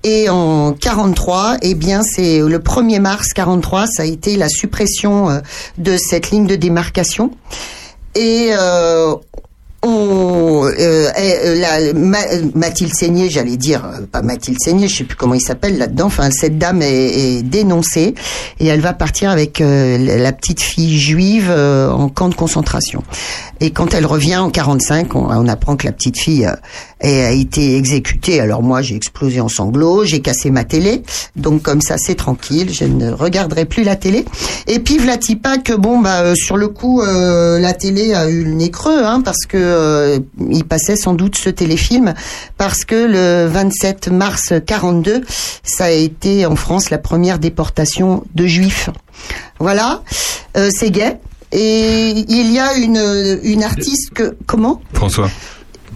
Et en 43, eh bien, c'est le 1er mars 43, ça a été la suppression euh, de cette ligne de démarcation. Et euh, on, euh, euh, la- Ma- euh, Mathilde Seigné, j'allais dire, euh, pas Mathilde Seigné, je sais plus comment il s'appelle là-dedans. Enfin, cette dame est, est dénoncée et elle va partir avec euh, la petite fille juive euh, en camp de concentration. Et quand elle revient en 45, on, on apprend que la petite fille euh, a été exécutée. Alors moi, j'ai explosé en sanglots, j'ai cassé ma télé. Donc comme ça, c'est tranquille, je ne regarderai plus la télé. Et puis Vlatipa que bon, bah euh, sur le coup, euh, la télé a eu le nez creux, hein, parce que euh, il passait sans doute ce téléfilm, parce que le 27 mars 42, ça a été en France la première déportation de juifs. Voilà, euh, c'est gay. Et il y a une, une artiste que comment? François.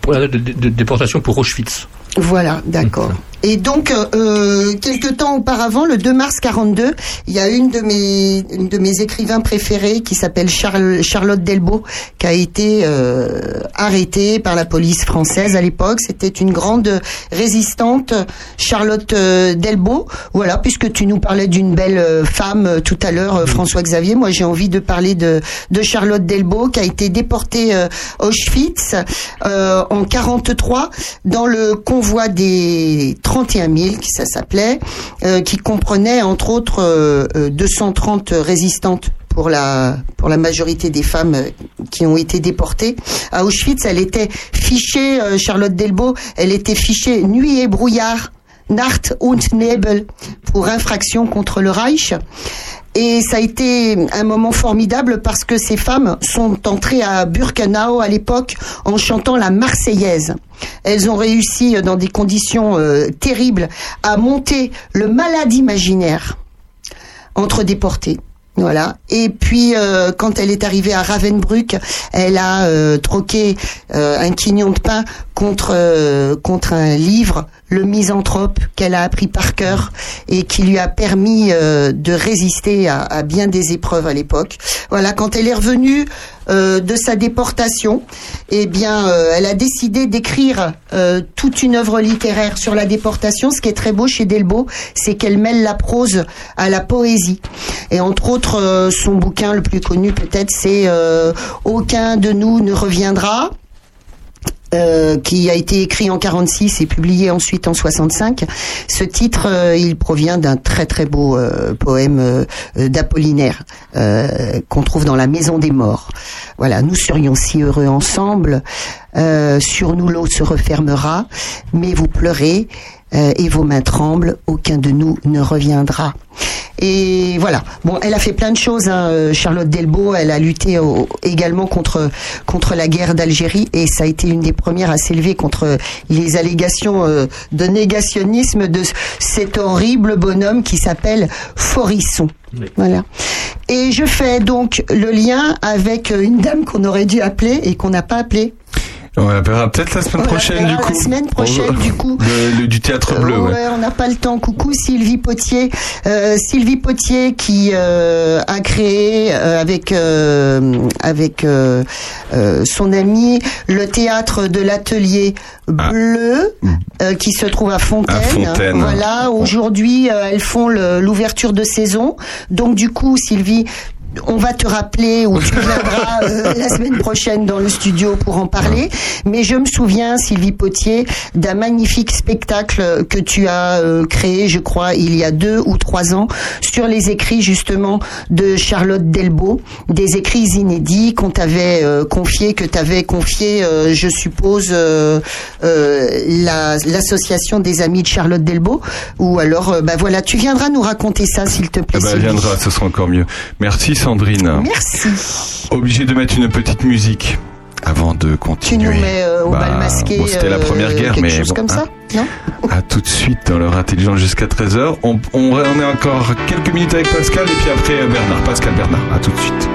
De- déportation pour Auschwitz. Voilà, d'accord. Et donc, euh, euh, quelques temps auparavant, le 2 mars 42, il y a une de mes, une de mes écrivains préférés qui s'appelle Charl- Charlotte Delbo, qui a été euh, arrêtée par la police française à l'époque. C'était une grande résistante, Charlotte euh, Delbo. Voilà, puisque tu nous parlais d'une belle euh, femme tout à l'heure, euh, François Xavier. Moi, j'ai envie de parler de, de Charlotte Delbo, qui a été déportée euh, Auschwitz euh, en 43 dans le convoi des 31 000, qui ça s'appelait, euh, qui comprenait entre autres euh, euh, 230 résistantes pour la majorité des femmes euh, qui ont été déportées à Auschwitz. Elle était fichée, euh, Charlotte Delbo, elle était fichée nuit et brouillard, Nacht und Nebel, pour infraction contre le Reich. Et ça a été un moment formidable parce que ces femmes sont entrées à Burkenau à l'époque en chantant la Marseillaise. Elles ont réussi euh, dans des conditions euh, terribles à monter le malade imaginaire entre déportés. Voilà. Et puis euh, quand elle est arrivée à Ravensbrück, elle a euh, troqué euh, un quignon de pain contre euh, contre un livre, Le Misanthrope, qu'elle a appris par cœur et qui lui a permis euh, de résister à, à bien des épreuves à l'époque. Voilà. Quand elle est revenue euh, de sa déportation, eh bien, euh, elle a décidé d'écrire euh, toute une œuvre littéraire sur la déportation. Ce qui est très beau chez Delbo, c'est qu'elle mêle la prose à la poésie. Et entre autres, euh, son bouquin le plus connu peut-être, c'est euh, Aucun de nous ne reviendra. Euh, qui a été écrit en 46 et publié ensuite en 65. Ce titre, euh, il provient d'un très très beau euh, poème d'Apollinaire qu'on trouve dans La Maison des Morts. Voilà, nous serions si heureux ensemble. sur nous l'eau se refermera, mais vous pleurez euh, et vos mains tremblent. Aucun de nous ne reviendra. Et voilà. Bon, elle a fait plein de choses. hein, euh, Charlotte Delbo, elle a lutté au- également contre contre la guerre d'Algérie et ça a été une des premières à s'élever contre les allégations euh, de négationnisme de cet horrible bonhomme qui s'appelle Forisson. Voilà. Et je fais donc le lien avec une dame qu'on aurait dû appeler et qu'on n'a pas appelée. On la verra peut-être la semaine On prochaine, du coup. la semaine prochaine, du coup. Le- le- du théâtre bleu, ouais. Ouais, on n'a pas le temps. Coucou Sylvie Potier. Euh, Sylvie Potier qui euh, a créé euh, avec euh, avec euh, euh, son ami le théâtre de l'atelier bleu euh, qui se trouve à Fontaine. Ah. À Fontaine. Voilà. Aujourd'hui, euh, elles font l'ouverture de saison. Donc du coup, Sylvie. On va te rappeler ou tu viendras euh, la semaine prochaine dans le studio pour en parler. Mais je me souviens, Sylvie Potier, d'un magnifique spectacle que tu as euh, créé, je crois, il y a deux ou trois ans, sur les écrits justement de Charlotte Delbo, des écrits inédits qu'on t'avait euh, confiés, que t'avais confié, euh, je suppose, euh, euh, la- l'association des amis de Charlotte Delbo. Ou alors, euh, bah voilà, tu viendras nous raconter ça, s'il te plaît. Eh ben, viendra, ce sera encore mieux. Merci Sandrine. Merci. Obligé de mettre une petite musique avant de Tu continuer. nous mets euh, au Bah, bal masqué. bon, c'était la euh, première guerre, quelque mais chose bon, comme hein. ça, non? À tout de suite dans l'heure intelligente jusqu'à 13h. On, on, on est encore quelques minutes avec Pascal et puis après euh, Bernard. Pascal Bernard, à tout de suite.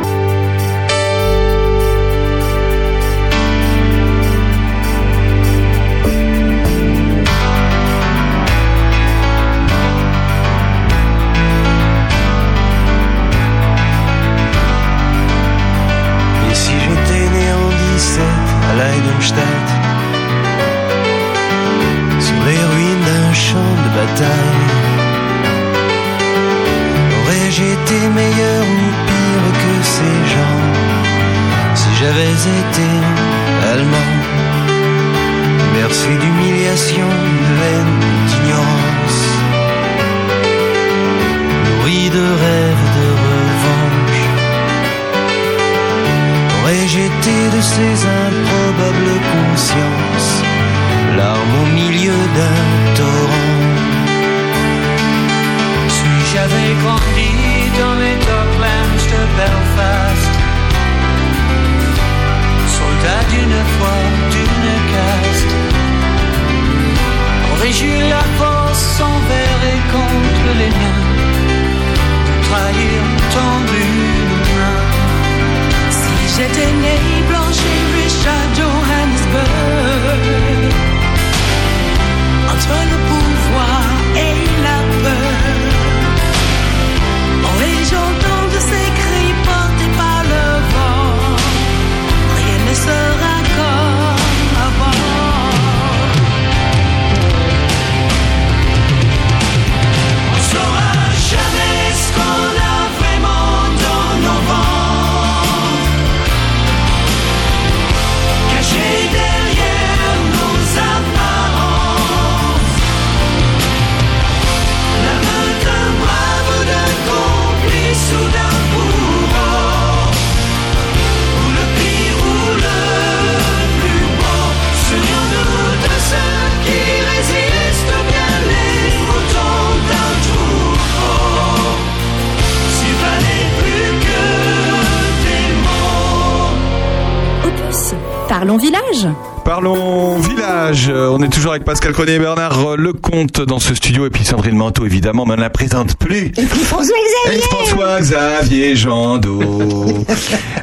Pascal et Bernard euh, Lecomte dans ce studio et puis Sandrine Manteau évidemment, mais on ne la présente plus. Et puis François Xavier Et François Xavier Jandot. <laughs>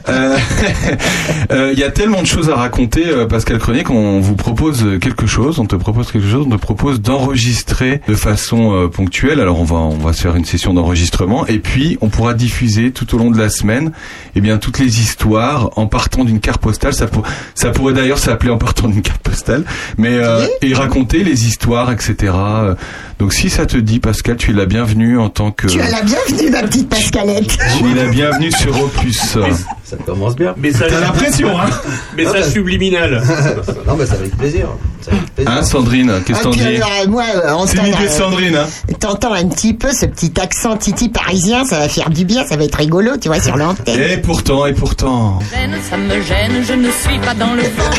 Euh, <laughs> euh, Il y a tellement de choses à raconter, euh, Pascal Cronier, qu'on vous propose quelque chose. On te propose quelque chose. On te propose d'enregistrer de façon euh, ponctuelle. Alors on va on va se faire une session d'enregistrement et puis on pourra diffuser tout au long de la semaine, eh bien toutes les histoires en partant d'une carte postale. Ça, pour- ça pourrait d'ailleurs s'appeler en partant d'une carte mais euh, et raconter les histoires, etc. Donc si ça te dit, Pascal, tu es la bienvenue en tant que Tu as la bienvenue, ma petite Pascalette. tu es la bienvenue sur Opus. Ça commence bien. Mais ça, T'as l'impression, hein Message subliminal. non, mais ça avec plaisir. Ça avec plaisir. Hein, Sandrine Qu'est-ce Ah, que t'en puis dis alors, moi, euh, on l'idée de Sandrine, hein T'entends un petit peu ce petit accent titi parisien, ça va faire du bien, ça va être rigolo, tu vois, sur l'antenne. Et pourtant, et pourtant. gêne, ça me gêne, je ne suis pas dans le vent.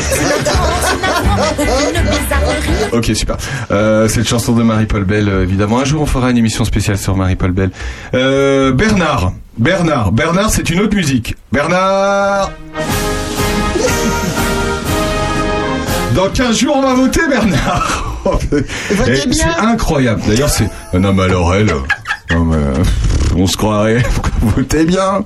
Ok, super. Euh, cette chanson de Marie-Paul Bell, euh, évidemment. Un jour, on fera une émission spéciale sur Marie-Paul Bell. Euh, Bernard. Bernard. Bernard, c'est une autre musique. Bernard Dans 15 jours, on va voter, Bernard <laughs> Oh, Votez Eh, bien. C'est incroyable. D'ailleurs, c'est... Non, mais alors, elle... non, mais, On se croirait. <laughs> Votez bien.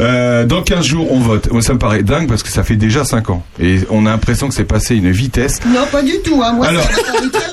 Euh, dans 15 jours, on vote. Moi, ça me paraît dingue parce que ça fait déjà 5 ans. Et on a l'impression que c'est passé une vitesse. Non, pas du tout, hein. Moi, Alors,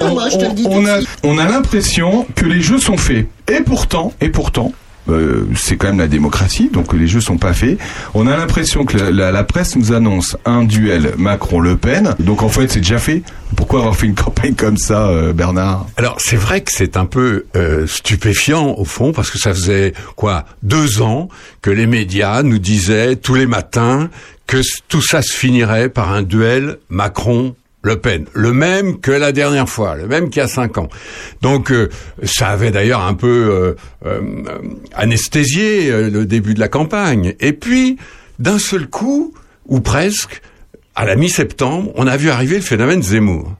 on a, on a l'impression que les jeux sont faits. Et pourtant, et pourtant, euh, c'est quand même la démocratie, donc les jeux sont pas faits. On a l'impression que la, la- la presse nous annonce un duel Macron-Le Pen. Donc en fait, c'est déjà fait. Pourquoi avoir fait une <laughs> campagne comme ça, euh, Bernard? Alors c'est vrai que c'est un peu euh, stupéfiant au fond parce que ça faisait quoi deux ans que les médias nous disaient tous les matins que tout ça se finirait par un duel Macron. Le Pen, le même que la dernière fois, le même qu'il y a cinq ans. Donc euh, ça avait d'ailleurs un peu euh, euh, anesthésié euh, le début de la campagne. Et puis d'un seul coup, ou presque, à la mi-septembre, on a vu arriver le phénomène Zemmour.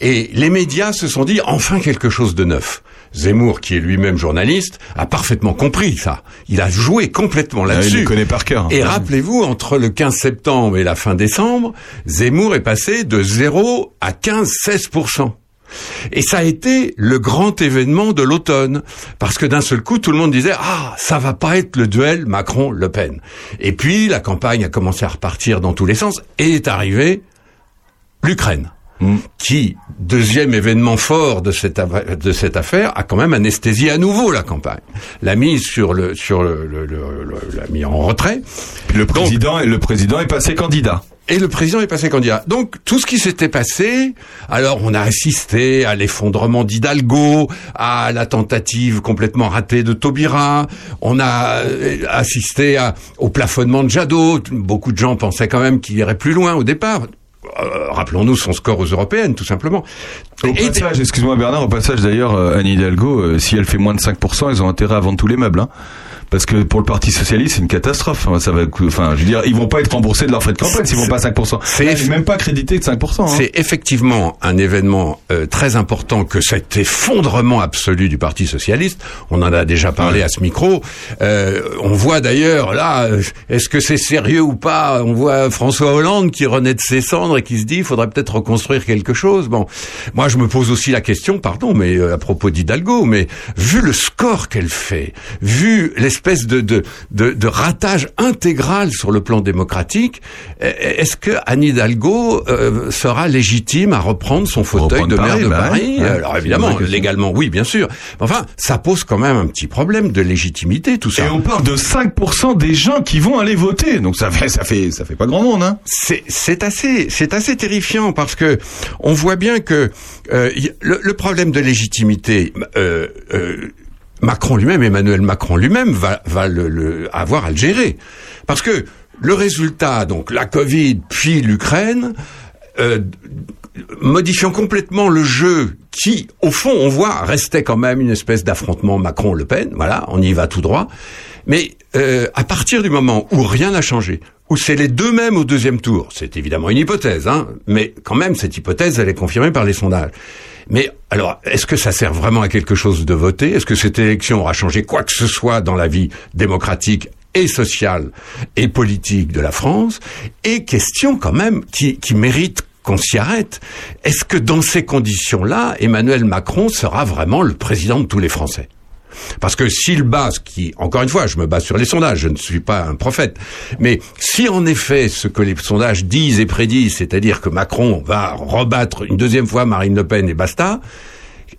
Et les médias se sont dit enfin quelque chose de neuf. Zemmour, qui est lui-même journaliste, a parfaitement compris ça. Il a joué complètement Ah, il là-dessus. les connaît par cœur. Et Ouais. rappelez-vous, entre le 15 septembre et la fin décembre, Zemmour est passé de 0 à 15-16%. Et ça a été le grand événement de l'automne, parce que d'un seul coup, tout le monde disait ah ça va pas être le duel Macron-Le Pen. Et puis la campagne a commencé à repartir dans tous les sens et est arrivée l'Ukraine, qui deuxième événement fort de cette de cette affaire a quand même anesthésié à nouveau la campagne, l'a mise sur le sur le, le- le- le- l'a mis en retrait. Le président et le président est passé candidat. Et le président est passé candidat. Donc tout ce qui s'était passé, alors on a assisté à l'effondrement d'Hidalgo, à la tentative complètement ratée de Taubira, on a euh, assisté à- au plafonnement de Jadot. Beaucoup de gens pensaient quand même qu'il irait plus loin au départ. Euh, Rappelons-nous son score aux européennes, tout simplement. Au passage, excuse-moi Bernard, au passage d'ailleurs, euh, Anne Hidalgo, euh, si elle fait moins de 5%, ils ont intérêt à vendre tous les meubles. Hein. Parce que pour le Parti Socialiste, c'est une catastrophe. hein. Ça va, enfin, je veux dire, ils vont pas être remboursés de leurs frais de campagne s'ils vont pas à 5%. C'est- même pas crédité de 5%. hein. C'est effectivement un événement euh, très important que cet effondrement absolu du Parti socialiste. On en a déjà parlé à ce micro. Euh, on voit d'ailleurs là, euh, est-ce que c'est sérieux ou pas? On voit François Hollande qui renaît de ses cendres et qui se dit, il faudrait peut-être reconstruire quelque chose. Bon, moi je me pose aussi la question, pardon, mais euh, à propos d'Hidalgo, mais vu le score qu'elle fait, vu l'espèce de, de, de, de ratage intégral sur le plan démocratique, euh, est-ce que Anne Hidalgo euh, sera légitime à reprendre son fauteuil Reprendre de maire Paris, de bah Paris ouais. Alors évidemment, légalement, oui, bien sûr. Mais Enfin, ça pose quand même un petit problème de légitimité, tout ça. Et on parle de 5% des gens qui vont aller voter. Donc ça fait, ça fait, ça fait pas grand monde, hein. C'est c'est assez c'est assez terrifiant parce que on voit bien que euh, le, le problème de légitimité. Euh, euh, Macron lui-même, Emmanuel Macron lui-même, va, va le, le- avoir à le gérer. Parce que le résultat, donc la Covid puis l'Ukraine, euh, modifiant complètement le jeu qui, au fond, on voit, restait quand même une espèce d'affrontement Macron-Le Pen. Voilà, on y va tout droit. Mais euh, à partir du moment où rien n'a changé, où c'est les deux mêmes au deuxième tour, c'est évidemment une hypothèse, hein, mais quand même cette hypothèse, elle est confirmée par les sondages. Mais alors, est-ce que ça sert vraiment à quelque chose de voter? Est-ce que cette élection aura changé quoi que ce soit dans la vie démocratique et sociale et politique de la France? Et question quand même qui, qui mérite qu'on s'y arrête. Est-ce que dans ces conditions-là, Emmanuel Macron sera vraiment le président de tous les Français? Parce que s'il bat, ce qui, encore une fois, je me base sur les sondages, je ne suis pas un prophète, mais si en effet ce que les sondages disent et prédisent, c'est-à-dire que Macron va rebattre une deuxième fois Marine Le Pen et basta,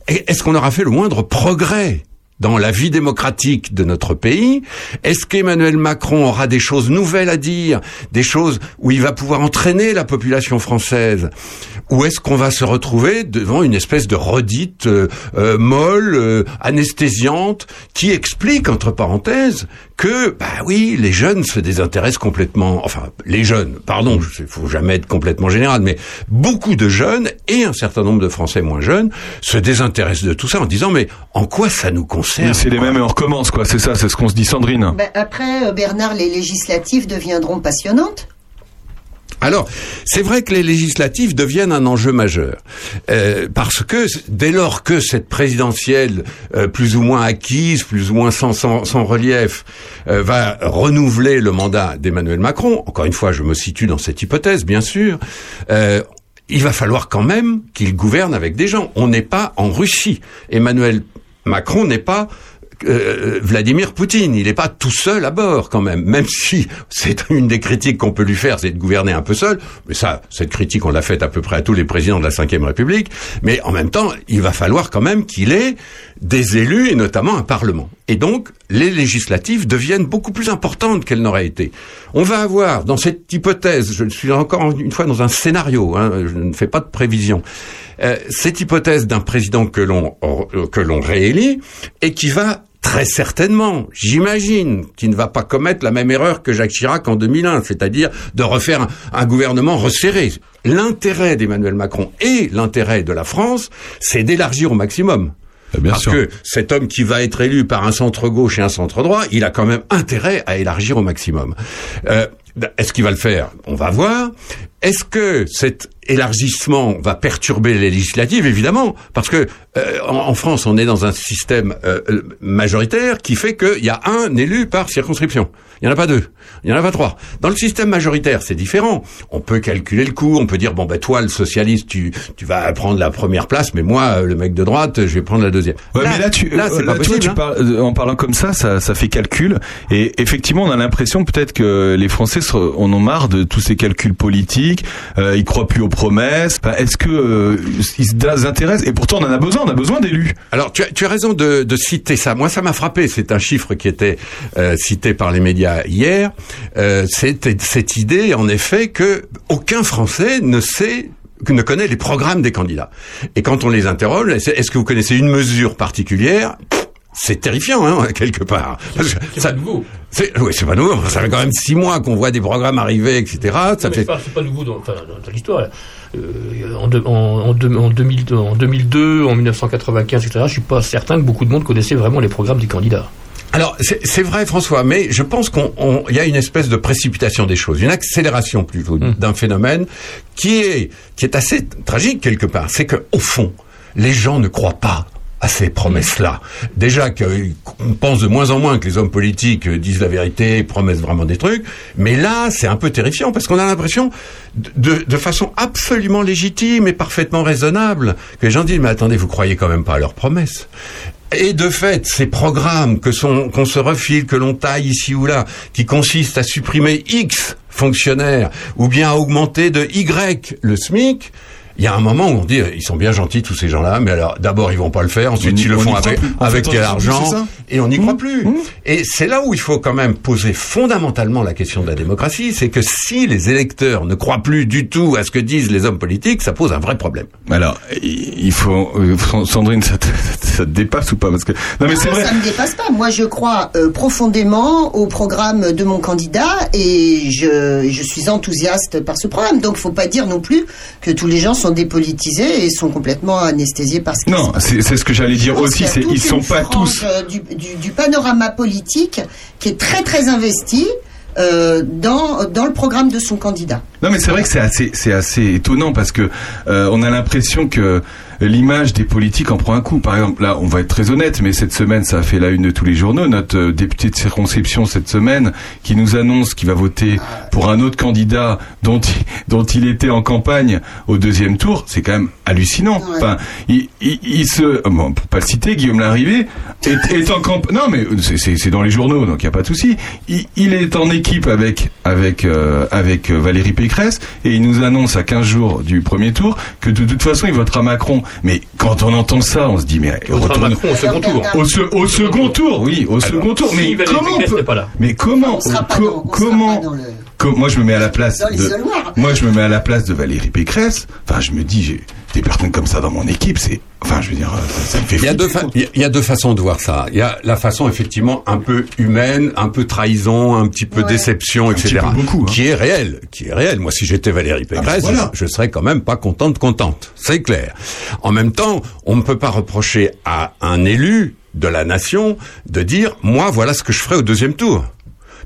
est-ce qu'on aura fait le moindre progrès dans la vie démocratique de notre pays? Est-ce qu'Emmanuel Macron aura des choses nouvelles à dire, des choses où il va pouvoir entraîner la population française? Ou est-ce qu'on va se retrouver devant une espèce de redite euh, euh, molle, euh, anesthésiante, qui explique, entre parenthèses, que, bah oui, les jeunes se désintéressent complètement, enfin, les jeunes, pardon, il faut jamais être complètement général, mais beaucoup de jeunes, et un certain nombre de Français moins jeunes, se désintéressent de tout ça en disant, mais en quoi ça nous concerne? Mais c'est les mêmes et on recommence, quoi. C'est ça, c'est ce qu'on se dit, Sandrine. Ben, après, euh, Bernard, les législatives deviendront passionnantes. Alors, c'est vrai que les législatives deviennent un enjeu majeur, Euh, parce que dès lors que cette présidentielle, euh, plus ou moins acquise, plus ou moins sans, relief, euh, va renouveler le mandat d'Emmanuel Macron, encore une fois, je me situe dans cette hypothèse, bien sûr, il va falloir quand même qu'il gouverne avec des gens. On n'est pas en Russie. Emmanuel Macron n'est pas euh, Vladimir Poutine. Il n'est pas tout seul à bord quand même, même <laughs> si c'est une des critiques qu'on peut lui faire, c'est de gouverner un peu seul. Mais ça, cette critique, on l'a faite à peu près à tous les présidents de la Ve République. Mais en même temps, il va falloir quand même qu'il ait des élus et notamment un parlement. Et donc, les législatives deviennent beaucoup plus importantes qu'elles n'auraient été. On va avoir, dans cette hypothèse, je suis encore une fois dans un scénario, hein, je ne fais pas de prévision, euh, cette hypothèse d'un président que l'on euh, que l'on réélit et qui va très certainement, j'imagine, qui ne va pas commettre la même erreur que Jacques Chirac en 2001, c'est-à-dire de refaire un gouvernement resserré. L'intérêt d'Emmanuel Macron et l'intérêt de la France, c'est d'élargir au maximum. Parce que cet homme qui va être élu par un centre gauche et un centre droit, il a quand même intérêt à élargir au maximum. Euh, Est-ce qu'il va le faire? On va voir. Est-ce que cet élargissement va perturber les législatives Évidemment, parce que euh, en, en France, on est dans un système euh, majoritaire qui fait qu'il y a un élu par circonscription. Il n'y en a pas deux, il n'y en a pas trois. Dans le système majoritaire, c'est différent. On peut calculer le coût, on peut dire bon ben toi le socialiste, tu tu vas prendre la première place, mais moi euh, le mec de droite, je vais prendre la deuxième. Ouais, mais là, tu, là, c'est pas tu hein. parles- euh, en parlant comme ça, ça, ça fait calcul. Et effectivement, on a l'impression peut-être que les Français se- en ont marre de tous ces calculs politiques. Euh, ils croient plus aux promesses. Est-ce que euh, ils Et pourtant, on en a besoin. On a besoin d'élus. Alors, tu as, tu raison de, citer ça. Moi, ça m'a frappé. C'est un chiffre qui était euh, cité par les médias hier. Euh, C'était cette idée, en effet, que aucun Français ne sait ne connaît les programmes des candidats. Et quand on les interroge, est-ce que vous connaissez une mesure particulière? C'est terrifiant, hein, <laughs> quelque part. C'est pas nouveau. Oui, c'est pas nouveau. Ça fait quand même six mois qu'on voit des programmes arriver, etc. Ça fait c'est pas, pas nouveau dans, enfin, dans- l'histoire. Euh, en, deux- en, en deux- en 2000 en 2002, en 1995, etc., je suis pas certain que beaucoup de monde connaissait vraiment les programmes des candidats. Alors, c'est vrai, François, mais je pense qu'on on- il y a une espèce de précipitation des choses, une accélération plutôt d'un phénomène qui est qui est assez tragique quelque part. C'est que au fond, les gens ne croient pas à ces promesses-là. Déjà qu'on pense de moins en moins que les hommes politiques euh, disent la vérité, promettent vraiment des trucs, mais là, c'est un peu terrifiant parce qu'on a l'impression, de, de, de façon absolument légitime et parfaitement raisonnable, que les gens disent, mais attendez, vous croyez quand même pas à leurs promesses. Et de fait, ces programmes que sont qu'on se refile, que l'on taille ici ou là, qui consistent à supprimer X fonctionnaires ou bien à augmenter de Y le SMIC, il y a un moment où on dit ils sont bien gentils tous ces gens-là, mais alors d'abord ils vont pas le faire, ensuite On ils le font avec, avec quel argent et on n'y croit plus. Et c'est là où il faut quand même poser fondamentalement la question de la démocratie, c'est que si les électeurs ne croient plus du tout à ce que disent les hommes politiques, ça pose un vrai problème. Alors, il il faut, euh, Sandrine, ça te, ça te dépasse ou pas Parce que non, mais c'est Ah, vrai. Ça me dépasse pas. Moi, je crois euh, profondément au programme de mon candidat et je, je suis enthousiaste par ce programme. Donc, faut pas dire non plus que tous les gens sont dépolitisés et sont complètement anesthésiés par ce Non, c'est ce que j'allais dire aussi. toute ils sont pas tous. euh, du, du- du panorama politique qui est très très investi euh, dans dans le programme de son candidat. Non, mais c'est vrai que c'est assez, c'est assez étonnant parce que euh, on a l'impression que l'image des politiques en prend un coup. Par exemple, là, on va être très honnête, mais cette semaine, ça a fait la une de tous les journaux. Notre euh, député de circonscription cette semaine, qui nous annonce qu'il va voter pour un autre candidat dont il, dont il était en campagne au deuxième tour, c'est quand même hallucinant. Enfin, il, il, il se, euh, bon, pour pas le citer, Guillaume Larrivé est, est en campagne. Non, mais c'est- dans les journaux, donc il y a pas de souci. Il, il est en équipe avec avec euh, avec euh, Valérie Pécresse et il nous annonce à 15 jours du premier tour que de toute façon il votera Macron. Mais quand on entend ça, on se dit mais votera retourne- Macron au second tour. Au, se- au second tour, oui, au second tour. si Mais Valérie comment on Pécresse peut- n'est pas là. Mais comment co- comment co- moi je me mets à la place de moi je me mets à la place de Valérie Pécresse. Enfin, je me dis j'ai des personnes comme ça dans mon équipe, c'est enfin je veux dire ça, ça me fait Il y, a deux flipper, fa- il y a- il y a deux façons de voir ça. Il y a la façon effectivement un peu humaine, un peu trahison, un petit peu déception, etc. petit peu beaucoup, hein. Qui est réelle, qui est réelle. Moi, si j'étais Valérie Ah, Pécresse, bah, voilà. je, je serais quand même pas contente, contente. C'est clair. En même temps, on ne peut pas reprocher à un élu de la nation de dire moi voilà ce que je ferai au deuxième tour.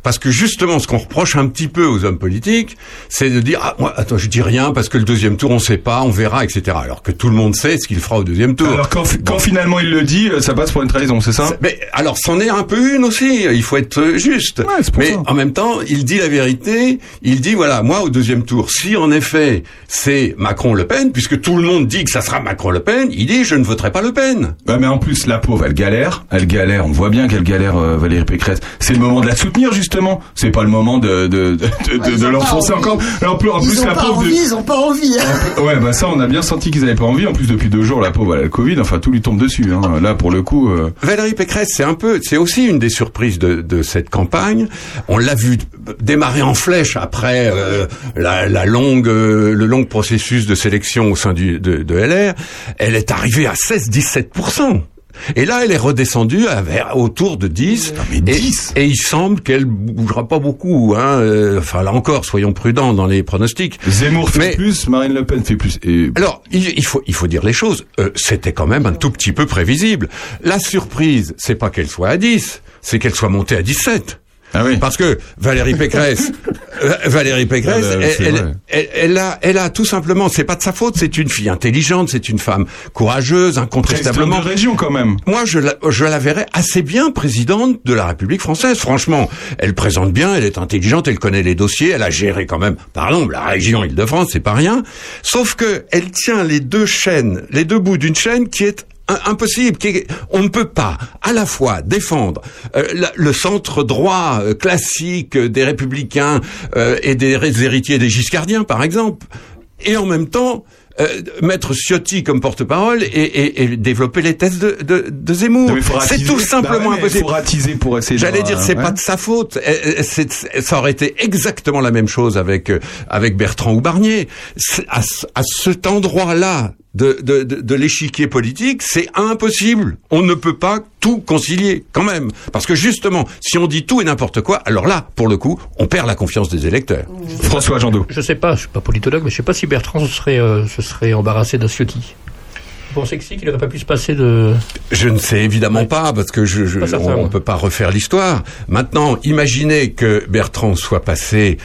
Parce que justement, ce qu'on reproche un petit peu aux hommes politiques, c'est de dire ah moi attends je dis rien parce que le deuxième tour on sait pas, on verra, etc. Alors que tout le monde sait ce qu'il fera au deuxième tour. Alors quand, fi- quand finalement il le dit, euh, ça passe pour une trahison, c'est ça? Mais alors, c'en est un peu une aussi. Il faut être euh, juste. Mais en même temps, il dit la vérité. Il dit voilà, moi au deuxième tour, si en effet c'est Macron-Le Pen, puisque tout le monde dit que ça sera Macron-Le Pen, il dit je ne voterai pas Le Pen. Ouais, mais en plus, la pauvre, elle galère. Elle galère. On voit bien qu'elle galère, euh, Valérie Pécresse. C'est le moment de la soutenir, justement. C'est pas le moment de, de, de, de, de l'enfoncer encore. Alors, en plus, Ils la pas pauvre. de- envie, ils ont pas envie. hein. Ouais, bah ça, on a bien senti qu'ils avaient pas envie. En plus, depuis deux jours, la pauvre, elle a le Covid. Enfin, tout lui tombe dessus. Hein. Là, pour le coup. euh, Valérie Pécresse, c'est un peu, c'est aussi une des surprises de, de cette campagne. On l'a vu démarrer en flèche après euh, la, la longue, euh, le long processus de sélection au sein du, de, de LR. Elle est arrivée à 16-17 et là, elle est redescendue à vers autour de 10. et, et il semble qu'elle bougera pas beaucoup. Hein. euh, Enfin, là encore, soyons prudents dans les pronostics. Zemmour fait Mais- plus, Marine Le Pen fait plus. Et alors, il, il faut il faut dire les choses. Euh, C'était quand même un tout petit peu prévisible. La surprise, c'est pas qu'elle soit à 10, c'est qu'elle soit montée à 17. Parce que Valérie Pécresse, <laughs> euh, Valérie Pécresse, Ah bah, elle, elle- elle- a, elle a tout simplement, c'est pas de sa faute, c'est une fille intelligente, c'est une femme courageuse, incontestablement. De région quand même. Moi, je la, je la verrais assez bien présidente de la République française. Franchement, elle présente bien, elle est intelligente, elle connaît les dossiers, elle a géré quand même, pardon, la région Île-de-France, c'est pas rien. Sauf que elle tient les deux chaînes, les deux bouts d'une chaîne qui est impossible. On ne peut pas à la fois défendre euh, le centre droit euh, classique des républicains euh, et des héritiers des giscardiens, par exemple, et en même temps euh, mettre Ciotti comme porte-parole et, et- et développer les thèses de, de, de Zemmour. C'est tout Bah simplement ouais, mais impossible. pour essayer J'allais dire, c'est ouais. pas de sa faute. Ça aurait été exactement la même chose avec avec Bertrand ou Barnier. À, à cet endroit-là de, de, de, de l'échiquier politique, c'est impossible. On ne peut pas tout concilier, quand même. Parce que justement, si on dit tout et n'importe quoi, alors là, pour le coup, on perd la confiance des électeurs. François Jandot. Je sais pas, je suis pas politologue, mais je sais pas si Bertrand se serait, euh, se serait embarrassé. Vous pensez que si, qu'il n'aurait pas pu se passer de... Je ne sais évidemment pas parce que je, je- Pas certain, on, moi. peut pas refaire l'histoire. Maintenant, imaginez que Bertrand soit passé.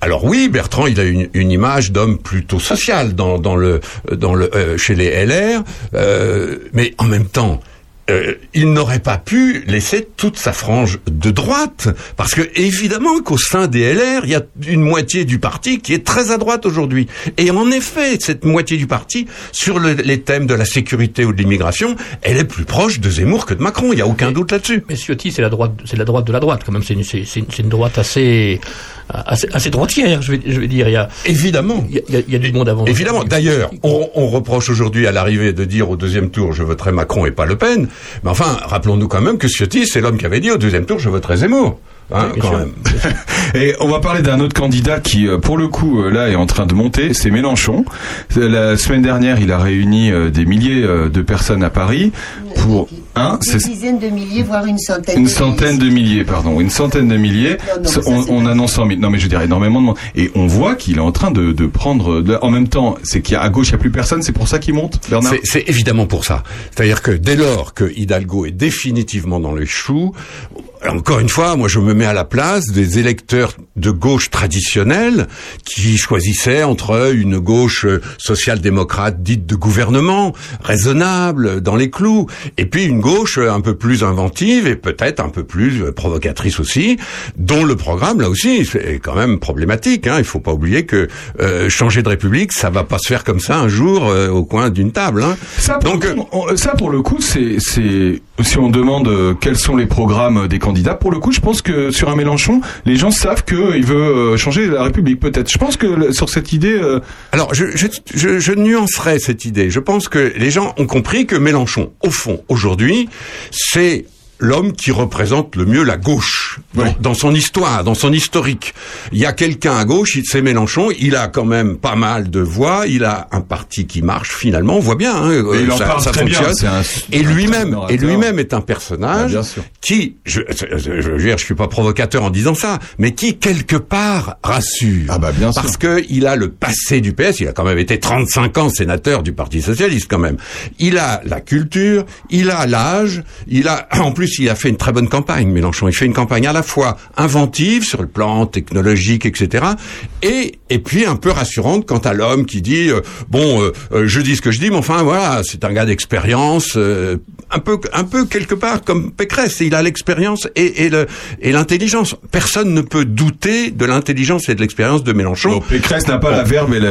Alors oui, Bertrand, il a une, une image d'homme plutôt social dans, dans le dans le euh, chez les LR, euh, mais en même temps. euh, il n'aurait pas pu laisser toute sa frange de droite, parce que évidemment qu'au sein des LR, il y a une moitié du parti qui est très à droite aujourd'hui. Et en effet, cette moitié du parti, sur le- les thèmes de la sécurité ou de l'immigration, elle est plus proche de Zemmour que de Macron. Il n'y a aucun doute là-dessus. Mais Ciotti, c'est la droite, c'est la droite de la droite quand même. C'est une, c'est, c'est une- c'est une droite assez, assez, assez droitière, je vais, je vais dire. Il y a, évidemment, il y a, il y a- du monde avant. Évidemment. D'ailleurs, on, on reproche aujourd'hui à l'arrivée de dire au deuxième tour je voterai Macron et pas Le Pen. Mais enfin, rappelons-nous quand même que Ciotti, c'est l'homme qui avait dit au deuxième tour je voterai Zemmour. Hein, Oui, quand même. <laughs> Et on va parler d'un autre candidat qui, euh, pour le coup, euh, là, est en train de monter. C'est Mélenchon. Euh, La semaine dernière, il a réuni des milliers de personnes à Paris pour Des c'est dizaines de milliers, voire une centaine. une de centaine de milliers, pardon, une centaine de milliers. Non, non, mais ça, on, on annonce 100 000. Non, mais je dirais énormément de monde. Et on voit qu'il est en train de, de prendre. de- en même temps, c'est qu'il y a à gauche, il n'y a plus personne. C'est pour ça qu'il monte, Bernard. C'est- C'est évidemment pour ça. C'est-à-dire que dès lors que Hidalgo est définitivement dans les choux, encore une fois, moi je me mets à la place des électeurs de gauche traditionnelle qui choisissaient entre une gauche social-démocrate dite de gouvernement, raisonnable, dans les clous, et puis une gauche euh, un peu plus inventive et peut-être un peu plus euh, provocatrice aussi, dont le programme là aussi c'est quand même problématique. Hein. Il faut pas oublier que euh, changer de république, ça va pas se faire comme ça un jour euh, au coin d'une table. Hein. Ça, pour Donc, on- ça, pour le coup, c'est, si on demande euh, quels sont les programmes des candidats, pour le coup, je pense que sur un Mélenchon, les gens savent qu'il veut euh, changer la République, peut-être. Je pense que sur cette idée, euh, Alors, je, je, je, je nuancerai cette idée. Je pense que les gens ont compris que Mélenchon, au fond, aujourd'hui, c'est l'homme qui représente le mieux la gauche dans, dans son histoire, dans son historique. Il y a quelqu'un à gauche, c'est Mélenchon. Il a quand même pas mal de voix. Il a un parti qui marche finalement. On voit bien, hein, il en ça, parle ça très bien, fonctionne. un- et lui-même, et lui-même est un personnage bien qui, je, je, je, je veux dire, je suis pas provocateur en disant ça, mais qui quelque part rassure. Ah bah bien sûr. Parce que il a le passé du PS, il a quand même été 35 ans sénateur du Parti socialiste quand même. Il a la culture, il a l'âge, il a en plus il a fait une très bonne campagne Mélenchon, il fait une campagne à la fois inventive sur le plan technologique etc. et et puis un peu rassurante quant à l'homme qui dit euh, bon euh, euh, je dis ce que je dis mais enfin voilà, c'est un gars d'expérience euh, un peu un peu quelque part comme Pécresse, il a l'expérience et et le et l'intelligence. Personne ne peut douter de l'intelligence et de l'expérience de Mélenchon. bon, Pécresse n'a pas la verbe et la,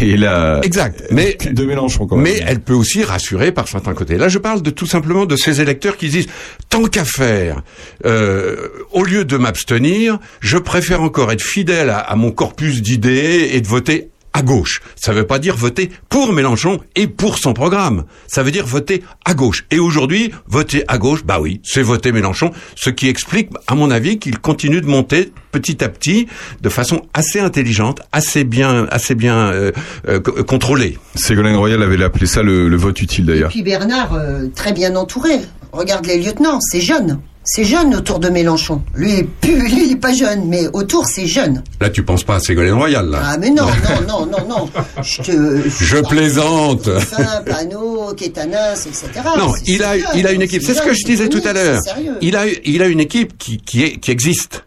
et la Exact. <laughs> Mais de Mélenchon quand même. mais elle peut aussi rassurer par certains côtés. Là, je parle de tout simplement de ces électeurs qui disent tant qu'à faire, euh, au lieu de m'abstenir, je préfère encore être fidèle à, à mon corpus d'idées et de voter à gauche. Ça ne veut pas dire voter pour Mélenchon et pour son programme. Ça veut dire voter à gauche. Et aujourd'hui, voter à gauche, bah oui, c'est voter Mélenchon, ce qui explique, à mon avis, qu'il continue de monter petit à petit, de façon assez intelligente, assez bien, assez bien euh, euh, co- contrôlée. Ségolène Royal avait appelé ça le, le vote utile d'ailleurs. Puis Bernard, euh, très bien entouré. Regarde les lieutenants, c'est jeune. C'est jeune autour de Mélenchon. Lui, il est plus, lui, <laughs> il est pas jeune, mais autour, c'est jeune. Là, tu penses pas à Ségolène Royal, là. Ah, mais non, non, non, non, non. <laughs> Je te. Je plaisante. Fin, Panot, Kétanas, etc. Non, il a, jeune, il a une équipe. C'est ce que je disais tout à l'heure. Il a, il a une équipe qui, qui, est, qui existe.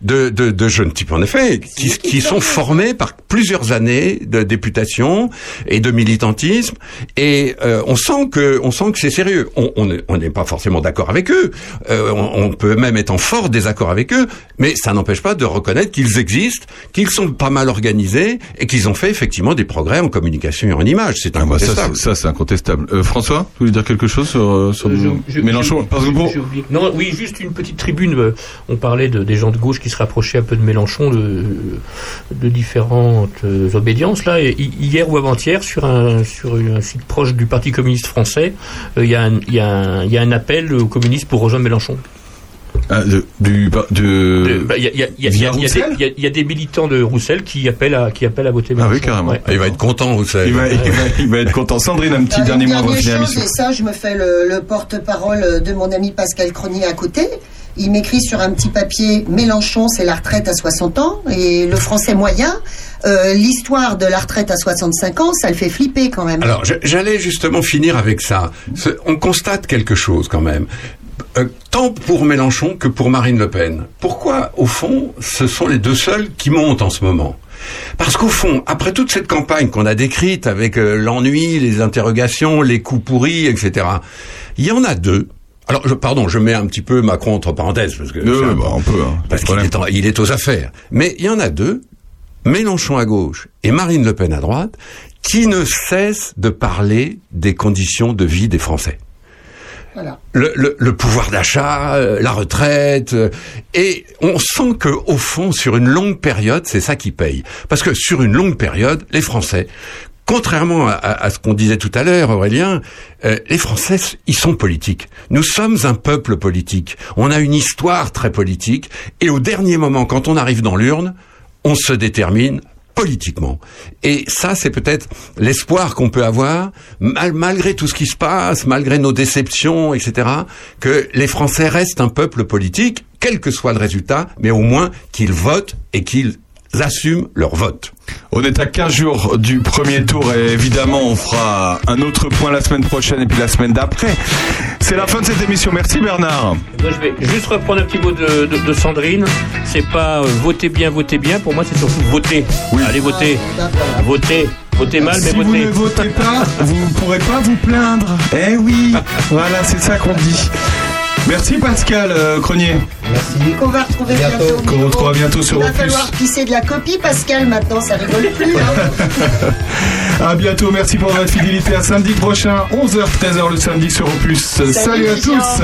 De, de, de jeunes types, en effet, qui, qui sont formés par plusieurs années de députation et de militantisme. Et euh, on sent que, on sent que c'est sérieux. On on n'est on n'est pas forcément d'accord avec eux. Euh, on, on peut même être en fort désaccord avec eux. Mais ça n'empêche pas de reconnaître qu'ils existent, qu'ils sont pas mal organisés et qu'ils ont fait effectivement des progrès en communication et en image. C'est Ah bah ça, incontestable. c'est- ça, c'est incontestable. Euh, François, vous voulez dire quelque chose sur, euh, sur Je- Mélenchon je- Parce que. Non, oui, juste une petite tribune. euh, On parlait de, des gens de gauche qui se rapprochaient un peu de Mélenchon de, de différentes euh, obédiences. Là, hier ou avant-hier, sur un, sur un site proche du Parti communiste français, euh, il y, a un- il y, a un- il y a un appel aux communistes pour rejoindre Mélenchon. Ah, de, du, de, De- bah, Il y, a- des- Roussel militants de Roussel qui appellent à, qui appellent à voter Mélenchon. Ah oui, carrément. Ouais. Il va être content, vous savez. il va, il va, il va être content. Sandrine, un petit Euh, dernier mot et ça, je me fais le, le porte-parole de mon ami Pascal Cronier à côté. Il m'écrit sur un petit papier Mélenchon, c'est la retraite à 60 ans, et le français moyen, euh, l'histoire de la retraite à 65 ans, ça le fait flipper quand même. Alors, j'allais justement finir avec ça. On constate quelque chose quand même. Euh, tant pour Mélenchon que pour Marine Le Pen. Pourquoi, au fond, ce sont les deux seuls qui montent en ce moment? Parce qu'au fond, après toute cette campagne qu'on a décrite avec euh, l'ennui, les interrogations, les coups pourris, etc., il y en a deux. Alors, je, pardon, je mets un petit peu Macron entre parenthèses parce que Euh, c'est un- bah, on peut, hein, parce qu'il est, en- il est aux affaires. Mais il y en a deux, Mélenchon à gauche et Marine Le Pen à droite, qui ne cessent de parler des conditions de vie des Français. Le, le- pouvoir d'achat, euh, la retraite, euh, et on sent que au fond, sur une longue période, c'est ça qui paye. Parce que sur une longue période, les Français, contrairement à ce qu'on disait tout à l'heure, Aurélien, euh, les Français, ils sont politiques. Nous sommes un peuple politique. On a une histoire très politique, et au dernier moment, quand on arrive dans l'urne, on se détermine politiquement. Et ça, c'est peut-être l'espoir qu'on peut avoir, mal- malgré tout ce qui se passe, malgré nos déceptions, etc., que les Français restent un peuple politique, quel que soit le résultat, mais au moins qu'ils votent et qu'ils assument leur vote. On est à 15 jours du premier tour et évidemment on fera un autre point la semaine prochaine et puis la semaine d'après. C'est la fin de cette émission. Merci Bernard. Moi, je vais juste reprendre un petit mot de, de- de Sandrine. C'est pas euh, voter bien, voter bien. Pour moi, c'est surtout voter. Allez voter. Voter. Voter mal, mais si vous ne votez pas, vous ne pourrez pas vous plaindre. Eh oui, <laughs> voilà, c'est ça qu'on dit. Merci Pascal euh, Cronier. Merci. Qu'on va retrouver bientôt. Qu'on Miro. retrouvera bientôt sur Il va Opus. falloir pisser de la copie, Pascal, maintenant, ça rigole plus. hein. <laughs> À bientôt, merci pour votre fidélité. À samedi prochain, 11h-13h le samedi sur Opus. Salut, à tous.